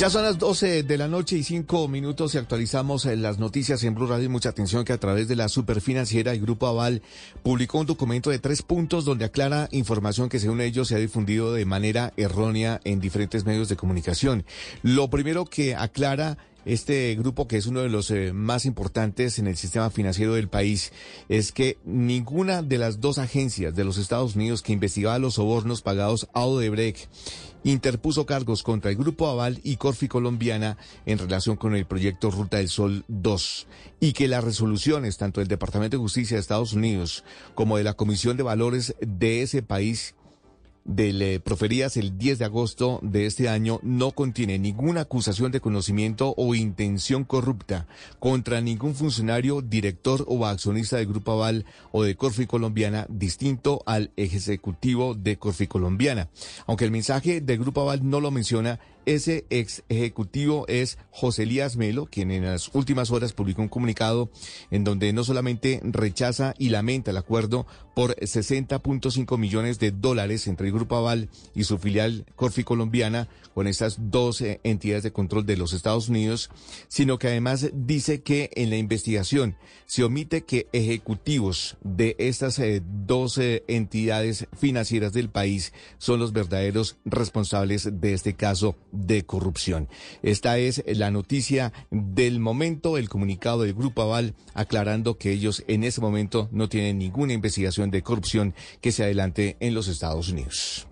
Ya son las 12 de la noche y 5 minutos y actualizamos eh, las noticias en Blue Radio. Mucha atención que a través de la superfinanciera el Grupo Aval publicó un documento de tres puntos donde aclara información que según ellos se ha difundido de manera errónea en diferentes medios de comunicación. Lo primero que aclara este grupo, que es uno de los eh, más importantes en el sistema financiero del país, es que ninguna de las dos agencias de los Estados Unidos que investigaba los sobornos pagados a Odebrecht interpuso cargos contra el Grupo Aval y Corfi Colombiana en relación con el proyecto Ruta del Sol 2 y que las resoluciones tanto del Departamento de Justicia de Estados Unidos como de la Comisión de Valores de ese país del eh, proferidas el 10 de agosto de este año no contiene ninguna acusación de conocimiento o intención corrupta contra ningún funcionario, director o accionista del Grupo Aval o de Corfi Colombiana distinto al ejecutivo de Corfi Colombiana. Aunque el mensaje del Grupo Aval no lo menciona, ese ex ejecutivo es José Elías Melo, quien en las últimas horas publicó un comunicado en donde no solamente rechaza y lamenta el acuerdo por 60.5 millones de dólares entre el Grupo Aval y su filial Corfi Colombiana con estas dos eh, entidades de control de los Estados Unidos, sino que además dice que en la investigación se omite que ejecutivos de estas eh, dos eh, entidades financieras del país son los verdaderos responsables de este caso de corrupción. Esta es la noticia del momento, el comunicado del Grupo Aval aclarando que ellos en ese momento no tienen ninguna investigación de corrupción que se adelante en los Estados Unidos.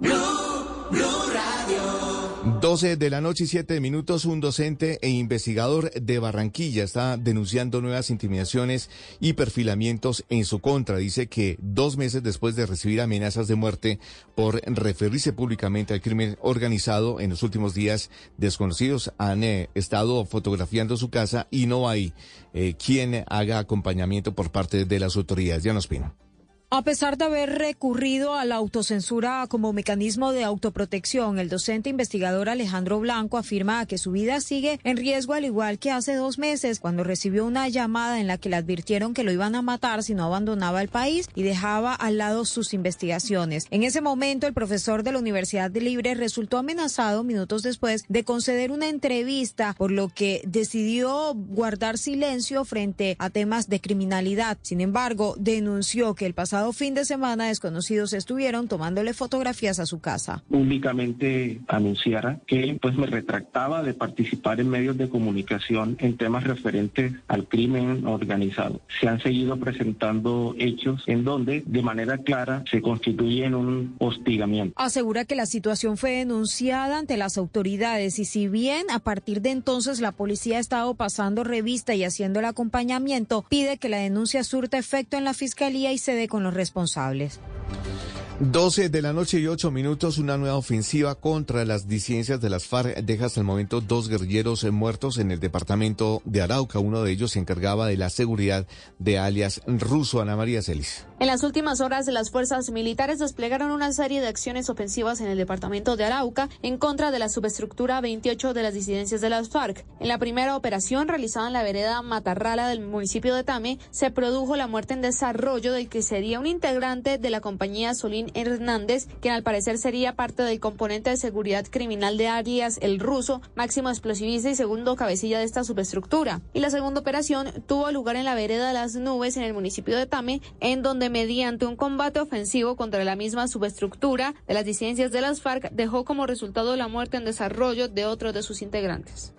12 de la noche y 7 minutos, un docente e investigador de Barranquilla está denunciando nuevas intimidaciones y perfilamientos en su contra. Dice que dos meses después de recibir amenazas de muerte por referirse públicamente al crimen organizado, en los últimos días desconocidos han eh, estado fotografiando su casa y no hay eh, quien haga acompañamiento por parte de las autoridades. Ya nos pino. A pesar de haber recurrido a la autocensura como mecanismo de autoprotección, el docente investigador Alejandro Blanco afirma que su vida sigue en riesgo al igual que hace dos meses cuando recibió una llamada en la que le advirtieron que lo iban a matar si no abandonaba el país y dejaba al lado sus investigaciones. En ese momento, el profesor de la Universidad de Libre resultó amenazado minutos después de conceder una entrevista, por lo que decidió guardar silencio frente a temas de criminalidad. Sin embargo, denunció que el pasado fin de semana desconocidos estuvieron tomándole fotografías a su casa. públicamente anunciara que pues me retractaba de participar en medios de comunicación en temas referentes al crimen organizado. Se han seguido presentando hechos en donde de manera clara se constituye en un hostigamiento. Asegura que la situación fue denunciada ante las autoridades y si bien a partir de entonces la policía ha estado pasando revista y haciendo el acompañamiento, pide que la denuncia surta efecto en la fiscalía y se dé con los responsables. 12 de la noche y 8 minutos, una nueva ofensiva contra las disidencias de las FARC deja hasta el momento dos guerrilleros muertos en el departamento de Arauca. Uno de ellos se encargaba de la seguridad de alias ruso Ana María Celis. En las últimas horas, las fuerzas militares desplegaron una serie de acciones ofensivas en el departamento de Arauca en contra de la subestructura 28 de las disidencias de las FARC. En la primera operación realizada en la vereda Matarrala del municipio de Tame, se produjo la muerte en desarrollo del que sería un integrante de la compañía Solín Hernández, quien al parecer sería parte del componente de seguridad criminal de Arias, el ruso, máximo explosivista y segundo cabecilla de esta subestructura. Y la segunda operación tuvo lugar en la vereda de las nubes en el municipio de Tame, en donde mediante un combate ofensivo contra la misma subestructura de las disidencias de las FARC dejó como resultado la muerte en desarrollo de otro de sus integrantes.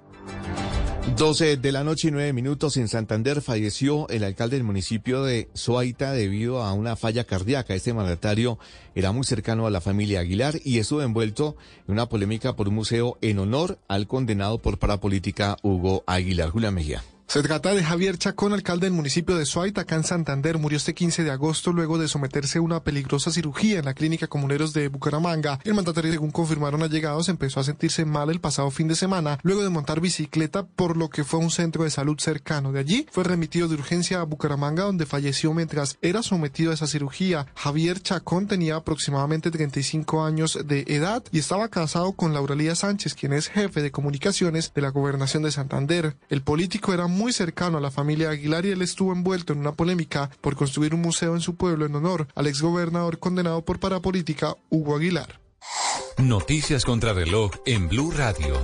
12 de la noche y 9 minutos en Santander falleció el alcalde del municipio de Soaita debido a una falla cardíaca. Este mandatario era muy cercano a la familia Aguilar y estuvo envuelto en una polémica por un museo en honor al condenado por parapolítica Hugo Aguilar. Julia Mejía. Se trata de Javier Chacón, alcalde del municipio de Suaita, acá en Santander. Murió este 15 de agosto luego de someterse a una peligrosa cirugía en la clínica Comuneros de Bucaramanga. El mandatario, según confirmaron allegados, empezó a sentirse mal el pasado fin de semana luego de montar bicicleta, por lo que fue un centro de salud cercano. De allí fue remitido de urgencia a Bucaramanga, donde falleció mientras era sometido a esa cirugía. Javier Chacón tenía aproximadamente 35 años de edad y estaba casado con Lauralía Sánchez, quien es jefe de comunicaciones de la gobernación de Santander. El político era cercano a la familia Aguilar y él estuvo envuelto en una polémica por construir un museo en su pueblo en honor al exgobernador condenado por parapolítica Hugo Aguilar. Noticias contra reloj en Blue Radio.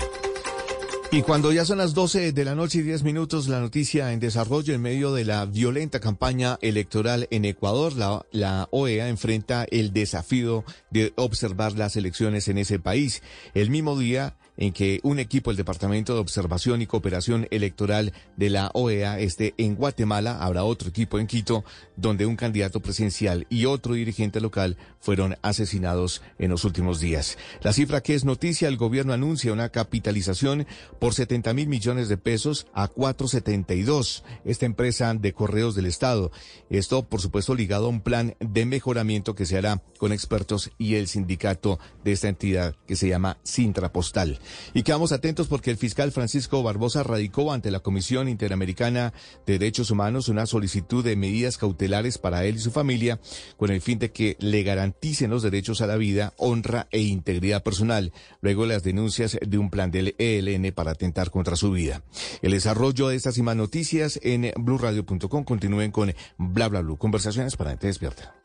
Y cuando ya son las 12 de la noche y 10 minutos, la noticia en desarrollo en medio de la violenta campaña electoral en Ecuador, la, la, OEA enfrenta el desafío de observar las elecciones en ese país. El mismo día en que un equipo del Departamento de Observación y Cooperación Electoral de la OEA esté en Guatemala, habrá otro equipo en Quito, donde un candidato presidencial y otro dirigente local fueron asesinados en los últimos días. La cifra que es noticia, el gobierno anuncia una capitalización por 70 mil millones de pesos a 472, esta empresa de correos del Estado. Esto, por supuesto, ligado a un plan de mejoramiento que se hará con expertos y el sindicato de esta entidad que se llama Sintra Postal. Y quedamos atentos porque el fiscal Francisco Barbosa radicó ante la Comisión Interamericana de Derechos Humanos una solicitud de medidas cautelares para él y su familia con el fin de que le garanticen los derechos a la vida, honra e integridad personal, luego las denuncias de un plan del ELN para atentar contra su vida. El desarrollo de estas y más noticias en blurradio.com. Continúen con bla bla bla. Conversaciones para gente despierta.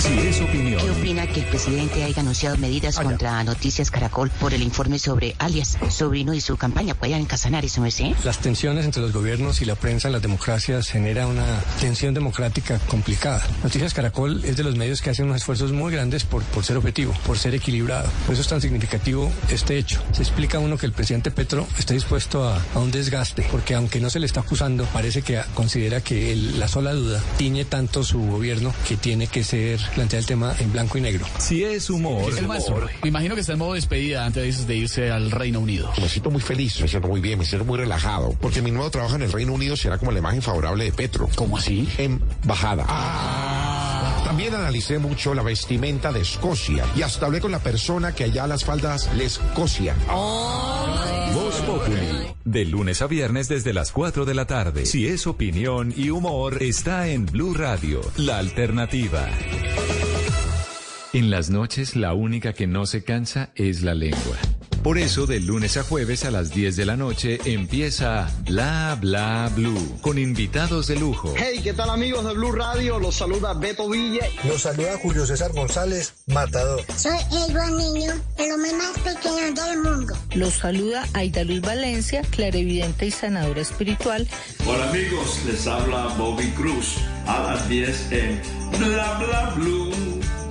Si es opinión. ¿Qué opina que el presidente haya anunciado medidas contra Noticias Caracol por el informe sobre alias Sobrino y su campaña allá en Casanares, ¿no es? Las tensiones entre los gobiernos y la prensa en las democracias genera una tensión democrática complicada. Noticias Caracol es de los medios que hacen unos esfuerzos muy grandes por, por ser objetivo, por ser equilibrado. Por eso es tan significativo este hecho. Se explica uno que el presidente Petro está dispuesto a, a un desgaste, porque aunque no se le está acusando, parece que considera que el- la sola duda tiñe tanto su gobierno que tiene que ser plantear el tema en blanco y negro. Si es humor. Es El maestro, me imagino que está en modo despedida antes de irse al Reino Unido. Me siento muy feliz, me siento muy bien, me siento muy relajado, porque mi nuevo trabajo en el Reino Unido será como la imagen favorable de Petro. ¿Cómo así? Embajada. También analicé mucho la vestimenta de Escocia y hasta hablé con la persona que allá las faldas les cosian. Voz Populi. De lunes a viernes desde las 4 de la tarde. Si es opinión y humor, está en Blue Radio, la alternativa. En las noches, la única que no se cansa es la lengua. Por eso, de lunes a jueves a las 10 de la noche empieza Bla Bla Blue, con invitados de lujo. Hey, ¿qué tal amigos de Blue Radio? Los saluda Beto Villa. Los saluda Julio César González, Matador. Soy el buen niño, el hombre más pequeño del mundo. Los saluda Aida Luz Valencia, clarividente y sanadora espiritual. Hola amigos, les habla Bobby Cruz a las 10 en Bla Bla Blue,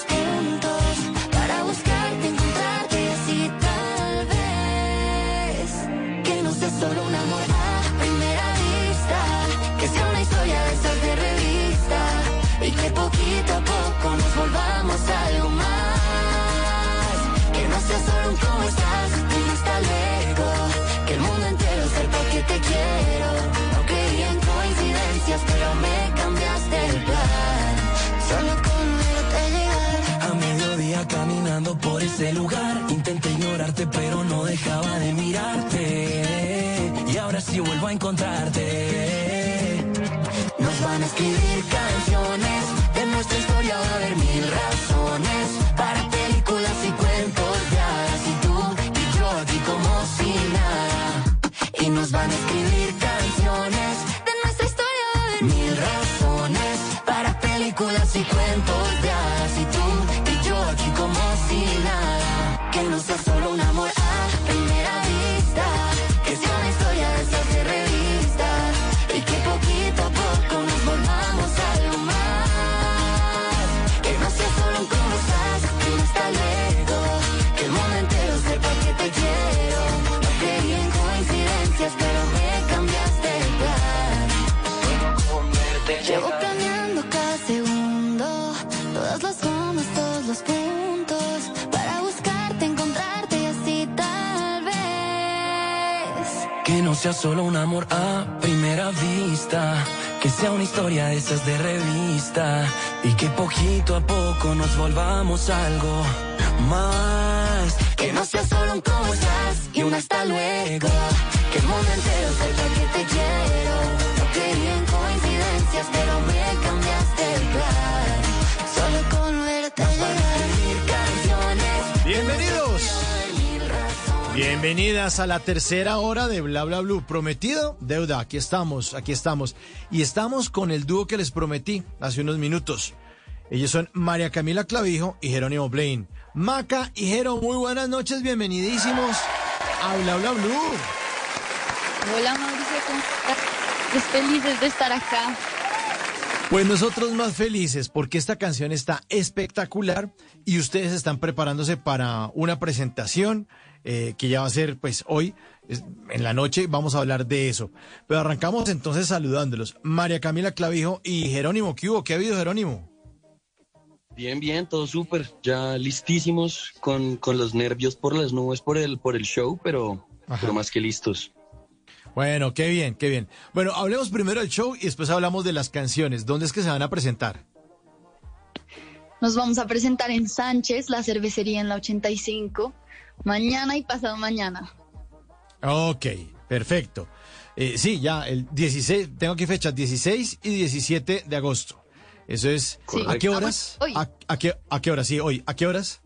comas, por ese lugar Intenté ignorarte pero no dejaba de mirarte Y ahora sí vuelvo a encontrarte Nos van a escribir canciones. De nuestra historia va a haber mil razones. Sea solo un amor a primera vista Que sea una historia de esas de revista Y que poquito a poco nos volvamos algo más Que no sea solo un cómo estás y un hasta luego. Que el mundo entero sepa que te quiero. No creí en coincidencias, pero me cambiaste el plan. Solo con verte llegar. canciones. Bienvenidos. Bienvenidas a la tercera hora de Bla Bla Blue. Prometido, deuda. Aquí estamos, aquí estamos. Y estamos con el dúo que les prometí hace unos minutos. Ellos son María Camila Clavijo y Jerónimo Blaine. Maca y Jero, muy buenas noches, bienvenidísimos a Bla Bla Blue. Hola Mauricio, ¿cómo estás? Pues felices de estar acá. Pues nosotros más felices porque esta canción está espectacular y ustedes están preparándose para una presentación eh, que ya va a ser pues hoy es- en la noche vamos a hablar de eso. Pero arrancamos entonces saludándolos. María Camila Clavijo y Jerónimo, ¿qué hubo? ¿Qué ha habido Jerónimo? Bien, bien, todo súper. Ya listísimos con, con los nervios por las nubes por el, por el show, pero, pero más que listos. Bueno, qué bien, qué bien. Bueno, hablemos primero del show y después hablamos de las canciones. ¿Dónde es que se van a presentar? Nos vamos a presentar en Sánchez, la cervecería en la 85, mañana y pasado mañana. Ok, perfecto. Eh, sí, ya, el 16, tengo aquí fechas 16 y 17 de agosto. Eso es, Sí. ¿a qué horas? hoy. ¿A, a qué, ¿A qué horas? Sí, hoy. ¿A qué horas?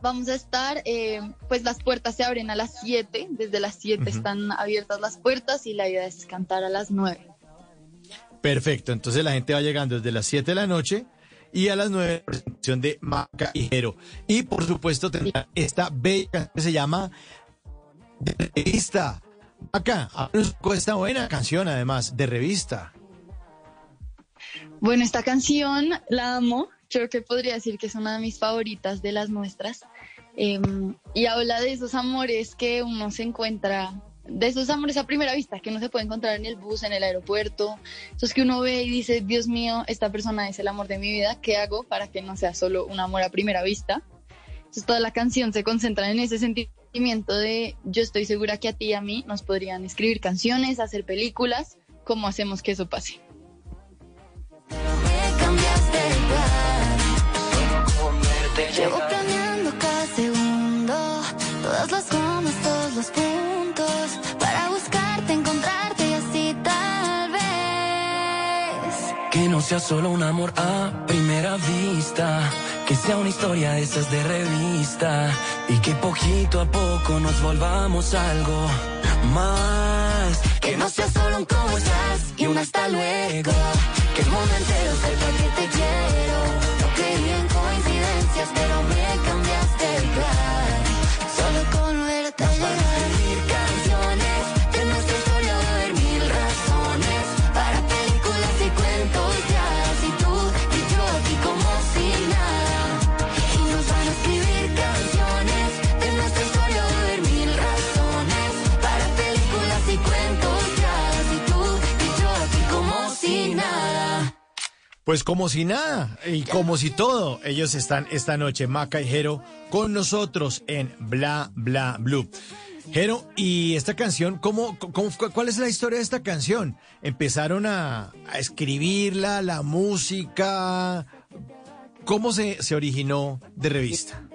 Vamos a estar, eh, pues las puertas se abren a las 7, desde las 7 Ujú. están abiertas las puertas y la idea es cantar a las 9. Perfecto, entonces la gente va llegando desde las 7 de la noche y a las 9 la presentación de Maca y Jero. Y por supuesto tendrá esta bella canción que se llama de revista. Maca, de esta buena canción además, de revista. Bueno, esta canción la amo, creo que podría decir que es una de mis favoritas de las nuestras. Eh, y habla de esos amores que uno se encuentra, de esos amores a primera vista que uno se puede encontrar en el bus, en el aeropuerto, esos que uno ve y dice, Dios mío, esta persona es el amor de mi vida, ¿qué hago para que no sea solo un amor a primera vista? Entonces toda la canción se concentra en ese sentimiento de yo estoy segura que a ti y a mí nos podrían escribir canciones, hacer películas, ¿cómo hacemos que eso pase? Llevo planeando cada segundo, todas las comas, sea solo un amor a primera vista, que sea una historia de esas de revista y que poquito a poco nos volvamos algo más. Que no sea solo un cómo estás y un hasta luego. Que el mundo entero sepa que te quiero. No creí en coincidencias, pero me cambiaste el plan. Solo con verte llegar. Pues como si nada y como si todo, ellos están esta noche, Maca y Jero, con nosotros en Bla Bla Blue. Jero, y esta canción, ¿cómo, cómo, ¿cuál es la historia de esta canción? ¿Empezaron a, escribirla, la música? ¿Cómo se, se originó de revista?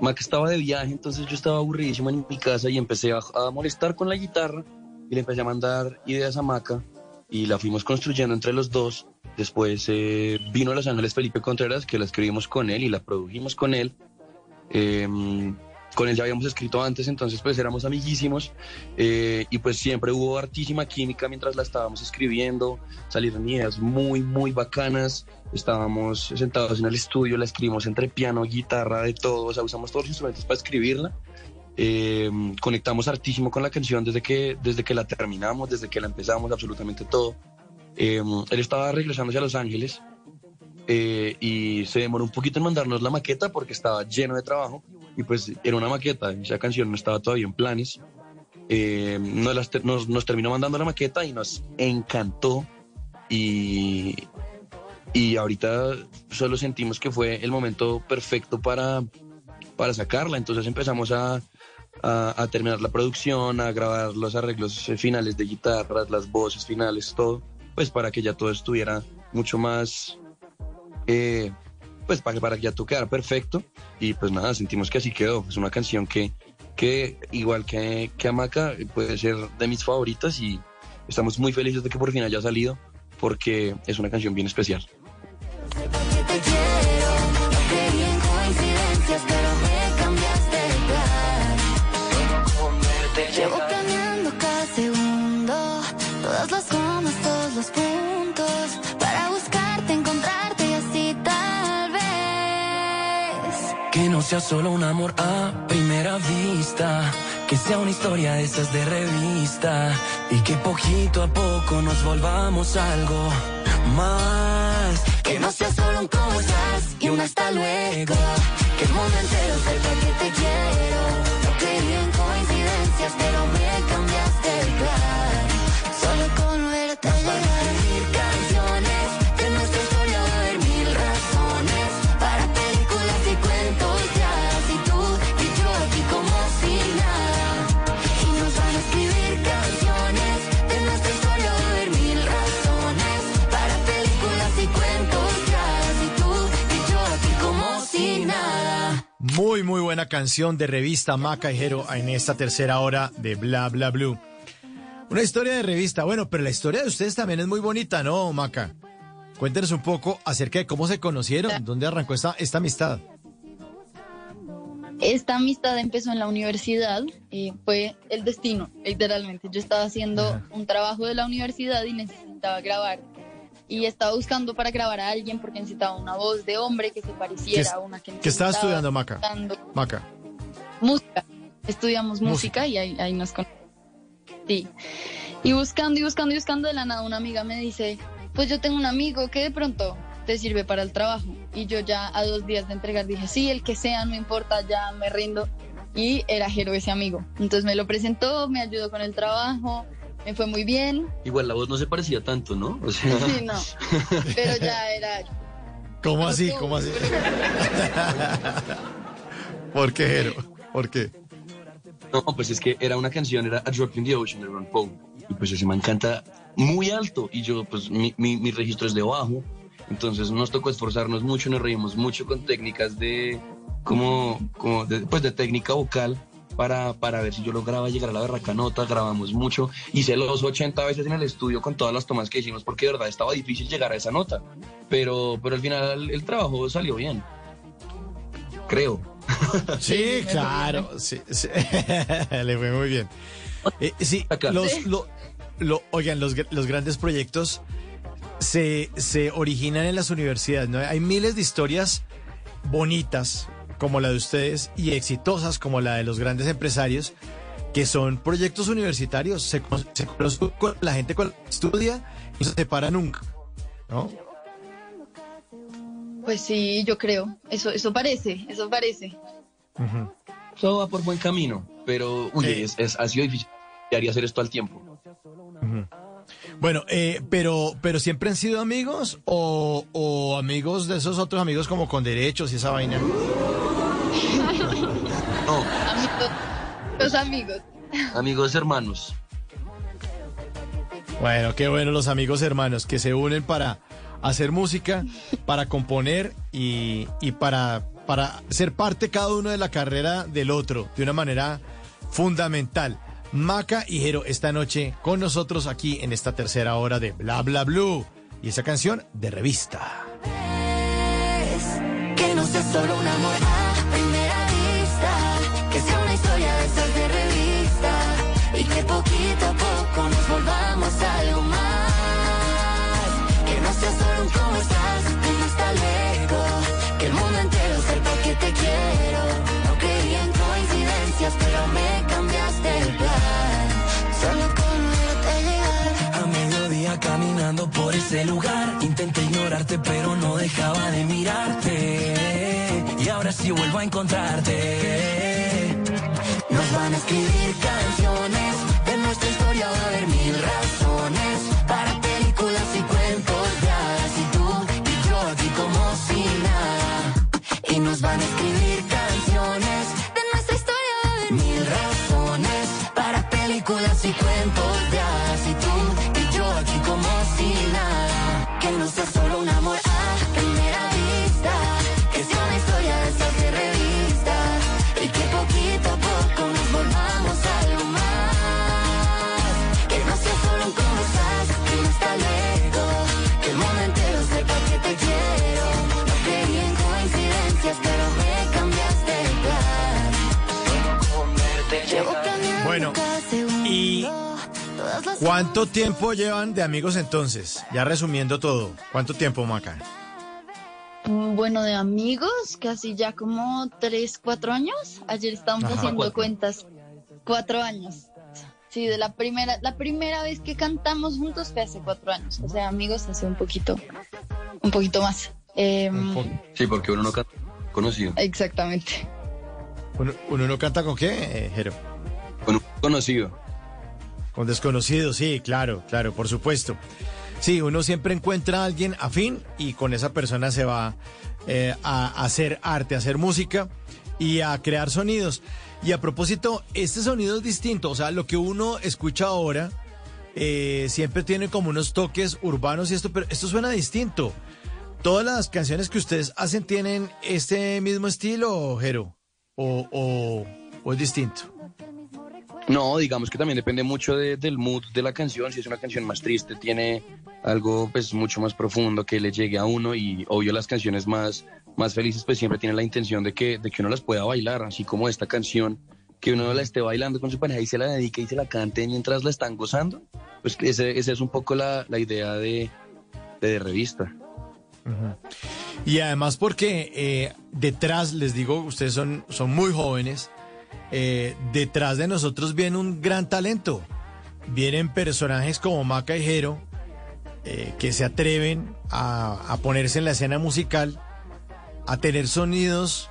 Maca estaba de viaje, entonces yo estaba aburridísimo en mi casa y empecé a molestar con la guitarra y le empecé a mandar ideas a Maca y la fuimos construyendo entre los dos. Después eh, vino a Los Ángeles Felipe Contreras, que la escribimos con él y la produjimos con él. Em, con él ya habíamos escrito antes, entonces pues éramos amiguísimos eh, y pues siempre hubo hartísima química mientras la estábamos escribiendo, salieron ideas muy, muy bacanas, estábamos sentados en el estudio, la escribimos entre piano, guitarra, de todo, o sea, usamos todos los instrumentos para escribirla. Eh, conectamos hartísimo con la canción desde que, desde que la terminamos, desde que la empezamos, absolutamente todo. Eh, él estaba regresándose a Los Ángeles eh, y se demoró un poquito en mandarnos la maqueta porque estaba lleno de trabajo y pues era una maqueta, esa canción no estaba todavía en planes. Nos, nos, nos, terminó mandando la maqueta y nos encantó y, y ahorita solo sentimos que fue el momento perfecto para, para sacarla, entonces empezamos a, a, terminar la producción, a grabar los arreglos finales de guitarras, las voces finales, todo, pues para que ya todo estuviera mucho más, eh, pues para, para que ya todo perfecto. Y pues nada, sentimos que así quedó. Es una canción que, que igual que, que Amaca, puede ser de mis favoritas y estamos muy felices de que por fin haya salido porque es una canción bien especial. No sea solo un amor a primera vista, que sea una historia de esas de revista, y que poquito a poco nos volvamos algo más. Que no sea solo un cómo estás y un hasta luego, que el mundo entero sepa que te quiero. No creí en coincidencias, pero me cambiaste el plan. Solo con verte Muy, muy buena canción de revista Maca y Jero en esta tercera hora de Bla Bla Blue. Una historia de revista, bueno, pero la historia de ustedes también es muy bonita, ¿no, Maca? Cuéntenos un poco acerca de cómo se conocieron, dónde arrancó esta, esta amistad. Esta amistad empezó en la universidad, eh, fue el destino, literalmente. Yo estaba haciendo un trabajo de la universidad y necesitaba grabar. Y estaba buscando para grabar a alguien porque necesitaba una voz de hombre que se pareciera ¿Qué, a una que ¿Qué estaba estudiando, Maca? Maca. Música. Estudiamos música, y ahí, ahí nos conocimos. Sí. Y buscando y buscando y buscando de la nada, una amiga me dice, pues yo tengo un amigo que de pronto te sirve para el trabajo. Y yo ya a dos días de entregar dije, sí, el que sea, no importa, ya me rindo. Y era Jero ese amigo. Entonces me lo presentó, me ayudó con el trabajo, me fue muy bien. Igual la voz no se parecía tanto, ¿no? O sea, Sí, no. Pero ya era... ¿Cómo así? ¿Cómo así? ¿Por qué, Jero? ¿Por qué? No, pues es que era una canción, era A Drop in the Ocean de Ron Paul. Y pues ese man canta muy alto y yo, pues mi, mi, mi registro es de bajo. Entonces nos tocó esforzarnos mucho, nos reímos mucho con técnicas de, como, como de, pues de técnica vocal para, para ver si yo lograba llegar a la berraca nota. Grabamos mucho. Hice los 80 veces en el estudio con todas las tomas que hicimos porque de verdad estaba difícil llegar a esa nota. Pero, pero al final el trabajo salió bien. Creo. Sí, claro. Sí, sí. Le fue muy bien. Eh, sí, los, lo, lo- oigan, los, los grandes proyectos se, se originan en las universidades. ¿no? Hay miles de historias bonitas como la de ustedes y exitosas como la de los grandes empresarios que son proyectos universitarios. Se, con- se conocen con la gente con la que estudia y no se separa nunca. ¿no? Pues sí, yo creo. Eso, eso parece, eso parece. Todo va por buen camino, pero uy, es, es- ha sido difícil haría hacer esto al tiempo. Bueno, eh, pero, pero siempre han sido amigos o, o amigos de esos otros amigos como con derechos y esa vaina. No, Amigos, los amigos. amigos hermanos. Bueno, qué bueno los amigos hermanos que se unen para hacer música, para componer y, y para, para ser parte cada uno de la carrera del otro de una manera fundamental. Maca y Jero esta noche con nosotros aquí en esta tercera hora de Bla Bla Blue y esa canción de revista. Que no sea solo un amor que poquito a poco nos volvamos algo más. Que no sea solo un cómo estás, que no está lejos, que el mundo entero sepa que te quiero. No creí en coincidencias, pero me cambiaste el plan. Solo con verte llegar. A mediodía caminando por ese lugar Intenté ignorarte pero no dejaba de mirarte Y ahora sí vuelvo a encontrarte Nos van a escribir canciones, nuestra historia va a haber mil razones para películas y cuentos de hadas y tú y yo aquí como si. Y nos van a escribir Bueno, y ¿Cuánto tiempo llevan de amigos entonces? Ya resumiendo todo. ¿Cuánto tiempo, Maca? Mm, Bueno, de amigos, casi ya como tres, cuatro años. Ayer estábamos Ajá. haciendo Cuatro. cuentas. Cuatro años. Sí, de la primera, la primera vez que cantamos juntos fue hace cuatro años. O sea, amigos hace un poquito, un poquito más. Em, Sí, porque uno no canta conocido. exactamente. ¿Uno, uno no canta con qué, eh, Jero? Con un conocido. Con desconocidos, sí, claro, claro, por supuesto. Sí, uno siempre encuentra a alguien afín y con esa persona se va eh, a hacer arte, a hacer música y a crear sonidos. Y a propósito, este sonido es distinto, o sea, lo que uno escucha ahora eh, siempre tiene como unos toques urbanos y esto, pero esto suena distinto. ¿Todas las canciones que ustedes hacen tienen este mismo estilo, Jero? ¿O, o, o es distinto? No, digamos que también depende mucho de- del mood de la canción. Si es una canción más triste, tiene algo pues mucho más profundo que le llegue a uno y obvio las canciones más, más felices pues siempre tienen la intención de que, de que uno las pueda bailar, así como esta canción, que uno la esté bailando con su pareja y se la dedique y se la cante mientras la están gozando. Pues ese, esa es un poco la, la idea de, de, revista. Y además porque eh, detrás, les digo, ustedes son, son muy jóvenes, eh, detrás de nosotros viene un gran talento. Vienen personajes como Maca y Jero, eh, que se atreven a, ponerse en la escena musical, a tener sonidos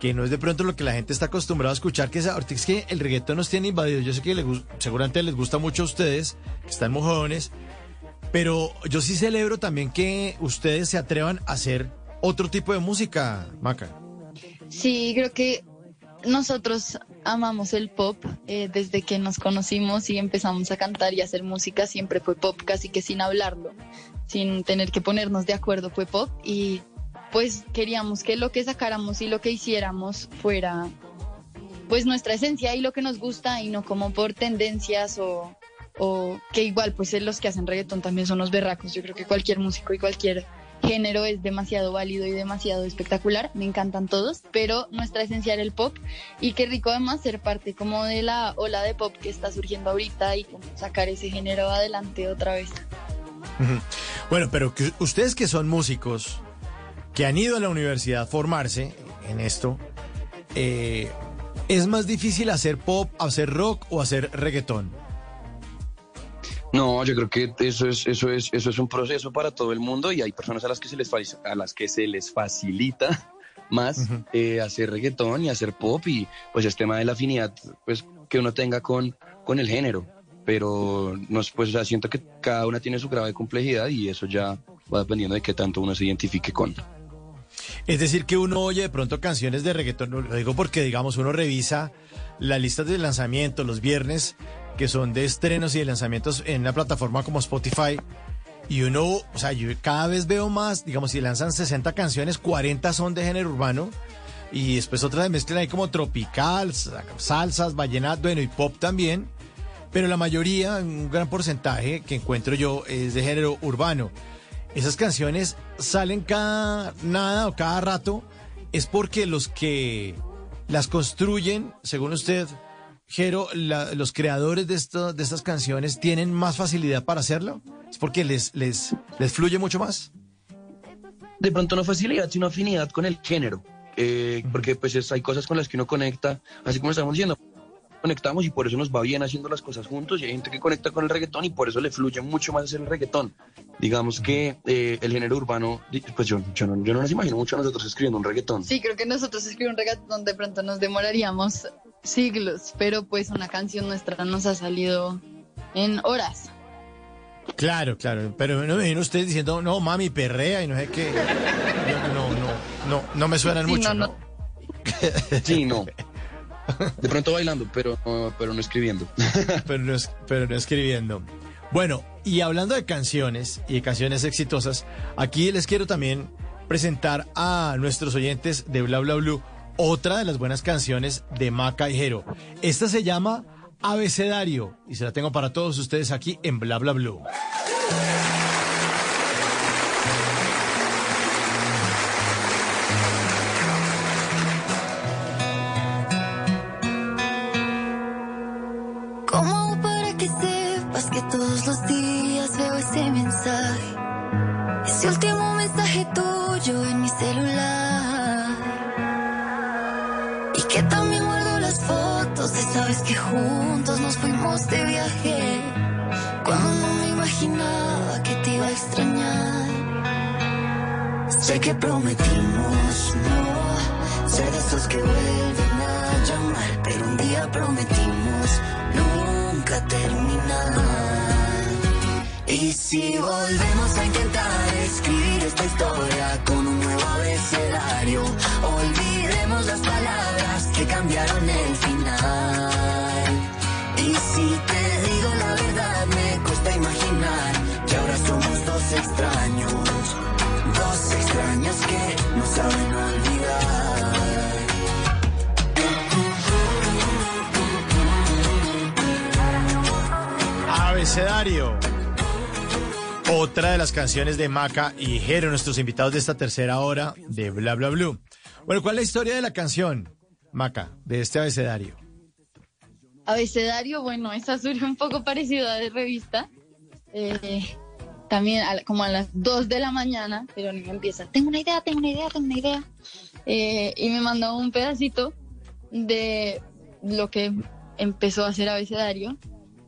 que no es de pronto lo que la gente está acostumbrada a escuchar, que es, es que el reggaetón nos tiene invadidos. Yo sé que le gus- seguramente les gusta mucho a ustedes, que están muy jóvenes, pero yo sí celebro también que ustedes se atrevan a hacer otro tipo de música, Maca. Sí, creo que nosotros amamos el pop eh, desde que nos conocimos y empezamos a cantar y hacer música. Siempre fue pop, casi que sin hablarlo, sin tener que ponernos de acuerdo, fue pop. Y pues queríamos que lo que sacáramos y lo que hiciéramos fuera pues nuestra esencia y lo que nos gusta y no como por tendencias o, o que igual pues los que hacen reggaetón también son los berracos. Yo creo que cualquier músico y cualquier género es demasiado válido y demasiado espectacular, me encantan todos, pero nuestra esencia era el pop y qué rico además ser parte como de la ola de pop que está surgiendo ahorita y sacar ese género adelante otra vez. Bueno, pero que ustedes que son músicos, que han ido a la universidad a formarse en esto, eh, ¿es más difícil hacer pop, hacer rock o hacer reggaetón? No, yo creo que eso es, eso es, eso es un proceso para todo el mundo y hay personas a las que se les, a las que se les facilita más eh, hacer reggaetón y hacer pop y pues es tema de la afinidad pues que uno tenga con, con el género. pero no sé, pues, o sea, siento que cada una tiene su grado de complejidad y eso ya va dependiendo de qué tanto uno se identifique con. Es decir, que uno oye de pronto canciones de reggaetón, lo digo porque, digamos, uno revisa las listas de lanzamiento los viernes, que son de estrenos y de lanzamientos en una plataforma como Spotify, y uno, o sea, yo cada vez veo más, digamos, si lanzan 60 canciones, 40 son de género urbano, y después otras mezclan ahí como tropical, salsas, vallenato, bueno, y pop también, pero la mayoría, un gran porcentaje que encuentro yo, es de género urbano. Esas canciones salen cada nada o cada rato, es porque los que las construyen, según usted, Jero, la- los creadores de, esto, de estas canciones tienen más facilidad para hacerlo? ¿Es porque les, les, les fluye mucho más? de pronto no facilidad, sino afinidad con el género. Eh, porque pues es- hay cosas con las que uno conecta, así como estamos diciendo, conectamos y por eso nos va bien haciendo las cosas juntos y hay gente que conecta con el reggaetón y por eso le fluye mucho más hacer el reggaetón. Digamos que eh, el género urbano, pues yo, yo, no, yo no nos imagino mucho a nosotros escribiendo un reggaetón. Sí, creo que nosotros escribir un reggaetón de pronto nos demoraríamos siglos, pero pues una canción nuestra nos ha salido en horas. Claro, claro, pero no me imagino usted diciendo, no, mami, perrea y no sé qué. No, no, no, no me suenan Sí, mucho, no, ¿no? Sí, no. De pronto bailando, pero, no- pero no escribiendo. pero, no, es- pero no escribiendo. Bueno, y hablando de canciones y de canciones exitosas, aquí les quiero también presentar a nuestros oyentes de Bla Bla Blue otra de las buenas canciones de Maca y. Esta se llama Abecedario y se la tengo para todos ustedes aquí en Bla Bla Blue. Que juntos nos fuimos de viaje. Cuando me imaginaba que te iba a extrañar. Sé que prometimos no ser de esos que vuelven a llamar, pero un día prometimos nunca terminar. Y si volvemos a intentar escribir esta historia con un nuevo abecedario, olvidemos las palabras que cambiaron el final. Dos extraños, dos extraños que no saben olvidar. Abecedario. Otra de las canciones de Maca y Jero, nuestros invitados de esta tercera hora de Bla Bla Blue. Bueno, ¿cuál es la historia de la canción, Maca, de este abecedario? Abecedario, bueno, esa surge un poco parecida de revista. Eh, también a como a las 2 de la mañana, pero ni me empieza, tengo una idea, tengo una idea, tengo una idea. Eh, y me mandó un pedacito de lo que empezó a hacer abecedario.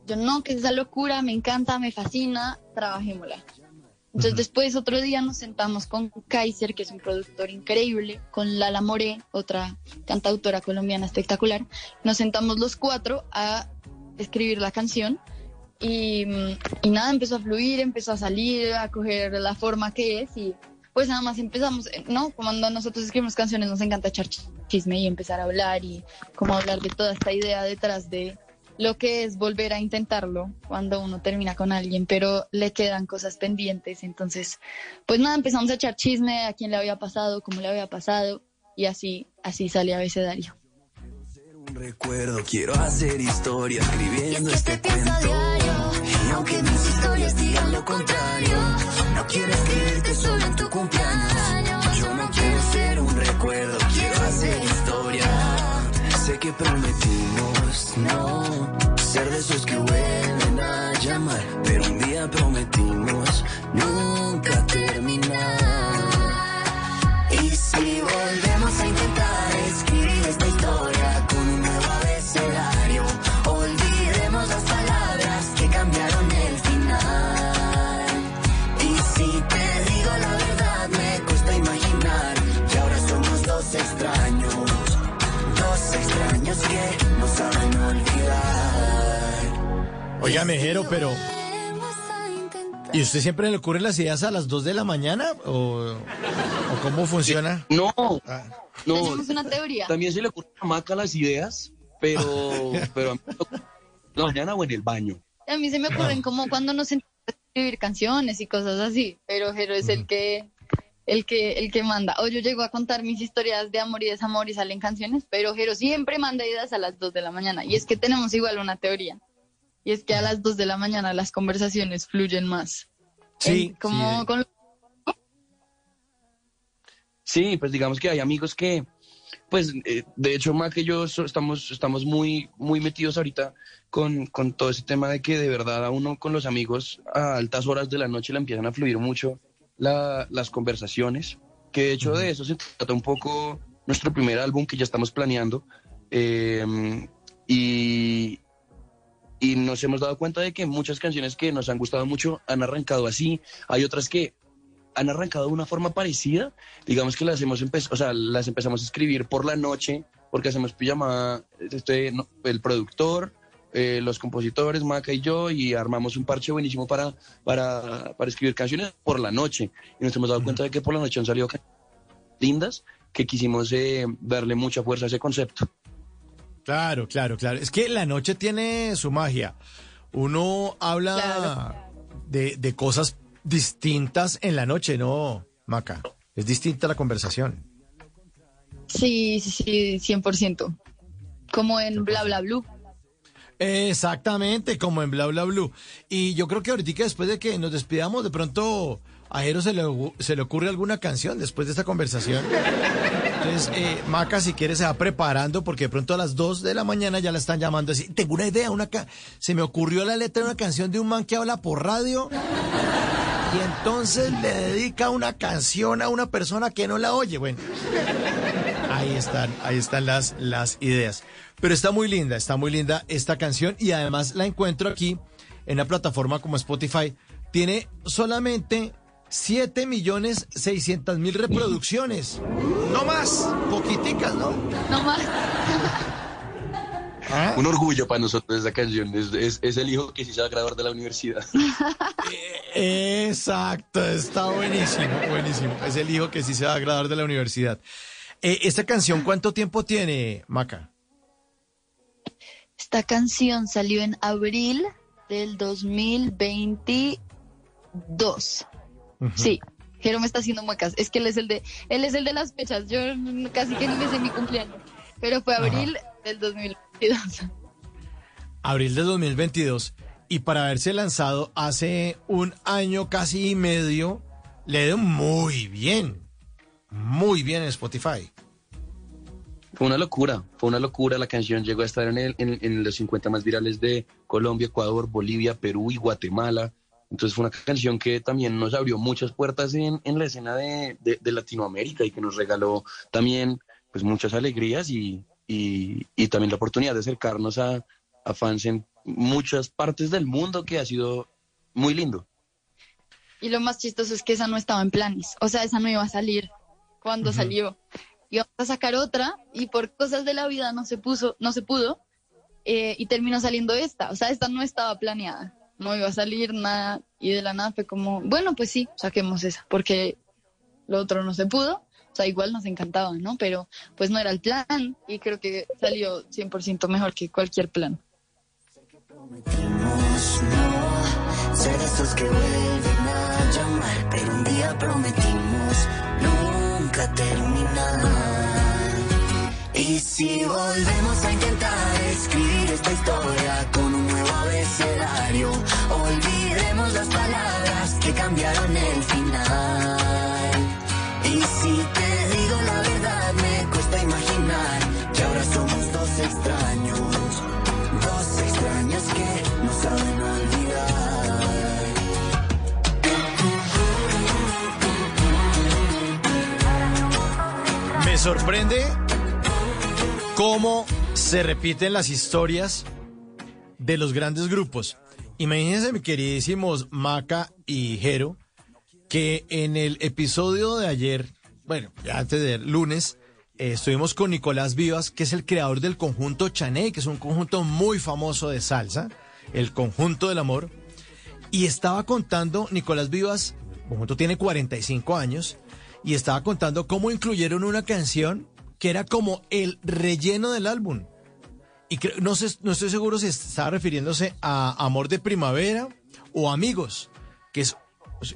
Yo no, que es esa locura, me encanta, me fascina, trabajémosla. Entonces después otro día nos sentamos con Kaiser, que es un productor increíble, con Lala Moré, otra cantautora colombiana espectacular. Nos sentamos los cuatro a escribir la canción y, nada, empezó a fluir, empezó a salir, a coger la forma que es y pues nada más empezamos, eh, ¿no? Cuando nosotros escribimos canciones nos encanta echar ch- chisme y empezar a hablar y como hablar de toda esta idea detrás de lo que es volver a intentarlo cuando uno termina con alguien, pero le quedan cosas pendientes. Entonces, pues nada, empezamos a echar chisme a quién le había pasado, cómo le había pasado, y así, así sale abecedario. Recuerdo, quiero hacer historia escribiendo este diario. Y aunque mis historias digan lo contrario, no quiero escribirte solo en tu cumpleaños. Yo no quiero ser un recuerdo, quiero hacer historia. Sé que prometimos no ser de esos que vuelven a llamar, pero un día prometimos nunca terminar. Y si volvemos que no saben olvidar. Oiga, Mejero, pero... ¿Y usted siempre le ocurren las ideas a las 2 de la mañana? ¿O, o cómo funciona? No, Ah. no. Tenemos una teoría. También se le ocurre a Maca las ideas, pero, pero a mí me la mañana o en el baño. A mí se me ocurren como cuando nos sentamos a escribir canciones y cosas así, pero Jero es el que el que el que manda. O yo llego a contar mis historias de amor y desamor y salen canciones, pero Jero siempre manda ideas a las 2 de la mañana. Y es que tenemos igual una teoría. Y es que a las 2 de la mañana las conversaciones fluyen más. Sí, En- como sí. con Sí, pues digamos que hay amigos que, pues eh, de hecho Mac y yo so- estamos, estamos muy, muy metidos ahorita con, con todo ese tema de que de verdad a uno con los amigos a altas horas de la noche le empiezan a fluir mucho la- las conversaciones, que de hecho de eso se trata un poco nuestro primer álbum que ya estamos planeando. eh, y, y nos hemos dado cuenta de que muchas canciones que nos han gustado mucho han arrancado así, hay otras que han arrancado de una forma parecida, digamos que las hemos o sea, las empezamos a escribir por la noche, porque hacemos pijamada, este, no, el productor, eh, los compositores, Maca y yo, y armamos un parche buenísimo para, para, para escribir canciones por la noche. Y nos hemos dado cuenta de que por la noche han salido canciones lindas, que quisimos eh, darle mucha fuerza a ese concepto. Claro, claro, claro. Es que la noche tiene su magia. Uno habla de, de cosas distintas en la noche, ¿no, Maca? Es distinta la conversación. Sí, sí, sí, 100%. Como en Bla Bla Blue. Exactamente, como en Bla Bla Blue. Y yo creo que ahorita después de que nos despidamos, de pronto a Jero se le, se le ocurre alguna canción después de esta conversación. Entonces, eh, Maca, si quiere, se va preparando porque de pronto a las 2 de la mañana ya la están llamando así. Tengo una idea, una ca- se me ocurrió la letra de una canción de un man que habla por radio y entonces le dedica una canción a una persona que no la oye. Bueno, ahí están, ahí están las, las ideas. Pero está muy linda, está muy linda esta canción y además la encuentro aquí en una plataforma como Spotify. Tiene solamente 7 millones 600 mil reproducciones. No más, poquiticas, ¿no? No más. Un orgullo para nosotros esa canción, es, es, es el hijo que sí se va a graduar de la universidad. Exacto, está buenísimo, buenísimo. Es el hijo que sí se va a graduar de la universidad. Eh, ¿Esta canción cuánto tiempo tiene, Maca? Esta canción salió en abril del 2022. Sí, Jero me está haciendo muecas. Es que él es el de, él es el de las fechas. Yo casi que ni me sé mi cumpleaños. Pero fue abril del 2022. Abril de 2022. Y para haberse lanzado hace un año casi y medio, le dio muy bien. Muy bien en Spotify. Fue una locura, fue una locura. La canción llegó a estar en, el, en, en los 50 más virales de Colombia, Ecuador, Bolivia, Perú y Guatemala. Entonces fue una canción que también nos abrió muchas puertas en, en la escena de, de- de Latinoamérica y que nos regaló también pues muchas alegrías y, y- y también la oportunidad de acercarnos a, a fans en muchas partes del mundo que ha sido muy lindo. Y lo más chistoso es que esa no estaba en planes. O sea, esa no iba a salir cuando salió. Íbamos a sacar otra y por cosas de la vida no se puso, no se pudo. eh, y terminó saliendo esta. O sea, esta no estaba planeada. No iba a salir nada. Y de la nada fue como, bueno, pues sí, saquemos esa. Porque lo otro no se pudo. O sea, igual nos encantaba, ¿no? Pero pues no era el plan. Y creo que salió 100% mejor que cualquier plan. Ser de esos que vuelven a llamar, pero un día prometimos terminar. Y si volvemos a intentar escribir esta historia con un nuevo abecedario, olvidemos las palabras que cambiaron el final. Sorprende cómo se repiten las historias de los grandes grupos. Imagínense, mi queridísimos Maca y Jero, que en el episodio de ayer, bueno, ya antes de lunes, eh, estuvimos con Nicolás Vivas, que es el creador del conjunto Chaney, que es un conjunto muy famoso de salsa. el conjunto del amor. Y estaba contando, Nicolás Vivas, el conjunto tiene 45 años, y estaba contando cómo incluyeron una canción que era como el relleno del álbum. Y creo- no, sé, no estoy seguro si estaba refiriéndose a Amor de Primavera o Amigos, que es...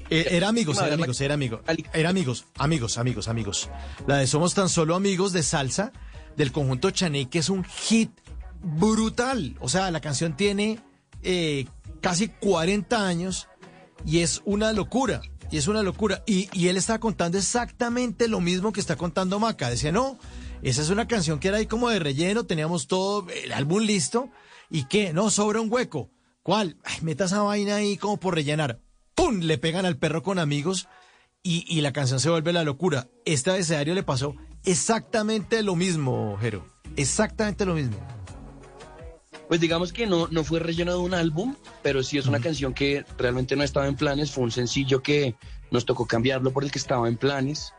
eh, Era amigos, era amigos, era amigos. Era amigos, amigos, amigos, amigos. La de Somos tan solo amigos de salsa del conjunto Chaney, que es un hit brutal. O sea, la canción tiene eh, casi 40 años y es una locura. Y es una locura. Y, y él está contando exactamente lo mismo que está contando Maca. Decía, no, esa es una canción que era ahí como de relleno, teníamos todo el álbum listo. ¿Y qué? No, sobra un hueco. ¿Cuál? Ay, meta esa vaina ahí como por rellenar. ¡Pum! Le pegan al perro con amigos y, y la canción se vuelve la locura. Este abecedario le pasó exactamente lo mismo, Jero. Exactamente lo mismo. Pues digamos que no, no fue relleno de un álbum, pero sí es una canción que realmente no estaba en planes, fue un sencillo que nos tocó cambiarlo por el que estaba en planes,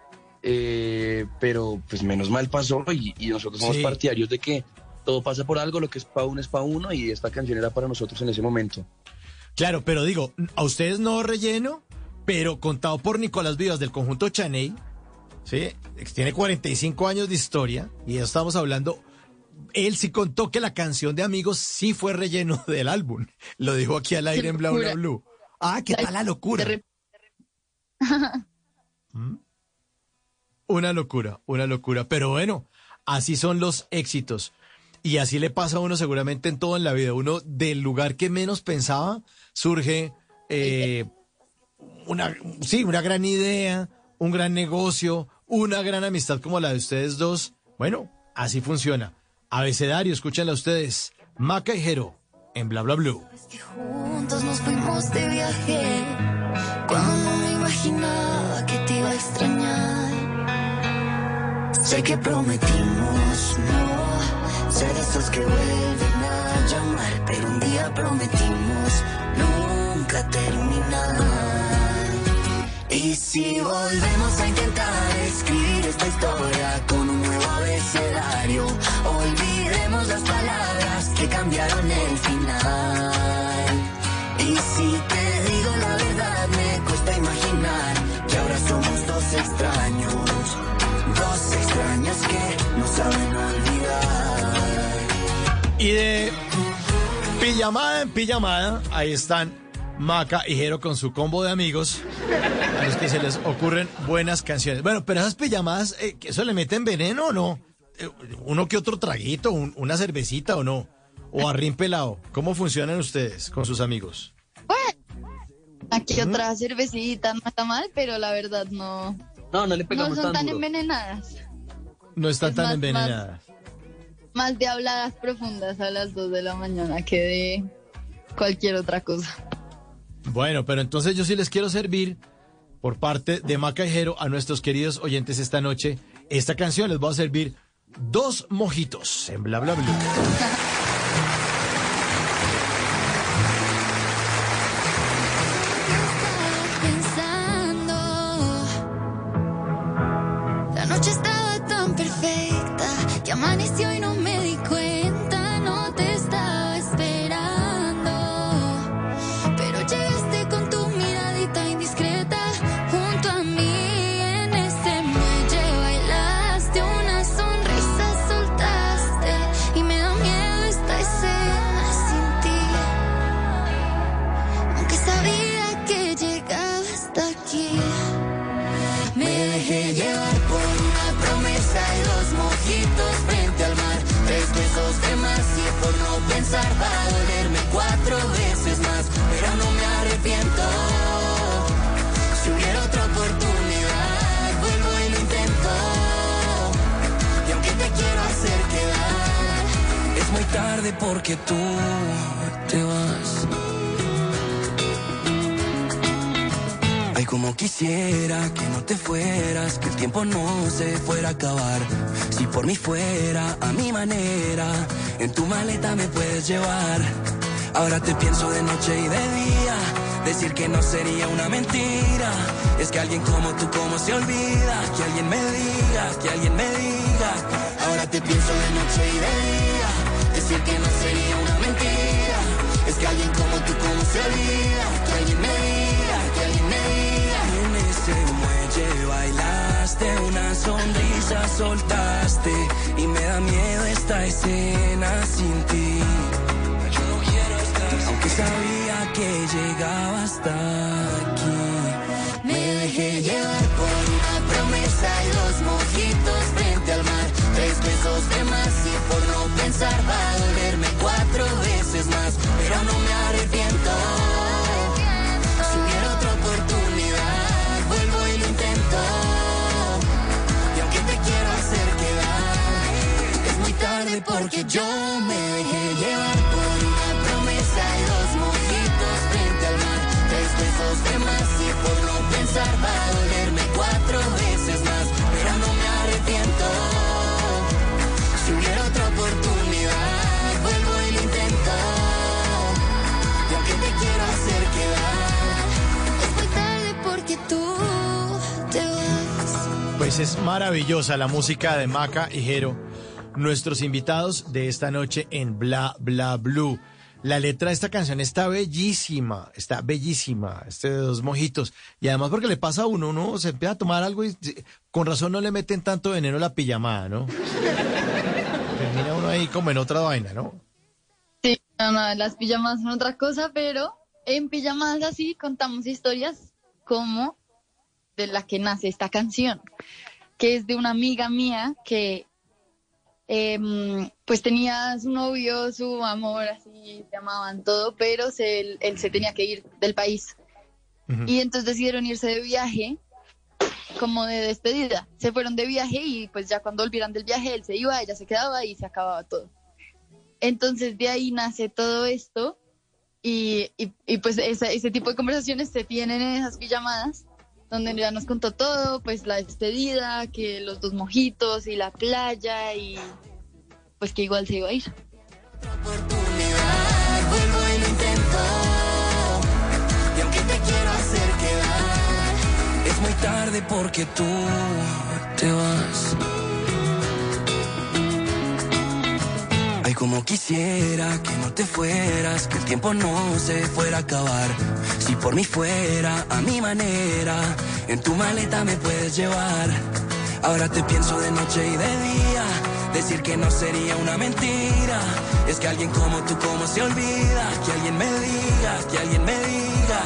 eh, pero pues menos mal pasó y, y nosotros somos Sí. partidarios de que todo pasa por algo, lo que es para uno es para uno y esta canción era para nosotros en ese momento. Claro, pero digo, a ustedes no relleno, pero contado por Nicolás Vivas del conjunto Chaney, ¿sí? Tiene 45 años de historia y ya estamos hablando. Él sí contó que la canción de Amigos sí fue relleno del álbum. Lo dijo aquí al aire en Bla Bla. Blue. Ah, qué tal la locura. ¿Mm? Una locura, una locura. Pero bueno, así son los éxitos. Y así le pasa a uno seguramente en todo en la vida. Uno del lugar que menos pensaba surge eh, una, sí, una gran idea, un gran negocio, una gran amistad como la de ustedes dos. Bueno, así funciona. Abecedario, escúchenla ustedes. Maca y Jero en Bla Bla Blue. Juntos nos fuimos de viaje cuando no me imaginaba que te iba a extrañar. Sé que prometimos no ser esos que vuelven a llamar, pero un día prometimos nunca terminar. Y si volvemos a intentar escribir esta historia con un abecedario, olvidemos las palabras que cambiaron el final. Y si te digo la verdad, me cuesta imaginar que ahora somos dos extraños, dos extraños que no saben olvidar. Y de pijamada en pijamada, ahí están Maca y Jero con su combo de amigos a los que se les ocurren buenas canciones. Bueno, pero esas pijamadas, eh, ¿que ¿eso le meten veneno o no? Eh, ¿Uno que otro traguito, un- una cervecita o no? ¿O arrín pelado? ¿Cómo funcionan ustedes con sus amigos? Aquí otra cervecita, no está mal, pero la verdad no, No, no le no pegamos son tan tan duro. envenenadas. No están Es tan más- envenenadas. Más de habladas profundas a las 2 de la mañana que de cualquier otra cosa. Bueno, pero entonces yo sí les quiero servir por parte de Maca y Jero a nuestros queridos oyentes esta noche. Esta canción les voy a servir dos mojitos en bla bla bla. Tarde porque tú te vas. Ay, como quisiera que no te fueras, que el tiempo no se fuera a acabar. Si por mí fuera a mi manera, en tu maleta me puedes llevar. Ahora te pienso de noche y de día, decir que no sería una mentira. Es que alguien como tú, como se olvida, que alguien me diga, que alguien me diga. Ahora te pienso de noche y de día, decir que no sería una mentira. Es que alguien como tú, ¿cómo se olvida? Que alguien me diga, que alguien me diga. En ese muelle bailaste, una sonrisa soltaste y me da miedo esta escena sin ti. Yo no quiero estar Aunque sabía que llegaba hasta aquí. Me dejé llevar por una promesa y dos mojitos frente al mar. Tres besos de más y por no pensar va porque yo me dejé llevar por una promesa y dos mojitos frente al mar. Tres besos de más y por no pensar va a dolerme cuatro veces más. Pero no me arrepiento. Si hubiera otra oportunidad, vuelvo y lo intento. Y aunque te quiero hacer quedar, es muy tarde porque tú te vas. Pues es maravillosa la música de Maca y Jero, nuestros invitados de esta noche en Bla Bla Blue. La letra de esta canción está bellísima, está bellísima, este de dos mojitos. Y además porque le pasa a uno, uno se empieza a tomar algo y con razón no le meten tanto veneno a la pijamada, ¿no? Termina uno ahí como en otra vaina, ¿no? Sí, no, no, las pijamadas son otra cosa, pero en pijamadas así contamos historias como de la que nace esta canción, que es de una amiga mía que em, pues tenía su novio, su amor, así se amaban todo, pero se- él, él se tenía que ir del país. Y entonces decidieron irse de viaje como de despedida. Se fueron de viaje y pues ya cuando volvieran del viaje él se iba, ella se quedaba y se acababa todo. Entonces de ahí nace todo esto y, y- y, pues esa- ese tipo de conversaciones se tienen en esas pijamadas donde ya nos contó todo, pues la despedida, que los dos mojitos y la playa y pues que igual se iba a ir. muy tarde porque tú te vas. Como quisiera que no te fueras, que el tiempo no se fuera a acabar. Si por mí fuera a mi manera, en tu maleta me puedes llevar. Ahora te pienso de noche y de día, decir que no sería una mentira. Es que alguien como tú, como se olvida, que alguien me diga, que alguien me diga.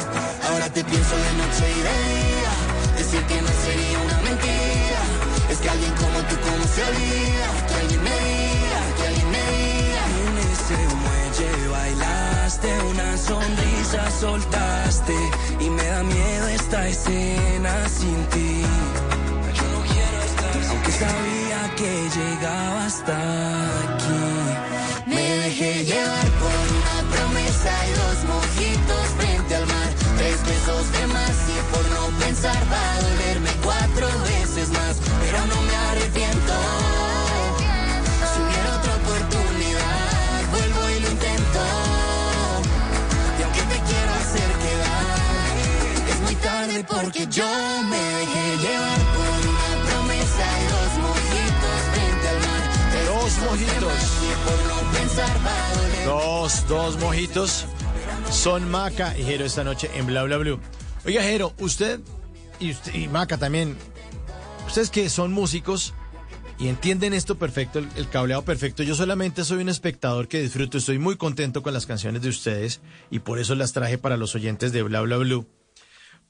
Ahora te pienso de noche y de día, decir que no sería una mentira. Es que alguien como tú, como se olvida, que alguien me diga, una sonrisa soltaste y me da miedo esta escena sin ti. Yo no quiero estar aunque sabía que llegaba hasta aquí. me dejé llevar por una promesa y dos mojitos frente al mar. Tres besos de más y por no pensar va a porque yo me dejé llevar por una promesa mojitos frente al mar. Tres Dos mojitos. Dos, dos mojitos. Son Maca y Jero esta noche en Bla Bla Blue. Oiga, Jero, usted y, usted, y Maca también, ustedes que son músicos y entienden esto perfecto, el, el cableado perfecto, yo solamente soy un espectador que disfruto, estoy muy contento con las canciones de ustedes y por eso las traje para los oyentes de Bla Bla Blue.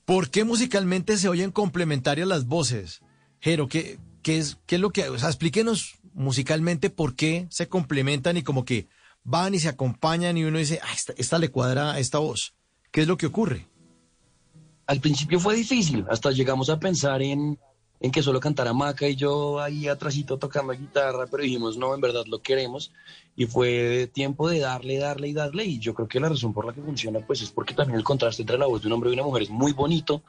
¿Por qué musicalmente se oyen complementarias las voces? Jero, ¿qué, qué, es, ¿qué es lo que... Explíquenos musicalmente por qué se complementan y como que van y se acompañan y uno dice, ah, esta, esta le cuadra a esta voz. ¿Qué es lo que ocurre? Al principio fue difícil, hasta llegamos a pensar en, en que solo cantara Maca y yo ahí atrásito tocando guitarra, pero dijimos, no, en verdad lo queremos. Y fue tiempo de darle, darle y darle. Y yo creo que la razón por la que funciona, pues es porque también el contraste entre la voz de un hombre y una mujer es muy bonito.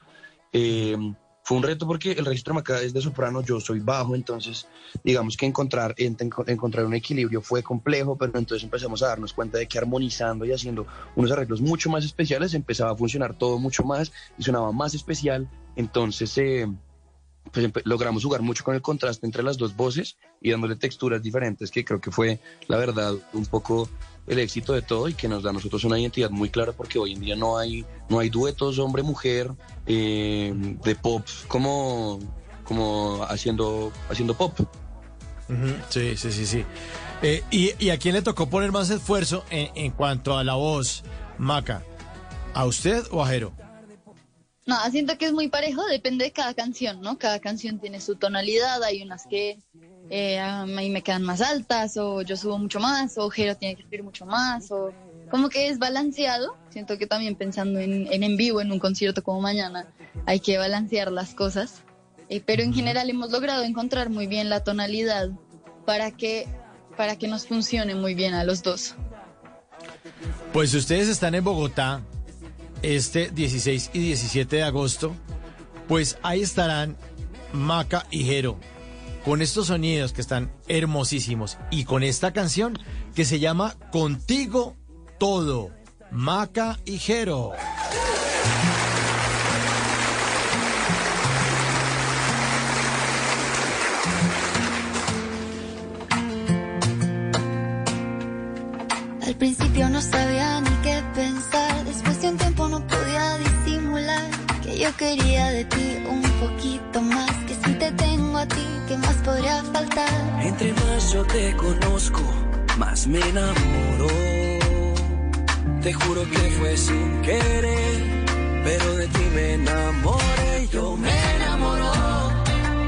Eh, fue un reto porque el registro Maca es de soprano, yo soy bajo, entonces digamos que encontrar, en- encontrar un equilibrio fue complejo, pero entonces empezamos a darnos cuenta de que armonizando y haciendo unos arreglos mucho más especiales empezaba a funcionar todo mucho más y sonaba más especial, entonces eh, pues logramos jugar mucho con el contraste entre las dos voces y dándole texturas diferentes, que creo que fue la verdad un poco el éxito de todo y que nos da a nosotros una identidad muy clara porque hoy en día no hay, no hay duetos hombre-mujer eh, de pop como, como haciendo, haciendo pop. Sí, sí, sí, sí. Eh, y, y a quién le tocó poner más esfuerzo en, en cuanto a la voz, Maca? ¿A usted o a Jero? No, siento que es muy parejo, depende de cada canción, ¿no? Cada canción tiene su tonalidad, hay unas que eh, a mí me quedan más altas, o yo subo mucho más, o Jero tiene que subir mucho más, o como que es balanceado. Siento que también pensando en, en en vivo, en un concierto como mañana, hay que balancear las cosas. Eh, pero en general hemos logrado encontrar muy bien la tonalidad para que, para que nos funcione muy bien a los dos. Pues ustedes están en Bogotá este 16 y 17 de agosto, pues ahí estarán Maca y Jero con estos sonidos que están hermosísimos y con esta canción que se llama Contigo Todo, Maca y Jero. Al principio no sabía yo quería de ti un poquito más, que si te tengo a ti, ¿qué más podría faltar? Entre más yo te conozco, más me enamoro. Te juro que fue sin querer, pero de ti me enamoré. Yo me enamoro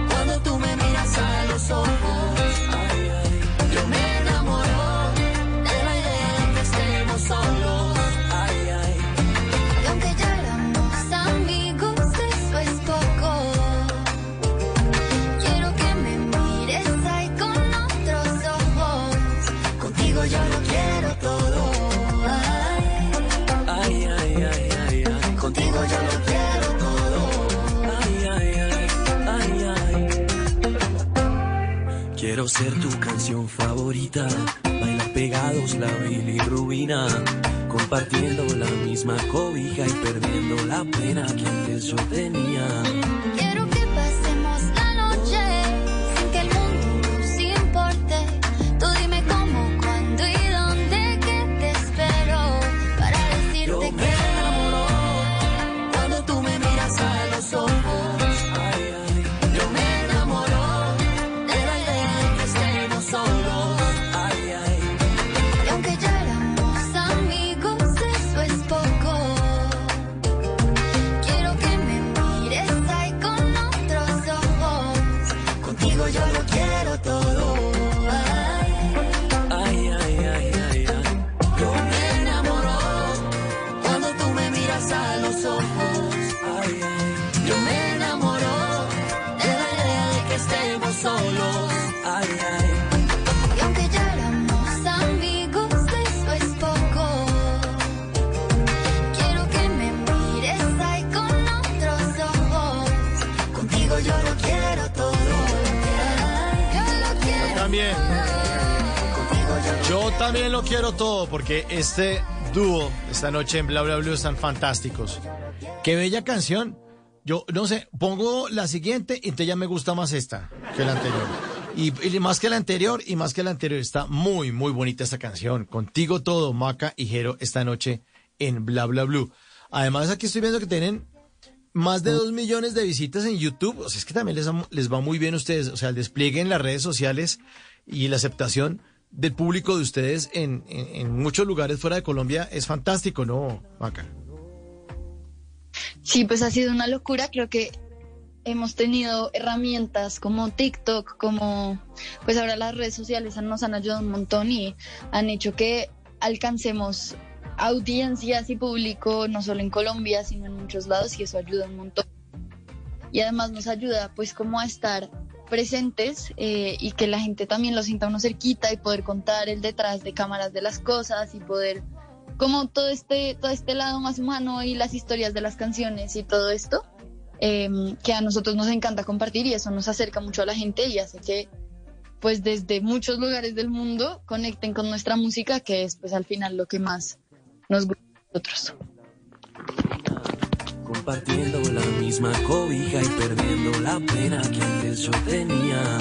cuando tú me miras a los ojos. Ser tu canción favorita, bailar pegados la bilirrubina, compartiendo la misma cobija y perdiendo la pena que antes yo tenía. Quiero que pasemos todo porque este dúo esta noche en Bla Bla Blue están fantásticos. Qué bella canción. Yo no sé, pongo la siguiente y entonces ya me gusta más esta que la anterior. Y, más que la anterior y más que la anterior está muy muy bonita esta canción. Contigo todo, Maca y Jero esta noche en Bla Bla Blue. Además aquí estoy viendo que tienen más de dos millones de visitas en YouTube. O sea, es que también les, les va muy bien a ustedes. O sea, el despliegue en las redes sociales y la aceptación del público de ustedes en, en- en muchos lugares fuera de Colombia es fantástico, ¿no, Maca? Sí, pues ha sido una locura. Creo que hemos tenido herramientas como TikTok, como pues ahora las redes sociales nos han ayudado un montón y han hecho que alcancemos audiencias y público no solo en Colombia, sino en muchos lados y eso ayuda un montón. Y además nos ayuda pues como a estar presentes eh, y que la gente también lo sienta uno cerquita y poder contar el detrás de cámaras de las cosas y poder como todo este, todo este lado más humano y las historias de las canciones y todo esto, eh, que a nosotros nos encanta compartir y eso nos acerca mucho a la gente y hace que pues desde muchos lugares del mundo conecten con nuestra música, que es pues al final lo que más nos gusta a nosotros. Compartiendo la misma cobija y perdiendo la pena que antes yo tenía.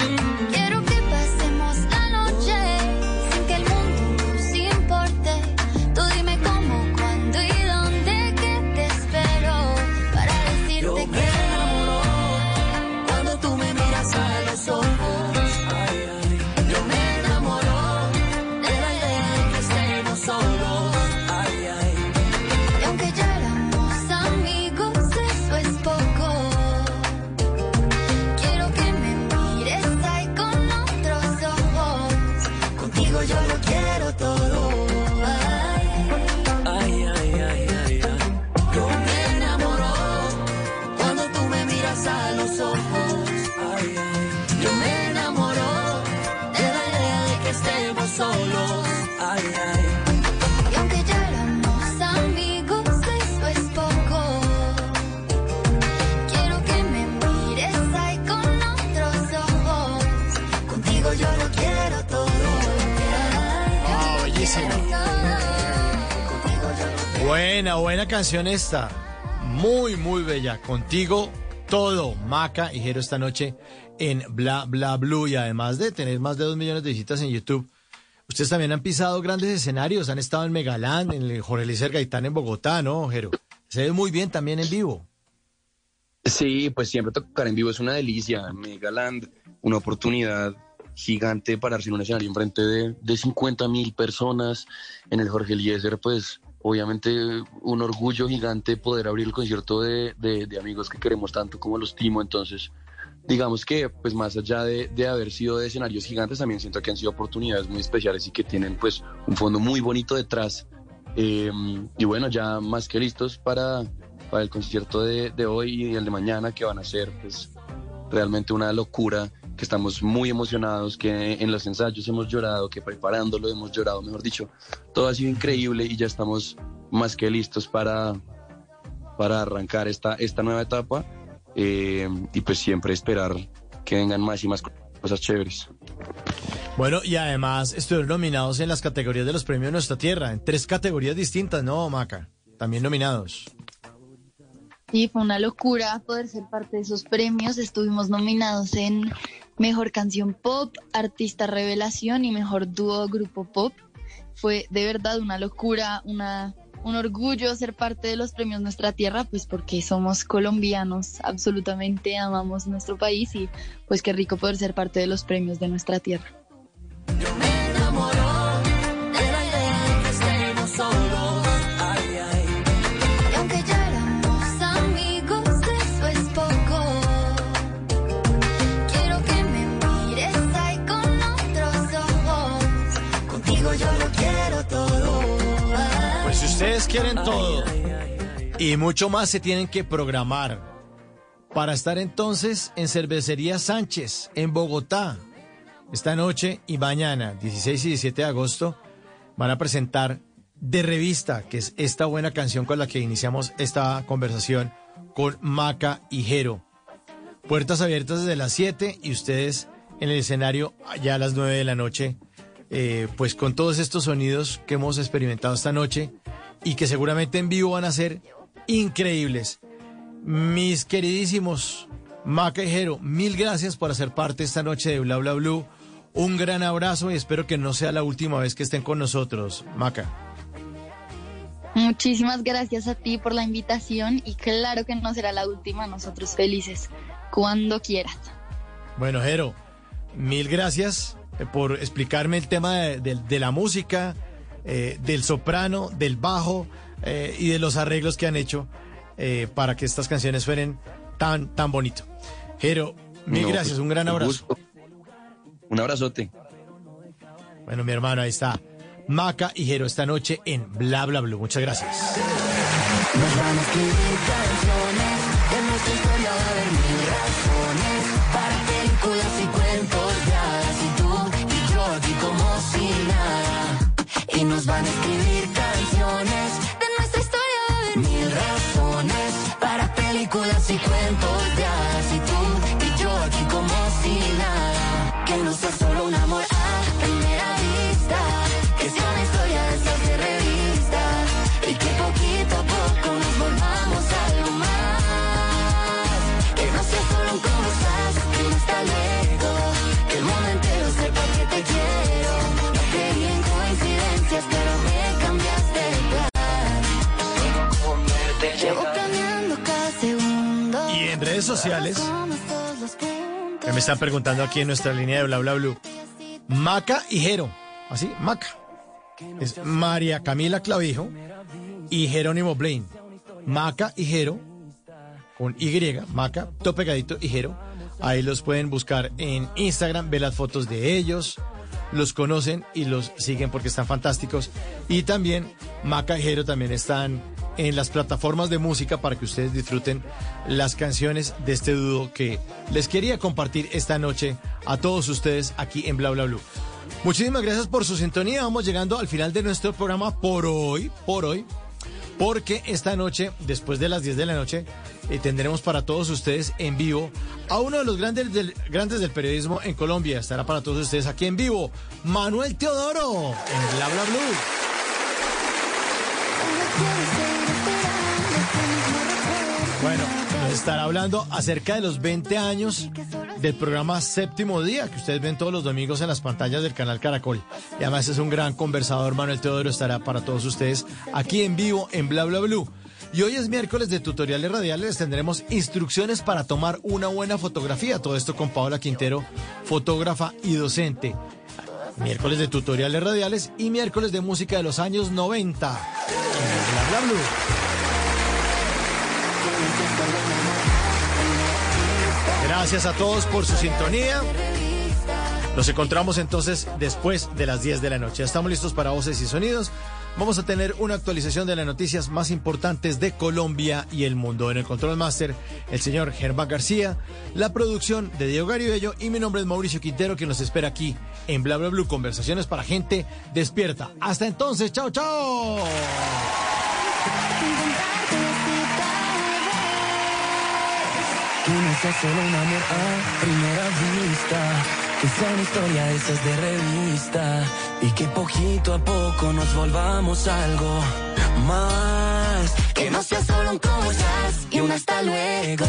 Buena, buena canción esta. Muy, muy bella. Contigo todo. Maca y Jero esta noche en Bla Bla Blue. Y además de tener más de dos millones de visitas en YouTube, ustedes también han pisado grandes escenarios. Han estado en Megalán, en el Jorge Eliezer Gaitán en Bogotá, ¿no, Jero? Se ve muy bien también en vivo. Sí, pues siempre tocar en vivo es una delicia. Megaland, una oportunidad gigante pararse en un escenario enfrente de, de 50 mil personas. En el Jorge Eliezer, pues obviamente un orgullo gigante poder abrir el concierto de, de- amigos que queremos tanto como los Timo. Entonces, digamos que pues más allá de, de haber sido escenarios gigantes, también siento que han sido oportunidades muy especiales y que tienen pues un fondo muy bonito detrás. Eh, y bueno, ya más que listos para, para el concierto de, de hoy y el de mañana que van a ser pues realmente una locura, que estamos muy emocionados, que en los ensayos hemos llorado, que preparándolo hemos llorado, mejor dicho, todo ha sido increíble y ya estamos más que listos para, para arrancar esta, esta nueva etapa eh, y pues siempre esperar que vengan más y más cosas chéveres. Bueno, y además estuvieron nominados en las categorías de los premios Nuestra Tierra, en tres categorías distintas, ¿no, Maca? También nominados. Sí, fue una locura poder ser parte de esos premios. Estuvimos nominados en Mejor Canción Pop, Artista Revelación y Mejor Dúo Grupo Pop. Fue de verdad una locura, una, un orgullo ser parte de los premios Nuestra Tierra, pues porque somos colombianos, absolutamente amamos nuestro país y pues qué rico poder ser parte de los premios de Nuestra Tierra. de quieren todo y mucho más se tienen que programar para estar entonces en Cervecería Sánchez, en Bogotá. Esta noche y mañana, 16 y 17 de agosto, van a presentar De Revista, que es esta buena canción con la que iniciamos esta conversación con Maca y Jero. Puertas abiertas desde las 7 y ustedes en el escenario ya a las 9 de la noche, eh, pues con todos estos sonidos que hemos experimentado esta noche y que seguramente en vivo van a ser increíbles. Mis queridísimos Maca y Jero, mil gracias por hacer parte esta noche de Bla Bla Blue. Un gran abrazo y espero que no sea la última vez que estén con nosotros, Maca. Muchísimas gracias a ti por la invitación y claro que no será la última, nosotros felices cuando quieras. Bueno, Jero, mil gracias eh, por explicarme el tema de, de- de la música, eh, del soprano, del bajo eh, y de los arreglos que han hecho eh, para que estas canciones suenen tan, tan bonito. Jero, mil No, gracias, pues, un gran abrazo. Un abrazote. Bueno, mi hermano, ahí está. Maca y Jero esta noche en Bla Bla Blue. Muchas gracias. Sociales, que me están preguntando aquí en nuestra línea de Bla Bla Blue. Maca y Jero. Así, Maca. Es María Camila Clavijo y Jerónimo Blaine. Maca y Jero, con Y, Maca, todo pegadito y Jero. Ahí los pueden buscar en Instagram, ver las fotos de ellos, los conocen y los siguen porque están fantásticos. Y también Maca y Jero también están en las plataformas de música para que ustedes disfruten las canciones de este dúo que les quería compartir esta noche a todos ustedes aquí en Bla Bla Blue. Muchísimas gracias por su sintonía. Vamos llegando al final de nuestro programa por hoy, por hoy, porque esta noche, después de las 10 de la noche, eh, tendremos para todos ustedes en vivo a uno de los grandes del, grandes del periodismo en Colombia. Estará para todos ustedes aquí en vivo, Manuel Teodoro, en Bla Bla Blue. Cuando quieres estará hablando acerca de los 20 años del programa Séptimo Día, que ustedes ven todos los domingos en las pantallas del canal Caracol. Y además es un gran conversador, Manuel Teodoro estará para todos ustedes aquí en vivo en Bla Bla Blue. Y hoy es miércoles de tutoriales radiales, tendremos instrucciones para tomar una buena fotografía. Todo esto con Paola Quintero, fotógrafa y docente. Miércoles de tutoriales radiales y miércoles de música de los años 90. Bla Bla Blue. Gracias a todos por su sintonía. Nos encontramos entonces después de las 10 de la noche. Estamos listos para voces y sonidos. Vamos a tener una actualización de las noticias más importantes de Colombia y el mundo. En el Control Master, el señor Germán García, la producción de Diego Garibello y mi nombre es Mauricio Quintero, que nos espera aquí en Bla Bla Blue, conversaciones para gente despierta. Hasta entonces, chao, chao. Sea solo un amor a primera vista, que sea una historia de esas de revista y que poquito a poco nos volvamos algo más. Que no sea solo un cómo estás y un hasta luego.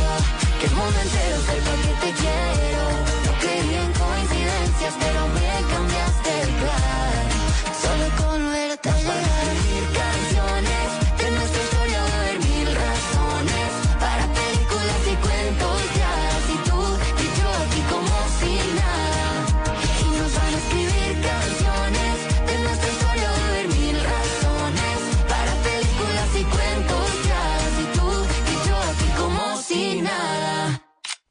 Que el mundo entero sepa que te quiero. No creía en coincidencias, pero me cambiaste